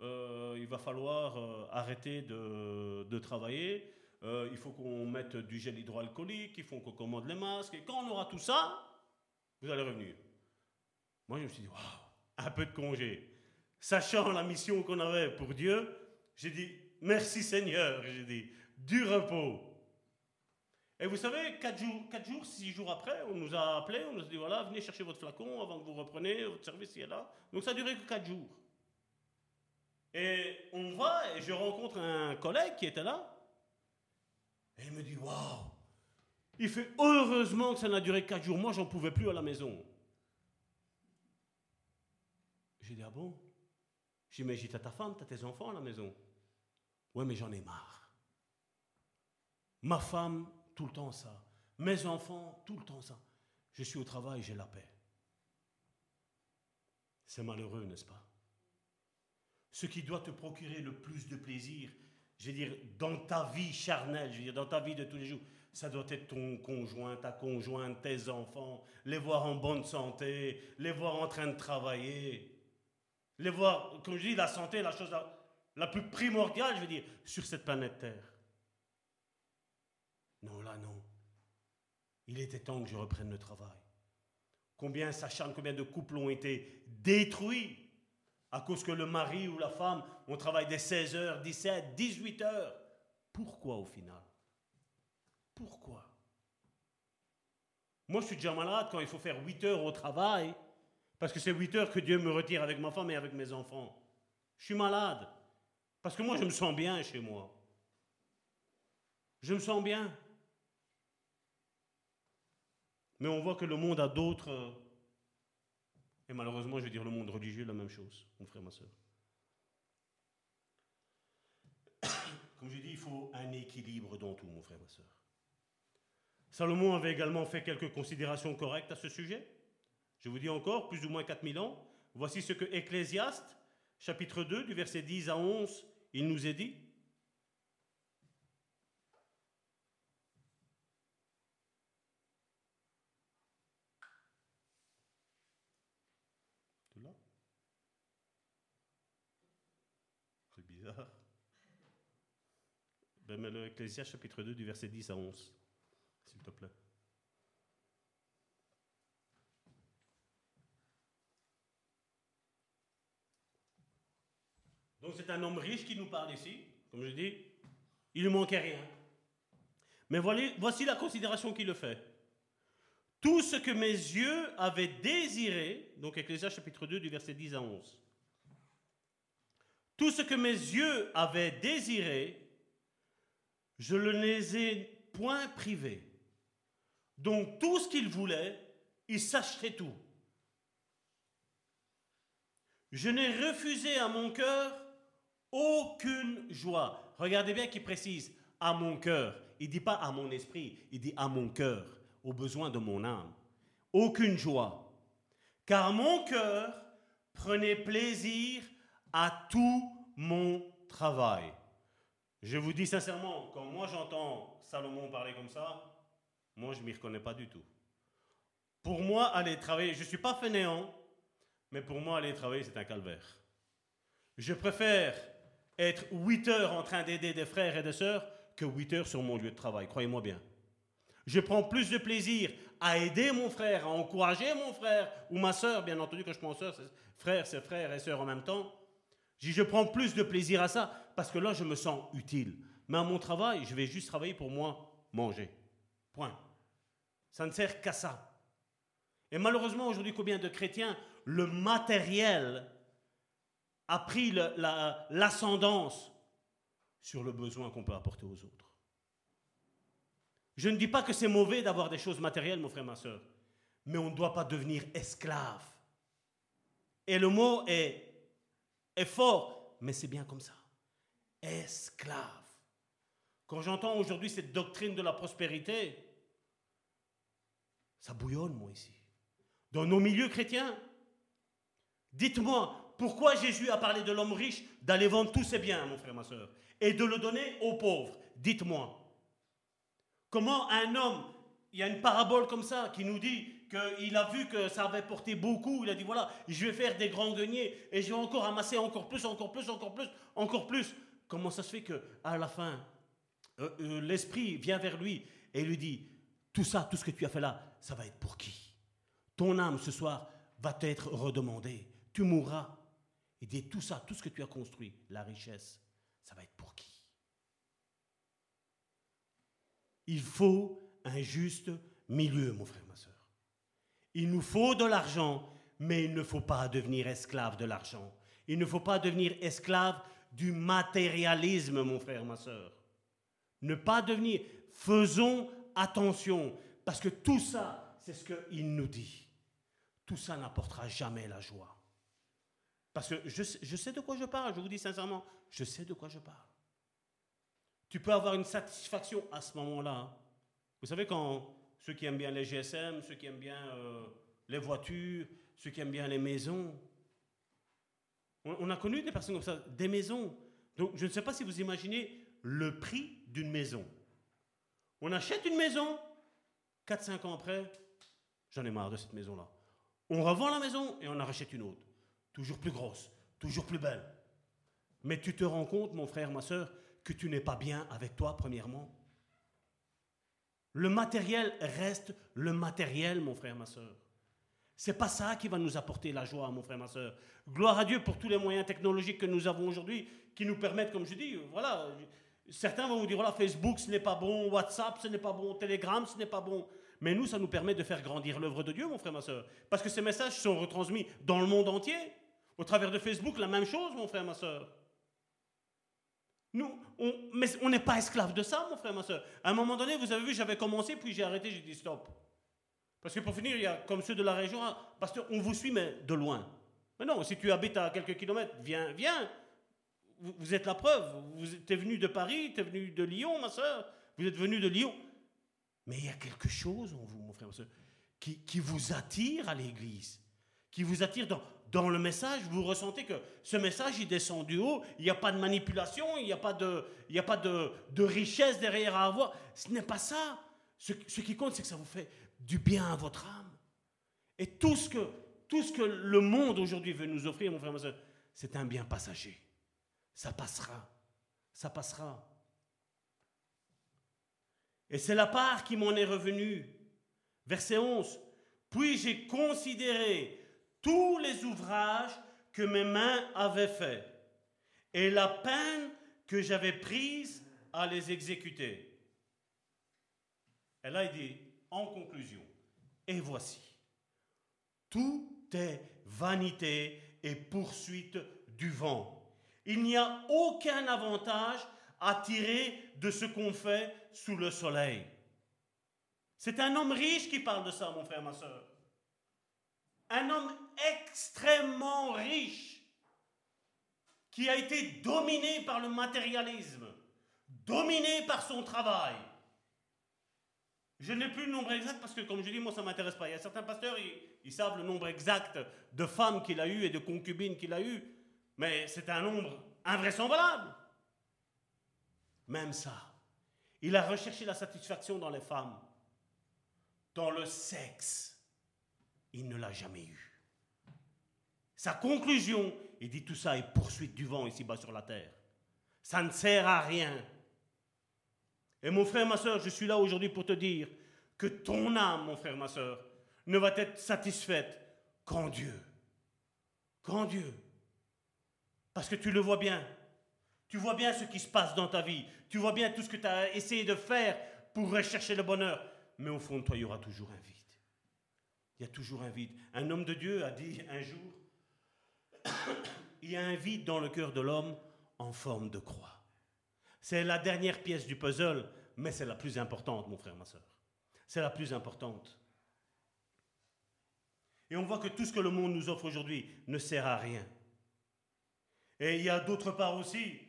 euh, il va falloir euh, arrêter de, de travailler, euh, il faut qu'on mette du gel hydroalcoolique, il faut qu'on commande les masques, et quand on aura tout ça, vous allez revenir. Moi, je me suis dit, waouh, un peu de congé. Sachant la mission qu'on avait pour Dieu, j'ai dit, merci Seigneur, j'ai dit, du repos. Et vous savez, quatre jours, quatre jours, six jours après, on nous a appelés, on nous a dit, voilà, venez chercher votre flacon avant que vous repreniez, votre service est là. Donc ça a duré que quatre jours. Et on va, et je rencontre un collègue qui était là, et il me dit, waouh, il fait heureusement que ça n'a duré quatre jours, moi j'en pouvais plus à la maison. J'ai dit, ah bon? J'ai dit, mais j'ai ta femme, t'as tes enfants à la maison. Ouais, mais j'en ai marre. Ma femme, tout le temps ça. Mes enfants, tout le temps ça. Je suis au travail, j'ai la paix. C'est malheureux, n'est-ce pas? Ce qui doit te procurer le plus de plaisir, je veux dire, dans ta vie charnelle, je veux dire, dans ta vie de tous les jours, ça doit être ton conjoint, ta conjointe, tes enfants, les voir en bonne santé, les voir en train de travailler, les voir, comme je dis, la santé, la chose la, la plus primordiale, je veux dire, sur cette planète Terre. Non, là, non. Il était temps que je reprenne le travail. Combien s'acharnent, combien de couples ont été détruits à cause que le mari ou la femme, on travaille des 16 heures, 17, 18 heures. Pourquoi au final? Pourquoi? Moi, je suis déjà malade quand il faut faire 8 heures au travail, parce que c'est 8 heures que Dieu me retire avec ma femme et avec mes enfants. Je suis malade, parce que moi, je me sens bien chez moi. Je me sens bien. Mais on voit que le monde a d'autres. Euh, et malheureusement, je veux dire, le monde religieux, la même chose, mon frère, ma soeur. Comme je dis, il faut un équilibre dans tout, mon frère, ma soeur. Salomon avait également fait quelques considérations correctes à ce sujet. Je vous dis encore, plus ou moins 4000 ans. Voici ce que Ecclésiaste, chapitre 2, du verset 10 à 11, il nous est dit. Ben, mais le Ecclésiaste chapitre 2 du verset 10 à 11, s'il te plaît. Donc c'est un homme riche qui nous parle ici. Comme je dis, il ne manquait rien. Mais voici la considération qu'il le fait. Tout ce que mes yeux avaient désiré, donc Ecclésiaste chapitre 2 du verset 10 à 11. Tout ce que mes yeux avaient désiré, je ne les ai point privés. Donc tout ce qu'il voulait, il s'achetait tout. Je n'ai refusé à mon cœur aucune joie. Regardez bien qu'il précise à mon cœur. Il dit pas à mon esprit, il dit à mon cœur, aux besoins de mon âme. Aucune joie. Car mon cœur prenait plaisir à tout mon travail. Je vous dis sincèrement, quand moi j'entends Salomon parler comme ça, moi je m'y reconnais pas du tout. Pour moi, aller travailler, je ne suis pas fainéant, mais pour moi, aller travailler, c'est un calvaire. Je préfère être 8 heures en train d'aider des frères et des sœurs que 8 heures sur mon lieu de travail, croyez-moi bien. Je prends plus de plaisir à aider mon frère, à encourager mon frère ou ma sœur, bien entendu que je prends sœur, frère, c'est frère et sœur en même temps, je prends plus de plaisir à ça parce que là, je me sens utile. Mais à mon travail, je vais juste travailler pour moi manger. Point. Ça ne sert qu'à ça. Et malheureusement, aujourd'hui, combien de chrétiens, le matériel a pris l'ascendance sur le besoin qu'on peut apporter aux autres. Je ne dis pas que c'est mauvais d'avoir des choses matérielles, mon frère, ma soeur, mais on ne doit pas devenir esclave. Et le mot est est fort, mais c'est bien comme ça. Esclave. Quand j'entends aujourd'hui cette doctrine de la prospérité, ça bouillonne, moi, ici. Dans nos milieux chrétiens, dites-moi, pourquoi Jésus a parlé de l'homme riche d'aller vendre tous ses biens, mon frère, ma soeur, et de le donner aux pauvres? Dites-moi. Comment un homme, il y a une parabole comme ça qui nous dit qu'il a vu que ça avait porté beaucoup, il a dit voilà, je vais faire des grands deniers et je vais encore amasser encore plus, encore plus, encore plus, encore plus. Comment ça se fait que à la fin, euh, euh, l'esprit vient vers lui et lui dit tout ça, tout ce que tu as fait là, ça va être pour qui? Ton âme ce soir va t'être redemandée. Tu mourras. Il dit tout ça, tout ce que tu as construit, la richesse, ça va être pour qui? Il faut un juste milieu, mon frère, ma soeur. Il nous faut de l'argent, mais il ne faut pas devenir esclave de l'argent. Il ne faut pas devenir esclave du matérialisme, mon frère, ma soeur. Ne pas devenir. Faisons attention, parce que tout ça, c'est ce qu'il nous dit. Tout ça n'apportera jamais la joie. Parce que je, sais de quoi je parle, je vous dis sincèrement, je sais de quoi je parle. Tu peux avoir une satisfaction à ce moment-là. Vous savez, quand ceux qui aiment bien les GSM, ceux qui aiment bien euh, les voitures, ceux qui aiment bien les maisons, on, a connu des personnes comme ça, des maisons. Donc, je ne sais pas si vous imaginez le prix d'une maison. On achète une maison, 4-5 ans après, j'en ai marre de cette maison-là. On revend la maison et on en rachète une autre. Toujours plus grosse, toujours plus belle. Mais tu te rends compte, mon frère, ma soeur, que tu n'es pas bien avec toi, premièrement. Le matériel reste le matériel, mon frère, ma soeur. C'est pas ça qui va nous apporter la joie, mon frère, ma soeur. Gloire à Dieu pour tous les moyens technologiques que nous avons aujourd'hui, qui nous permettent, comme je dis, voilà. Certains vont vous dire, voilà, Facebook, ce n'est pas bon, WhatsApp, ce n'est pas bon, Telegram, ce n'est pas bon. Mais nous, ça nous permet de faire grandir l'œuvre de Dieu, mon frère, ma soeur. Parce que ces messages sont retransmis dans le monde entier. Au travers de Facebook, la même chose, mon frère, ma soeur. Nous, on, mais on n'est pas esclave de ça, mon frère, ma soeur. À un moment donné, vous avez vu, j'avais commencé, puis j'ai arrêté, j'ai dit stop. Parce que pour finir, il y a comme ceux de la région, hein, parce qu'on vous suit, mais de loin. Mais non, si tu habites à quelques kilomètres, viens, viens. Vous, êtes la preuve. Vous êtes venu de Paris, tu es venu de Lyon, ma soeur. Vous êtes venu de Lyon. Mais il y a quelque chose en vous, mon frère, ma soeur, qui, qui vous attire à l'église, qui vous attire dans, dans le message, vous ressentez que ce message, il descend du haut, il n'y a pas de manipulation, il n'y a pas, de, il a pas de, richesse derrière à avoir. Ce n'est pas ça. Ce, qui compte, c'est que ça vous fait du bien à votre âme. Et tout ce que, tout ce que le monde aujourd'hui veut nous offrir, mon frère, c'est un bien passager. Ça passera. Ça passera. Et c'est la part qui m'en est revenue. Verset 11. Puis j'ai considéré tous les ouvrages que mes mains avaient faits et la peine que j'avais prise à les exécuter. Là, il dit, en conclusion, et voici, tout est vanité et poursuite du vent. Il n'y a aucun avantage à tirer de ce qu'on fait sous le soleil. C'est un homme riche qui parle de ça, mon frère, ma soeur un homme extrêmement riche qui a été dominé par le matérialisme, dominé par son travail. Je n'ai plus le nombre exact parce que, comme je dis, moi, ça ne m'intéresse pas. Il y a certains pasteurs, ils, savent le nombre exact de femmes qu'il a eues et de concubines qu'il a eues, mais c'est un nombre invraisemblable. Même ça, il a recherché la satisfaction dans les femmes, dans le sexe il ne l'a jamais eu. Sa conclusion, il dit tout ça est poursuite du vent ici-bas sur la terre. Ça ne sert à rien. Et mon frère, ma soeur, je suis là aujourd'hui pour te dire que ton âme, mon frère, ma soeur, ne va être satisfaite qu'en Dieu. Qu'en Dieu. Parce que tu le vois bien. Tu vois bien ce qui se passe dans ta vie. Tu vois bien tout ce que tu as essayé de faire pour rechercher le bonheur. Mais au fond de toi, il y aura toujours un vide il y a toujours un vide. Un homme de Dieu a dit un jour, il y a un vide dans le cœur de l'homme en forme de croix. C'est la dernière pièce du puzzle, mais c'est la plus importante, mon frère, ma soeur. C'est la plus importante. Et on voit que tout ce que le monde nous offre aujourd'hui ne sert à rien. Et il y a d'autre part aussi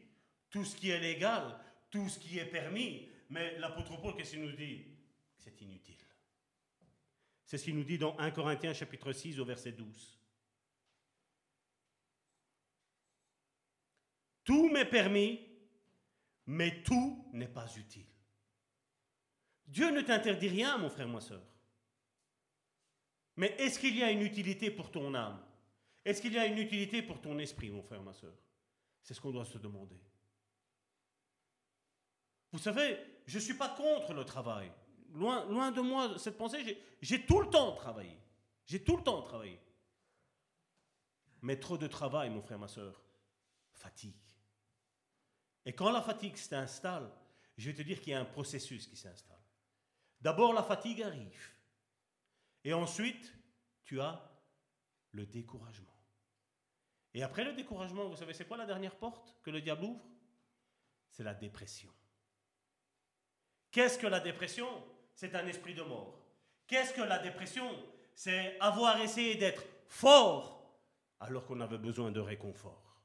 tout ce qui est légal, tout ce qui est permis. Mais l'apôtre Paul, qu'est-ce qu'il nous dit? C'est inutile. C'est ce qu'il nous dit dans 1 Corinthiens chapitre 6 au verset 12. Tout m'est permis, mais tout n'est pas utile. Dieu ne t'interdit rien, mon frère, ma soeur. Mais est-ce qu'il y a une utilité pour ton âme? Est-ce qu'il y a une utilité pour ton esprit, mon frère, ma soeur C'est ce qu'on doit se demander. Vous savez, je ne suis pas contre le travail. Loin, de moi cette pensée, j'ai tout le temps travaillé. J'ai tout le temps travaillé. Mais trop de travail, mon frère, ma soeur, fatigue. Et quand la fatigue s'installe, je vais te dire qu'il y a un processus qui s'installe. D'abord, la fatigue arrive. Et ensuite, tu as le découragement. Et après le découragement, vous savez, c'est quoi la dernière porte que le diable ouvre? C'est la dépression. Qu'est-ce que la dépression? C'est un esprit de mort. Qu'est-ce que la dépression? C'est avoir essayé d'être fort alors qu'on avait besoin de réconfort.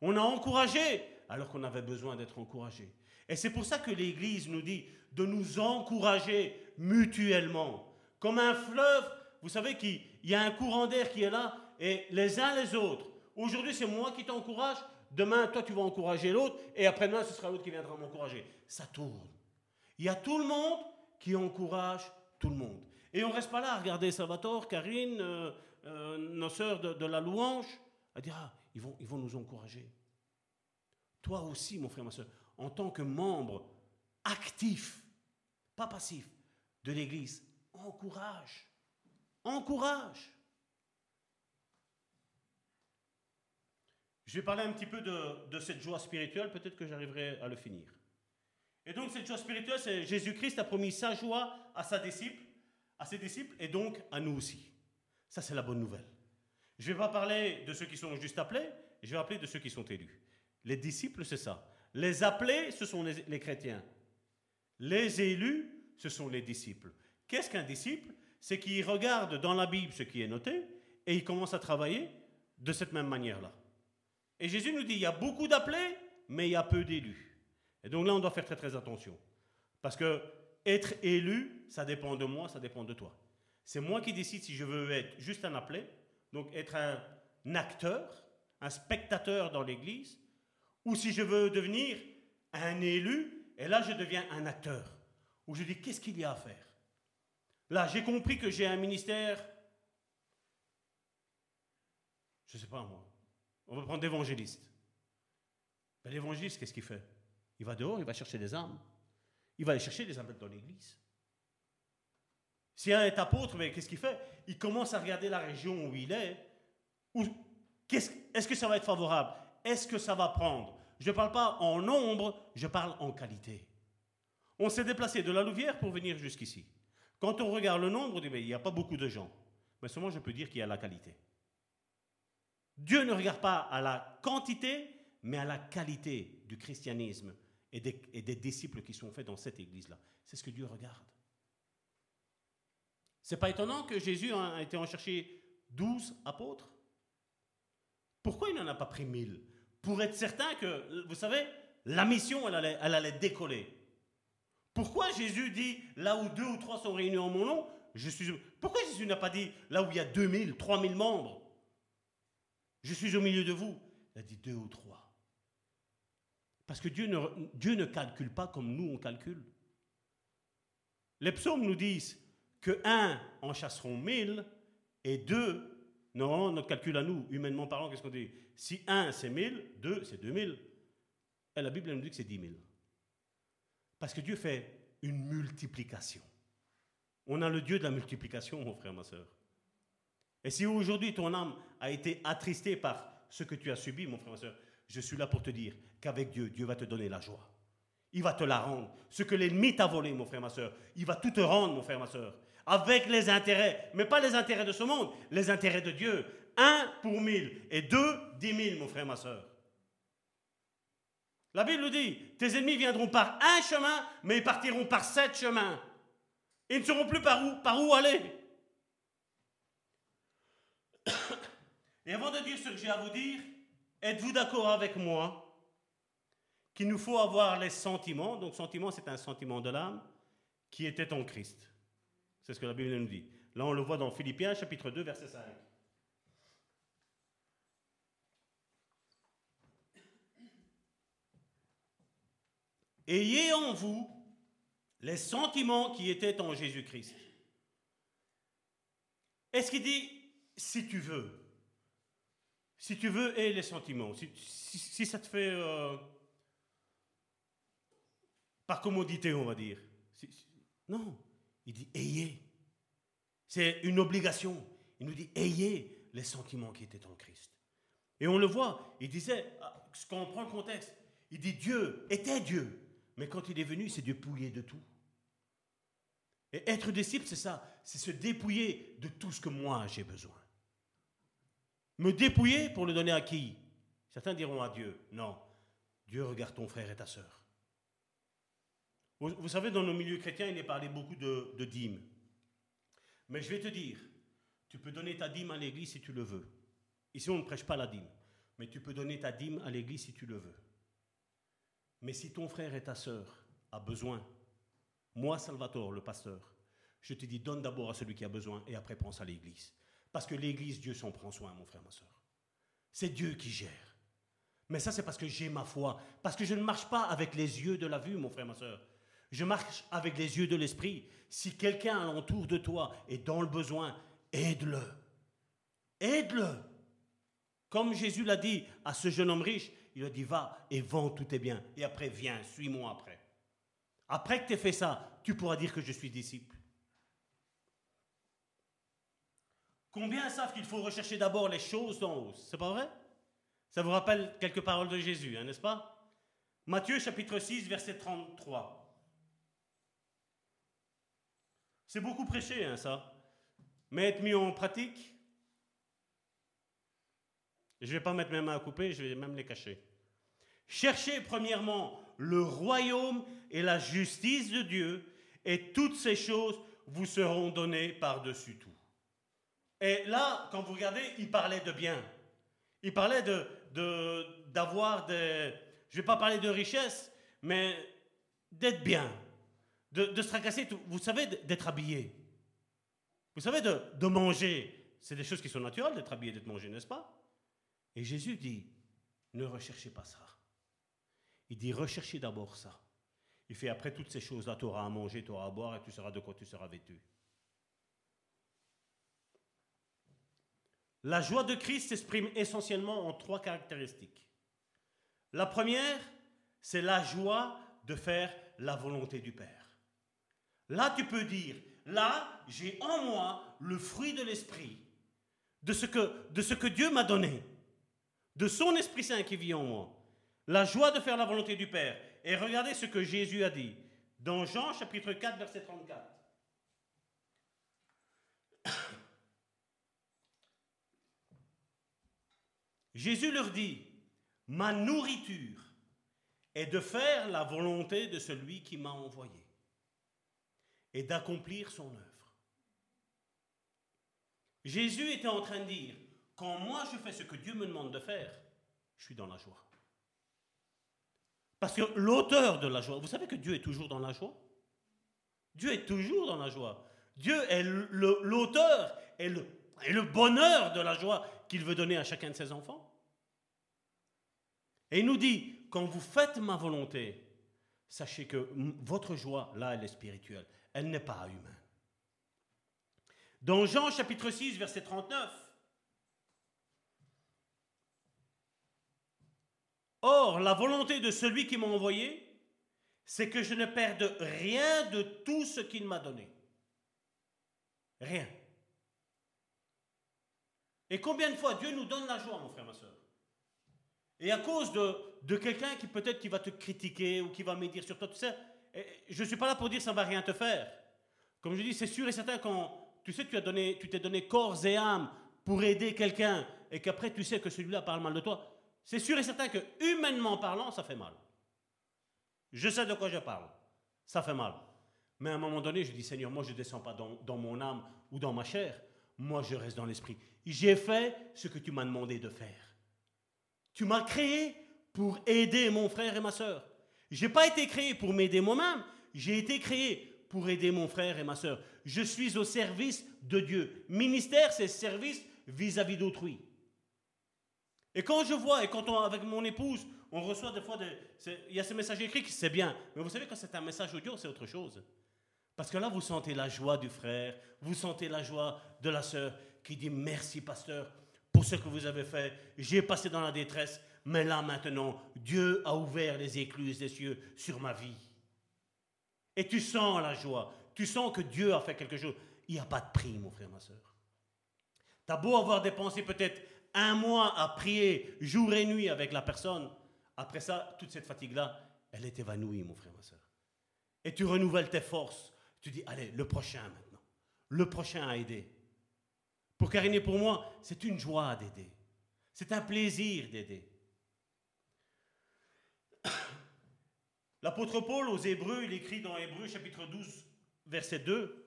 On a encouragé alors qu'on avait besoin d'être encouragé. Et c'est pour ça que l'Église nous dit de nous encourager mutuellement. Comme un fleuve, vous savez qu'il y a un courant d'air qui est là, et les uns les autres. Aujourd'hui, c'est moi qui t'encourage, demain, toi, tu vas encourager l'autre, et après-demain, ce sera l'autre qui viendra m'encourager. Ça tourne. Il y a tout le monde qui encourage tout le monde. Et on ne reste pas là à regarder Salvatore, Karine, euh, euh, nos sœurs de, la louange, à dire, ah, ils vont, ils nous encourager. Toi aussi, mon frère, ma soeur, en tant que membre actif, pas passif, de l'Église, encourage. Encourage. Je vais parler un petit peu de cette joie spirituelle, peut-être que j'arriverai à le finir. Et donc cette joie spirituelle, c'est Jésus-Christ a promis sa joie à sa disciple, à ses disciples et donc à nous aussi. Ça c'est la bonne nouvelle. Je ne vais pas parler de ceux qui sont juste appelés, je vais parler de ceux qui sont élus. Les disciples, c'est ça. Les appelés, ce sont les, chrétiens. Les élus, ce sont les disciples. Qu'est-ce qu'un disciple? C'est qu'il regarde dans la Bible ce qui est noté et il commence à travailler de cette même manière-là. Et Jésus nous dit, il y a beaucoup d'appelés, mais il y a peu d'élus. Et donc là, on doit faire très très attention. Parce que être élu, ça dépend de moi, ça dépend de toi. C'est moi qui décide si je veux être juste un appelé, donc être un acteur, un spectateur dans l'Église, ou si je veux devenir un élu, et là je deviens un acteur, où je dis qu'est-ce qu'il y a à faire? Là, j'ai compris que j'ai un ministère, je ne sais pas moi, on va prendre d'évangéliste. Ben, l'évangéliste, qu'est-ce qu'il fait? Il va dehors, il va chercher des âmes. Il va aller chercher des âmes dans l'église. Si un est apôtre, mais qu'est-ce qu'il fait? Il commence à regarder la région où il est. Est-ce que ça va être favorable? Est-ce que ça va prendre? Je ne parle pas en nombre, je parle en qualité. On s'est déplacé de la Louvière pour venir jusqu'ici. Quand on regarde le nombre, on dit, il n'y a pas beaucoup de gens. Mais seulement je peux dire qu'il y a la qualité. Dieu ne regarde pas à la quantité, mais à la qualité du christianisme et des, disciples qui sont faits dans cette église-là. C'est ce que Dieu regarde. C'est pas étonnant que Jésus a été en chercher douze apôtres? Pourquoi il n'en a pas pris mille? Pour être certain que, vous savez, la mission, elle allait, elle allait décoller. Pourquoi Jésus dit, là où deux ou trois sont réunis en mon nom, je suis... Pourquoi Jésus n'a pas dit, là où il y a 2000, 3000 membres, je suis au milieu de vous? Il a dit deux ou trois. Parce que Dieu ne, Dieu ne calcule pas comme nous on calcule. Les psaumes nous disent que un en chasseront mille et deux, normalement notre calcul à nous, humainement parlant, qu'est-ce qu'on dit? Si 1 c'est 1000, 2 c'est 2000, et la Bible nous dit que c'est 10 000. Parce que Dieu fait une multiplication. On a le Dieu de la multiplication, mon frère, ma soeur. Et si aujourd'hui ton âme a été attristée par ce que tu as subi, mon frère, ma soeur, je suis là pour te dire qu'avec Dieu, Dieu va te donner la joie. Il va te la rendre. Ce que l'ennemi t'a volé, mon frère, ma soeur, il va tout te rendre, mon frère, ma soeur. Avec les intérêts, mais pas les intérêts de ce monde, les intérêts de Dieu. Un pour mille et deux, dix mille, mon frère, ma soeur. La Bible dit, tes ennemis viendront par un chemin, mais ils partiront par sept chemins. Ils ne sauront plus par où, par où aller. Et avant de dire ce que j'ai à vous dire, êtes-vous d'accord avec moi qu'il nous faut avoir les sentiments, donc sentiment c'est un sentiment de l'âme, qui était en Christ. C'est ce que la Bible nous dit. Là on le voit dans Philippiens chapitre 2 verset 5. Ayez en vous les sentiments qui étaient en Jésus-Christ. Est-ce qu'il dit si tu veux Si tu veux, et les sentiments. Si, ça te fait. Euh, par commodité, on va dire. non, il dit ayez. C'est une obligation. Il nous dit ayez les sentiments qui étaient en Christ. Et on le voit, il disait, ah, quand on prend le contexte, il dit Dieu était Dieu, mais quand il est venu, il s'est dépouillé de tout. Et être disciple, c'est ça, c'est se dépouiller de tout ce que moi j'ai besoin. Me dépouiller pour le donner à qui? Certains diront à Dieu. Non, Dieu regarde ton frère et ta sœur. Vous, savez, dans nos milieux chrétiens, il est parlé beaucoup de, de dîmes. Mais je vais te dire, tu peux donner ta dîme à l'église si tu le veux. Ici, on ne prêche pas la dîme, mais tu peux donner ta dîme à l'église si tu le veux. Mais si ton frère et ta sœur a besoin, moi, Salvatore, le pasteur, je te dis, donne d'abord à celui qui a besoin et après pense à l'église. Parce que l'église, Dieu s'en prend soin, mon frère, ma sœur. C'est Dieu qui gère. Mais ça, c'est parce que j'ai ma foi. Parce que je ne marche pas avec les yeux de la vue, mon frère, ma sœur. Je marche avec les yeux de l'esprit. Si quelqu'un alentour de toi est dans le besoin, aide-le. Aide-le. Comme Jésus l'a dit à ce jeune homme riche, il a dit va et vends tous tes biens. Et après, viens, suis-moi après. Après que tu aies fait ça, tu pourras dire que je suis disciple. Combien savent qu'il faut rechercher d'abord les choses d'en haut? C'est pas vrai? Ça vous rappelle quelques paroles de Jésus, hein, n'est-ce pas? Matthieu chapitre 6, verset 33. C'est beaucoup prêché, hein, ça. Mais être mis en pratique, je ne vais pas mettre mes mains à couper, je vais même les cacher. Cherchez premièrement le royaume et la justice de Dieu, et toutes ces choses vous seront données par-dessus tout. Et là, quand vous regardez, il parlait de bien. Il parlait de, d'avoir des... Je ne vais pas parler de richesse, mais d'être bien, de, de se tracasser, vous savez, d'être habillé. Vous savez, de, de manger. C'est des choses qui sont naturelles d'être habillé, d'être mangé, n'est-ce pas? Et Jésus dit, ne recherchez pas ça. Il dit, recherchez d'abord ça. Il fait, après toutes ces choses-là, tu auras à manger, tu auras à boire et tu seras de quoi? Tu seras vêtu. La joie de Christ s'exprime essentiellement en trois caractéristiques. La première, c'est la joie de faire la volonté du Père. Là, tu peux dire, là, j'ai en moi le fruit de l'Esprit, de, ce que, de ce que Dieu m'a donné, de son Esprit Saint qui vit en moi. La joie de faire la volonté du Père. Et regardez ce que Jésus a dit dans Jean chapitre 4, verset 34. Jésus leur dit, ma nourriture est de faire la volonté de celui qui m'a envoyé et d'accomplir son œuvre. Jésus était en train de dire, quand moi je fais ce que Dieu me demande de faire, je suis dans la joie. Parce que l'auteur de la joie, vous savez que Dieu est toujours dans la joie? Dieu est toujours dans la joie. Dieu est l'auteur et le, et le bonheur de la joie qu'il veut donner à chacun de ses enfants. Et il nous dit, quand vous faites ma volonté, sachez que votre joie, là, elle est spirituelle. Elle n'est pas humaine. Dans Jean chapitre 6, verset 39, Or, la volonté de celui qui m'a envoyé, c'est que je ne perde rien de tout ce qu'il m'a donné. Rien. Et combien de fois Dieu nous donne la joie, mon frère, ma soeur? Et à cause de, de quelqu'un qui peut-être qui va te critiquer ou qui va médire sur toi, tu sais, je ne suis pas là pour dire ça ne va rien te faire. Comme je dis, c'est sûr et certain quand tu sais tu as donné, tu t'es donné corps et âme pour aider quelqu'un et qu'après tu sais que celui-là parle mal de toi, c'est sûr et certain que humainement parlant, ça fait mal. Je sais de quoi je parle. Ça fait mal. Mais à un moment donné, je dis Seigneur, moi je ne descends pas dans, dans mon âme ou dans ma chair. Moi je reste dans l'esprit. J'ai fait ce que tu m'as demandé de faire. Tu m'as créé pour aider mon frère et ma soeur. Je n'ai pas été créé pour m'aider moi-même. J'ai été créé pour aider mon frère et ma soeur. Je suis au service de Dieu. Ministère, c'est service vis-à-vis d'autrui. Et quand je vois, et quand on, avec mon épouse, on reçoit des fois, il y a ces messages écrits qui c'est bien. Mais vous savez, quand c'est un message audio, c'est autre chose. Parce que là, vous sentez la joie du frère, vous sentez la joie de la sœur qui dit merci, pasteur, ce que vous avez fait. J'ai passé dans la détresse, mais là maintenant, Dieu a ouvert les écluses des cieux sur ma vie. Et tu sens la joie, tu sens que Dieu a fait quelque chose. Il n'y a pas de prix, mon frère, ma soeur. Tu as beau avoir dépensé peut-être un mois à prier jour et nuit avec la personne. Après ça, toute cette fatigue-là, elle est évanouie, mon frère, ma soeur. Et tu renouvelles tes forces. Tu dis, allez, le prochain maintenant. Le prochain à aider. Pour Karine et pour moi, c'est une joie d'aider. C'est un plaisir d'aider. L'apôtre Paul aux Hébreux, il écrit dans Hébreux chapitre 12, verset 2,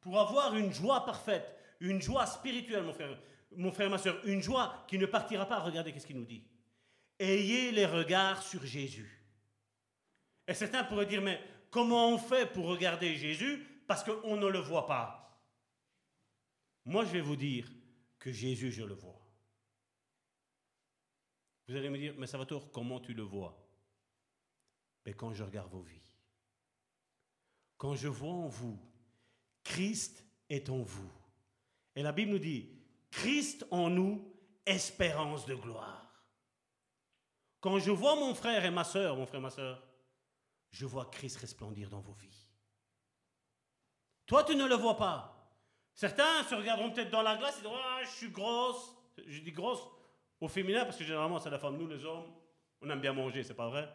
pour avoir une joie parfaite, une joie spirituelle, mon frère, mon ma soeur, une joie qui ne partira pas. Regardez qu'est-ce qu'il nous dit. Ayez les regards sur Jésus. Et certains pourraient dire, mais comment on fait pour regarder Jésus? Parce qu'on ne le voit pas Moi, je vais vous dire que Jésus, je le vois. Vous allez me dire, mais Salvatore, comment tu le vois? Mais quand je regarde vos vies, quand je vois en vous, Christ est en vous. Et la Bible nous dit, Christ en nous, espérance de gloire. Quand je vois mon frère et ma soeur, mon frère et ma soeur, je vois Christ resplendir dans vos vies. Toi, tu ne le vois pas. Certains se regarderont peut-être dans la glace et diront, ah, je suis grosse. Je dis grosse au féminin parce que généralement c'est la femme. Nous, les hommes, on aime bien manger, c'est pas vrai?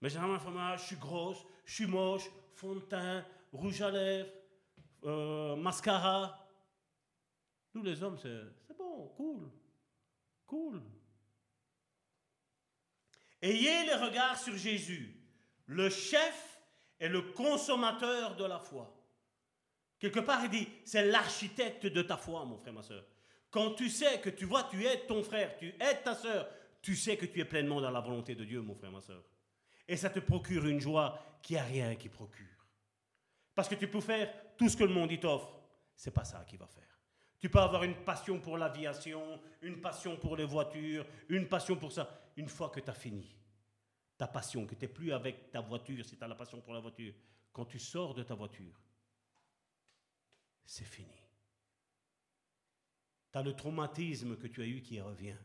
Mais généralement, la femme, ah, je suis grosse, je suis moche, fond de teint, rouge à lèvres, euh, mascara. Nous, les hommes, c'est bon, cool, cool. Ayez les regards sur Jésus, le chef et le consommateur de la foi. Quelque part, il dit, c'est l'architecte de ta foi, mon frère, ma soeur. Quand tu sais que tu vois, tu es ton frère, tu es ta soeur, tu sais que tu es pleinement dans la volonté de Dieu, mon frère, ma soeur. Et ça te procure une joie qui a rien qui procure. Parce que tu peux faire tout ce que le monde t'offre. C'est pas ça qui va faire. Tu peux avoir une passion pour l'aviation, une passion pour les voitures, une passion pour ça. Une fois que tu as fini ta passion, que tu n'es plus avec ta voiture, si tu as la passion pour la voiture, quand tu sors de ta voiture, c'est fini. Tu as le traumatisme que tu as eu qui revient.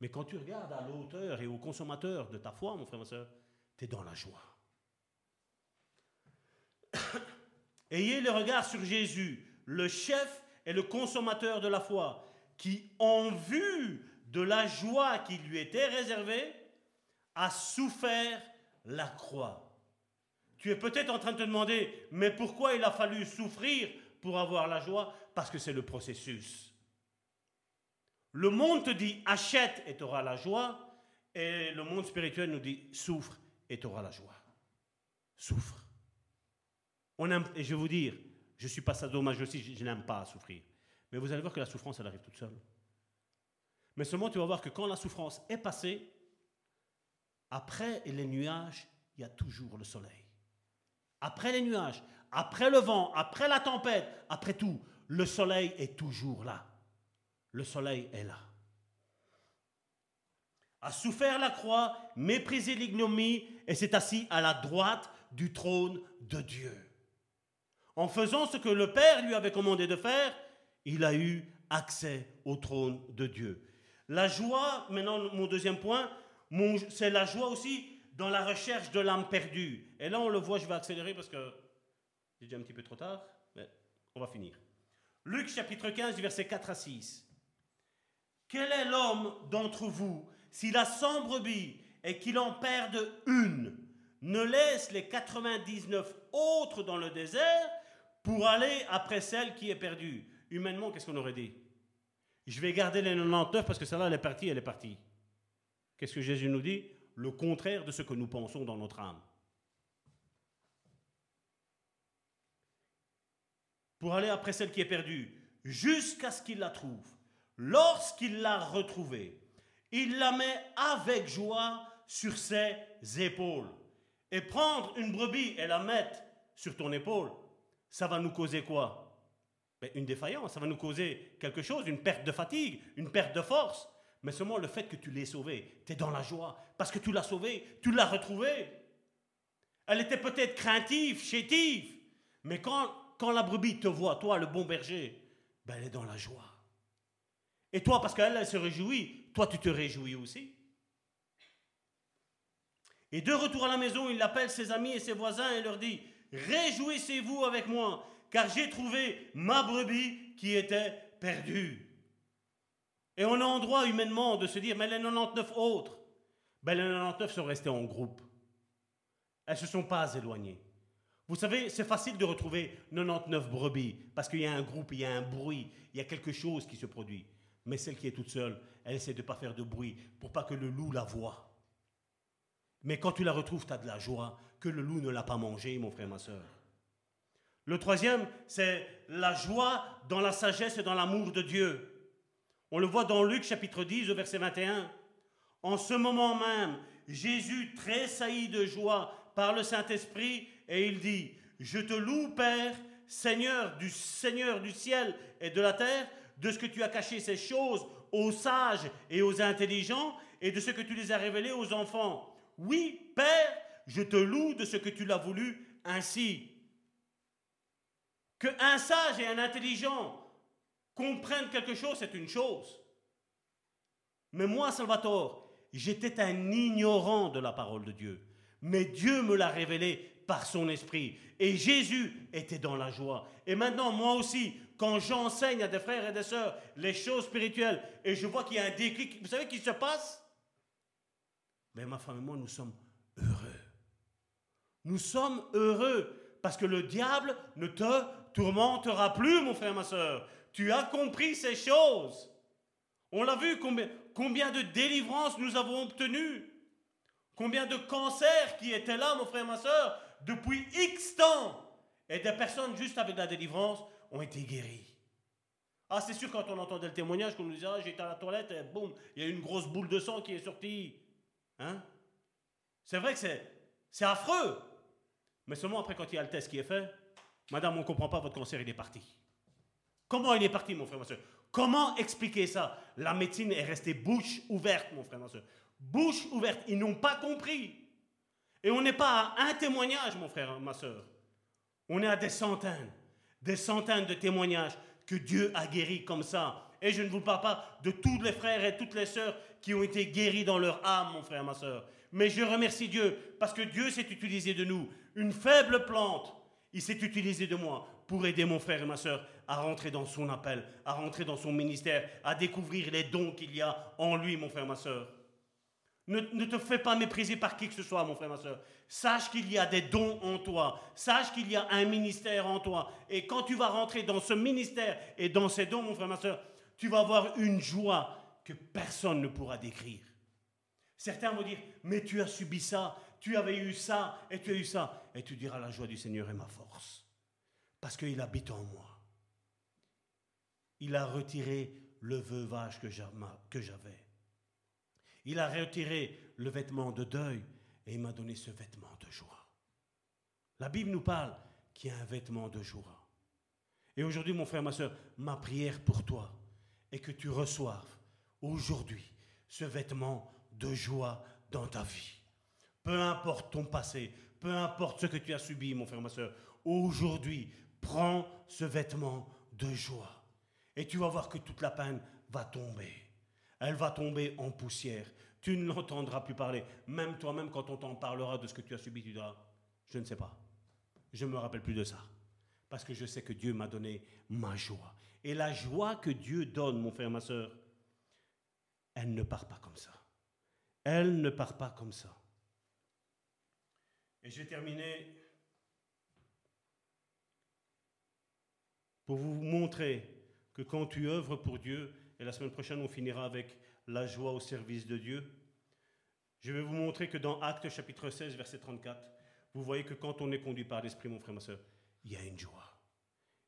Mais quand tu regardes à l'auteur et au consommateur de ta foi, mon frère, ma soeur, tu es dans la joie. Ayez le regard sur Jésus, le chef et le consommateur de la foi, qui, en vue de la joie qui lui était réservée, a souffert la croix. Tu es peut-être en train de te demander, mais pourquoi il a fallu souffrir pour avoir la joie Parce que c'est le processus. Le monde te dit achète et tu auras la joie, et le monde spirituel nous dit souffre et tu auras la joie. Souffre. On aime, et je vais vous dire, je suis pas dommage aussi, je, n'aime pas souffrir. Mais vous allez voir que la souffrance, elle arrive toute seule. Mais seulement tu vas voir que quand la souffrance est passée, après les nuages, il y a toujours le soleil. Après les nuages, après le vent, après la tempête, après tout, le soleil est toujours là. Le soleil est là. A souffert la croix, méprisé l'ignomie et s'est assis à la droite du trône de Dieu. En faisant ce que le Père lui avait commandé de faire, il a eu accès au trône de Dieu. La joie, maintenant mon deuxième point, c'est la joie aussi dans la recherche de l'âme perdue. Et là on le voit, je vais accélérer parce que c'est déjà un petit peu trop tard, mais on va finir. Luc chapitre 15, verset 4 à 6. Quel est l'homme d'entre vous, s'il a 100 brebis et qu'il en perde une, ne laisse les 99 autres dans le désert pour aller après celle qui est perdue? Humainement, qu'est-ce qu'on aurait dit? Je vais garder les 99 parce que celle-là, elle est partie, elle est partie. Qu'est-ce que Jésus nous dit? Le contraire de ce que nous pensons dans notre âme. Pour aller après celle qui est perdue, jusqu'à ce qu'il la trouve. Lorsqu'il l'a retrouvée, il la met avec joie sur ses épaules. Et prendre une brebis et la mettre sur ton épaule, ça va nous causer quoi? Ben, Une défaillance, ça va nous causer quelque chose, une perte de fatigue, une perte de force. Mais seulement le fait que tu l'aies sauvé, tu es dans la joie, parce que tu l'as sauvé, tu l'as retrouvé. Elle était peut-être craintive, chétive. Mais quand, quand la brebis te voit, toi, le bon berger, ben elle est dans la joie. Et toi, parce qu'elle, elle se réjouit, toi, tu te réjouis aussi. Et de retour à la maison, il appelle ses amis et ses voisins et leur dit, Réjouissez-vous avec moi, car j'ai trouvé ma brebis qui était perdue. Et on a en droit humainement de se dire, mais les 99 autres, ben les 99 sont restés en groupe. Elles ne se sont pas éloignées. Vous savez, c'est facile de retrouver 99 brebis, parce qu'il y a un groupe, il y a un bruit, il y a quelque chose qui se produit. Mais celle qui est toute seule, elle essaie de ne pas faire de bruit, pour pas que le loup la voie. Mais quand tu la retrouves, tu as de la joie que le loup ne l'a pas mangée, mon frère, ma soeur. Le troisième, c'est la joie dans la sagesse et dans l'amour de Dieu. On le voit dans Luc chapitre 10 au verset 21. En ce moment même, Jésus tressaillit de joie par le Saint-Esprit et il dit, je te loue Père, Seigneur du Seigneur du ciel et de la terre, de ce que tu as caché ces choses aux sages et aux intelligents et de ce que tu les as révélées aux enfants. Oui, Père, je te loue de ce que tu l'as voulu ainsi. Que un sage et un intelligent comprennent quelque chose, c'est une chose. Mais moi, Salvatore, j'étais un ignorant de la parole de Dieu. Mais Dieu me l'a révélé par son esprit. Et Jésus était dans la joie. Et maintenant, moi aussi, quand j'enseigne à des frères et des sœurs les choses spirituelles, et je vois qu'il y a un déclic, vous savez qui se passe? Mais ma femme et moi, nous sommes heureux. Nous sommes heureux parce que le diable ne te tourmentera plus, mon frère, ma soeur. Tu as compris ces choses. On l'a vu, combien, combien de délivrances nous avons obtenues. Combien de cancers qui étaient là, mon frère, ma soeur, depuis X temps. Et des personnes juste avec la délivrance ont été guéries. Ah, c'est sûr, quand on entendait le témoignage, qu'on nous disait, ah, j'étais à la toilette et boum, il y a une grosse boule de sang qui est sortie. Hein? C'est vrai que c'est, affreux. Mais seulement après, quand il y a le test qui est fait, madame, on ne comprend pas, votre cancer, il est parti. Comment il est parti, mon frère, ma soeur? Comment expliquer ça? La médecine est restée bouche ouverte, mon frère, ma soeur. Bouche ouverte. Ils n'ont pas compris. Et on n'est pas à un témoignage, mon frère, ma soeur. On est à des centaines, des centaines de témoignages que Dieu a guéris comme ça. Et je ne vous parle pas de tous les frères et toutes les sœurs qui ont été guéris dans leur âme, mon frère, ma soeur. Mais je remercie Dieu parce que Dieu s'est utilisé de nous. Une faible plante, il s'est utilisé de moi pour aider mon frère et ma soeur à rentrer dans son appel, à rentrer dans son ministère, à découvrir les dons qu'il y a en lui, mon frère ma soeur. Ne, te fais pas mépriser par qui que ce soit, mon frère, ma soeur. Sache qu'il y a des dons en toi. Sache qu'il y a un ministère en toi. Et quand tu vas rentrer dans ce ministère et dans ces dons, mon frère, ma soeur, tu vas avoir une joie que personne ne pourra décrire. Certains vont dire, mais tu as subi ça, tu avais eu ça, et tu as eu ça. Et tu diras, la joie du Seigneur est ma force. Parce qu'il habite en moi. Il a retiré le veuvage que j'avais. Il a retiré le vêtement de deuil et il m'a donné ce vêtement de joie. La Bible nous parle qu'il y a un vêtement de joie. Et aujourd'hui, mon frère, ma soeur, ma prière pour toi est que tu reçoives aujourd'hui ce vêtement de joie dans ta vie. Peu importe ton passé, peu importe ce que tu as subi, mon frère, ma soeur, aujourd'hui, prends ce vêtement de joie. Et tu vas voir que toute la peine va tomber. Elle va tomber en poussière. Tu ne l'entendras plus parler. Même toi-même, quand on t'en parlera de ce que tu as subi, tu diras, je ne sais pas. Je ne me rappelle plus de ça. Parce que je sais que Dieu m'a donné ma joie. Et la joie que Dieu donne, mon frère, ma soeur, elle ne part pas comme ça. Elle ne part pas comme ça. Et je vais terminer pour vous montrer que quand tu œuvres pour Dieu, et la semaine prochaine on finira avec la joie au service de Dieu, je vais vous montrer que dans Actes chapitre 16, verset 34, vous voyez que quand on est conduit par l'Esprit, mon frère, ma soeur, il y a une joie.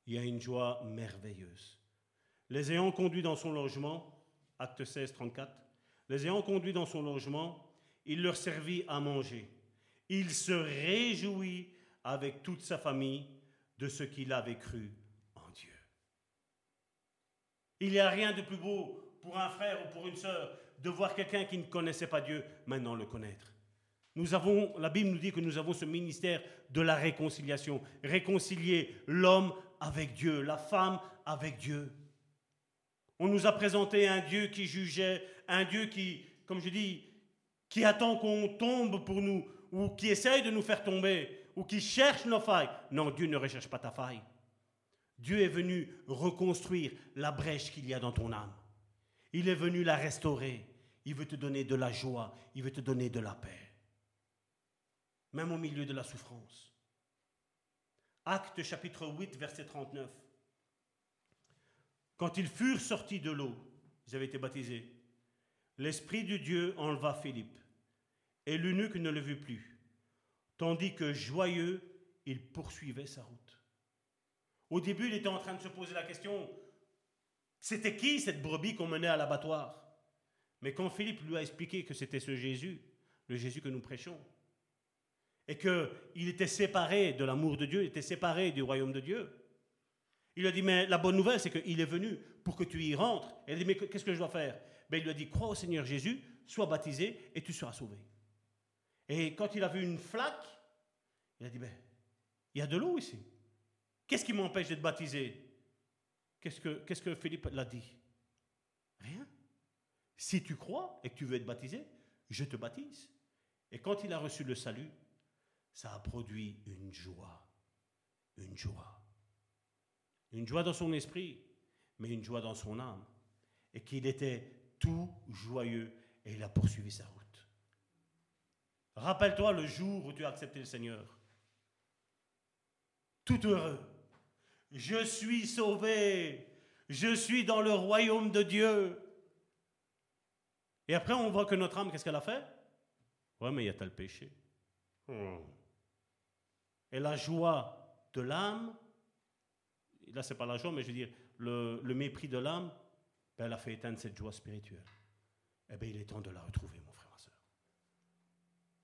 Il y a une joie merveilleuse. Les ayant conduits dans son logement, Acte 16, 34, les ayant conduits dans son logement, il leur servit à manger. Il se réjouit avec toute sa famille de ce qu'il avait cru. Il n'y a rien de plus beau pour un frère ou pour une sœur de voir quelqu'un qui ne connaissait pas Dieu maintenant le connaître. Nous avons, la Bible nous dit que nous avons ce ministère de la réconciliation. Réconcilier l'homme avec Dieu, la femme avec Dieu. On nous a présenté un Dieu qui jugeait, un Dieu qui, comme je dis, qui attend qu'on tombe pour nous, ou qui essaye de nous faire tomber, ou qui cherche nos failles. Non, Dieu ne recherche pas ta faille. Dieu est venu reconstruire la brèche qu'il y a dans ton âme. Il est venu la restaurer. Il veut te donner de la joie, il veut te donner de la paix. Même au milieu de la souffrance. Acte chapitre 8, verset 39. Quand ils furent sortis de l'eau, ils avaient été baptisés, l'Esprit de Dieu enleva Philippe, et l'eunuque ne le vit plus, tandis que joyeux, il poursuivait sa route. Au début, il était en train de se poser la question, c'était qui cette brebis qu'on menait à l'abattoir? Mais quand Philippe lui a expliqué que c'était ce Jésus, le Jésus que nous prêchons, et qu'il était séparé de l'amour de Dieu, il était séparé du royaume de Dieu, il lui a dit, mais la bonne nouvelle, c'est qu'il est venu pour que tu y rentres. Et il a dit, mais qu'est-ce que je dois faire? Ben, Il lui a dit, crois au Seigneur Jésus, sois baptisé et tu seras sauvé. Et quand il a vu une flaque, il a dit, ben, il y a de l'eau ici. Qu'est-ce qui m'empêche d'être baptisé? Qu'est-ce que, qu'est-ce que Philippe l'a dit? Rien. Si tu crois et que tu veux être baptisé, je te baptise. Et quand il a reçu le salut, ça a produit une joie. Une joie. Une joie dans son esprit, mais une joie dans son âme. Et qu'il était tout joyeux et il a poursuivi sa route. Rappelle-toi le jour où tu as accepté le Seigneur. Tout heureux. Je suis sauvé. Je suis dans le royaume de Dieu. Et après, on voit que notre âme, qu'est-ce qu'elle a fait? Ouais, mais il y a tel péché. Hmm. Et la joie de l'âme, là, c'est pas la joie, mais je veux dire, le, mépris de l'âme, ben, elle a fait éteindre cette joie spirituelle. Eh bien, il est temps de la retrouver, mon frère, ma soeur.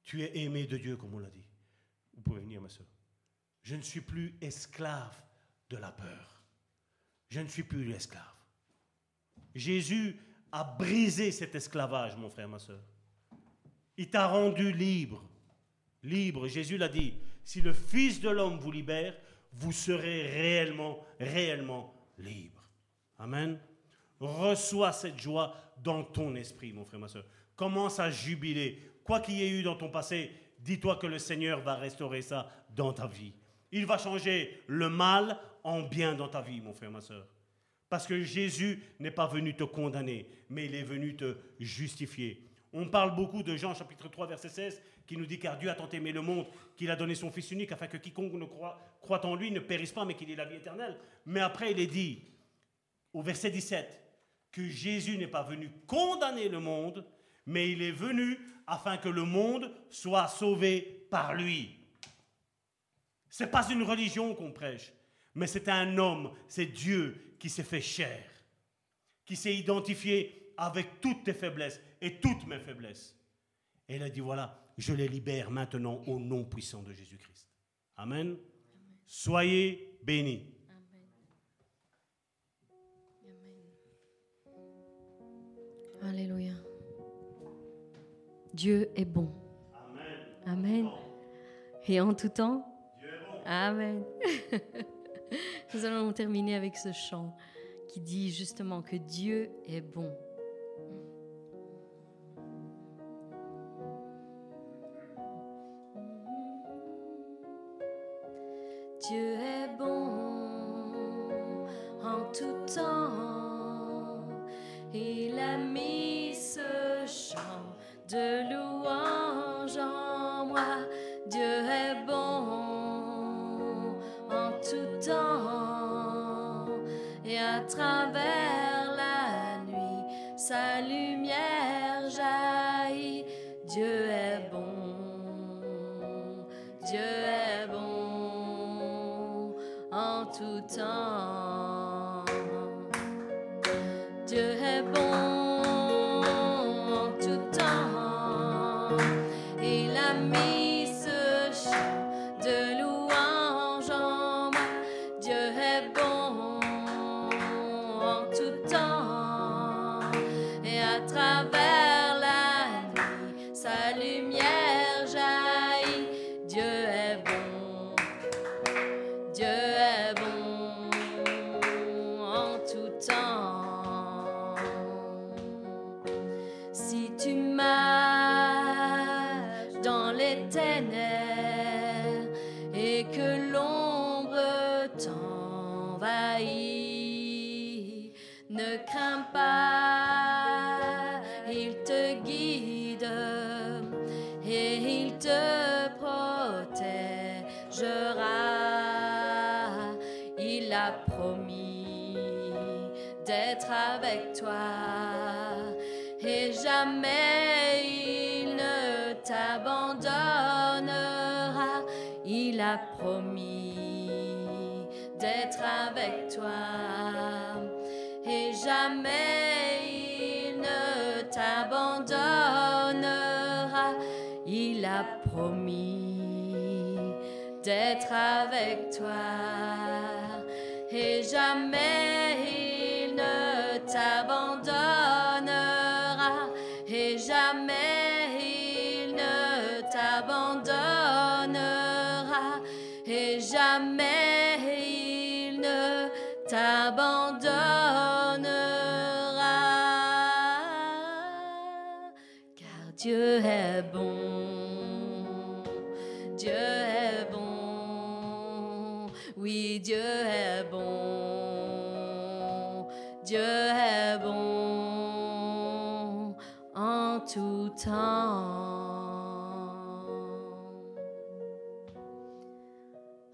Tu es aimé de Dieu, comme on l'a dit. Vous pouvez venir, ma soeur. Je ne suis plus esclave de la peur. Je ne suis plus l'esclave. Jésus a brisé cet esclavage, mon frère, ma soeur. Il t'a rendu libre. Libre. Jésus l'a dit. Si le Fils de l'homme vous libère, vous serez réellement, réellement libre. Amen. Reçois cette joie dans ton esprit, mon frère, ma soeur. Commence à jubiler. Quoi qu'il y ait eu dans ton passé, dis-toi que le Seigneur va restaurer ça dans ta vie. Il va changer le mal en bien dans ta vie, mon frère, ma soeur. Parce que Jésus n'est pas venu te condamner, mais il est venu te justifier. On parle beaucoup de Jean chapitre 3 verset 16 qui nous dit car Dieu a tant aimé le monde qu'il a donné son Fils unique afin que quiconque ne croit, croit en lui ne périsse pas mais qu'il ait la vie éternelle. Mais après il est dit au verset 17 que Jésus n'est pas venu condamner le monde, mais il est venu afin que le monde soit sauvé par lui. Ce n'est pas une religion qu'on prêche, mais c'est un homme, c'est Dieu qui s'est fait chair, qui s'est identifié avec toutes tes faiblesses et toutes mes faiblesses. Et il a dit, voilà, je les libère maintenant au nom puissant de Jésus-Christ. Amen. Soyez bénis. Amen. Alléluia. Dieu est bon. Amen. Et en tout temps, Amen. Nous allons terminer avec ce chant qui dit justement que Dieu est bon.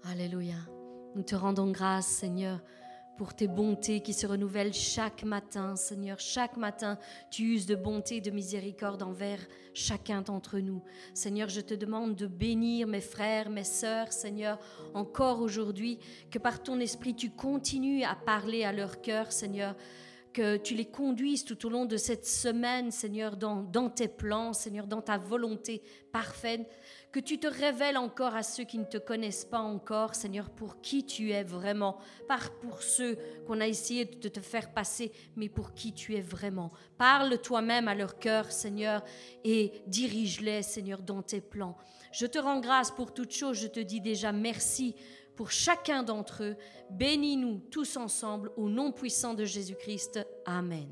Alléluia. Nous te rendons grâce, Seigneur, pour tes bontés qui se renouvellent chaque matin, Seigneur. Chaque matin, tu uses de bonté et de miséricorde envers chacun d'entre nous. Seigneur, je te demande de bénir mes frères, mes sœurs, Seigneur, encore aujourd'hui, que par ton esprit, tu continues à parler à leur cœur, Seigneur que tu les conduises tout au long de cette semaine, Seigneur, dans, tes plans, Seigneur, dans ta volonté parfaite, que tu te révèles encore à ceux qui ne te connaissent pas encore, Seigneur, pour qui tu es vraiment, pas pour ceux qu'on a essayé de te faire passer, mais pour qui tu es vraiment. Parle toi-même à leur cœur, Seigneur, et dirige-les, Seigneur, dans tes plans. Je te rends grâce pour toutes choses, je te dis déjà merci pour chacun d'entre eux. Bénis-nous tous ensemble au nom puissant de Jésus-Christ. Amen.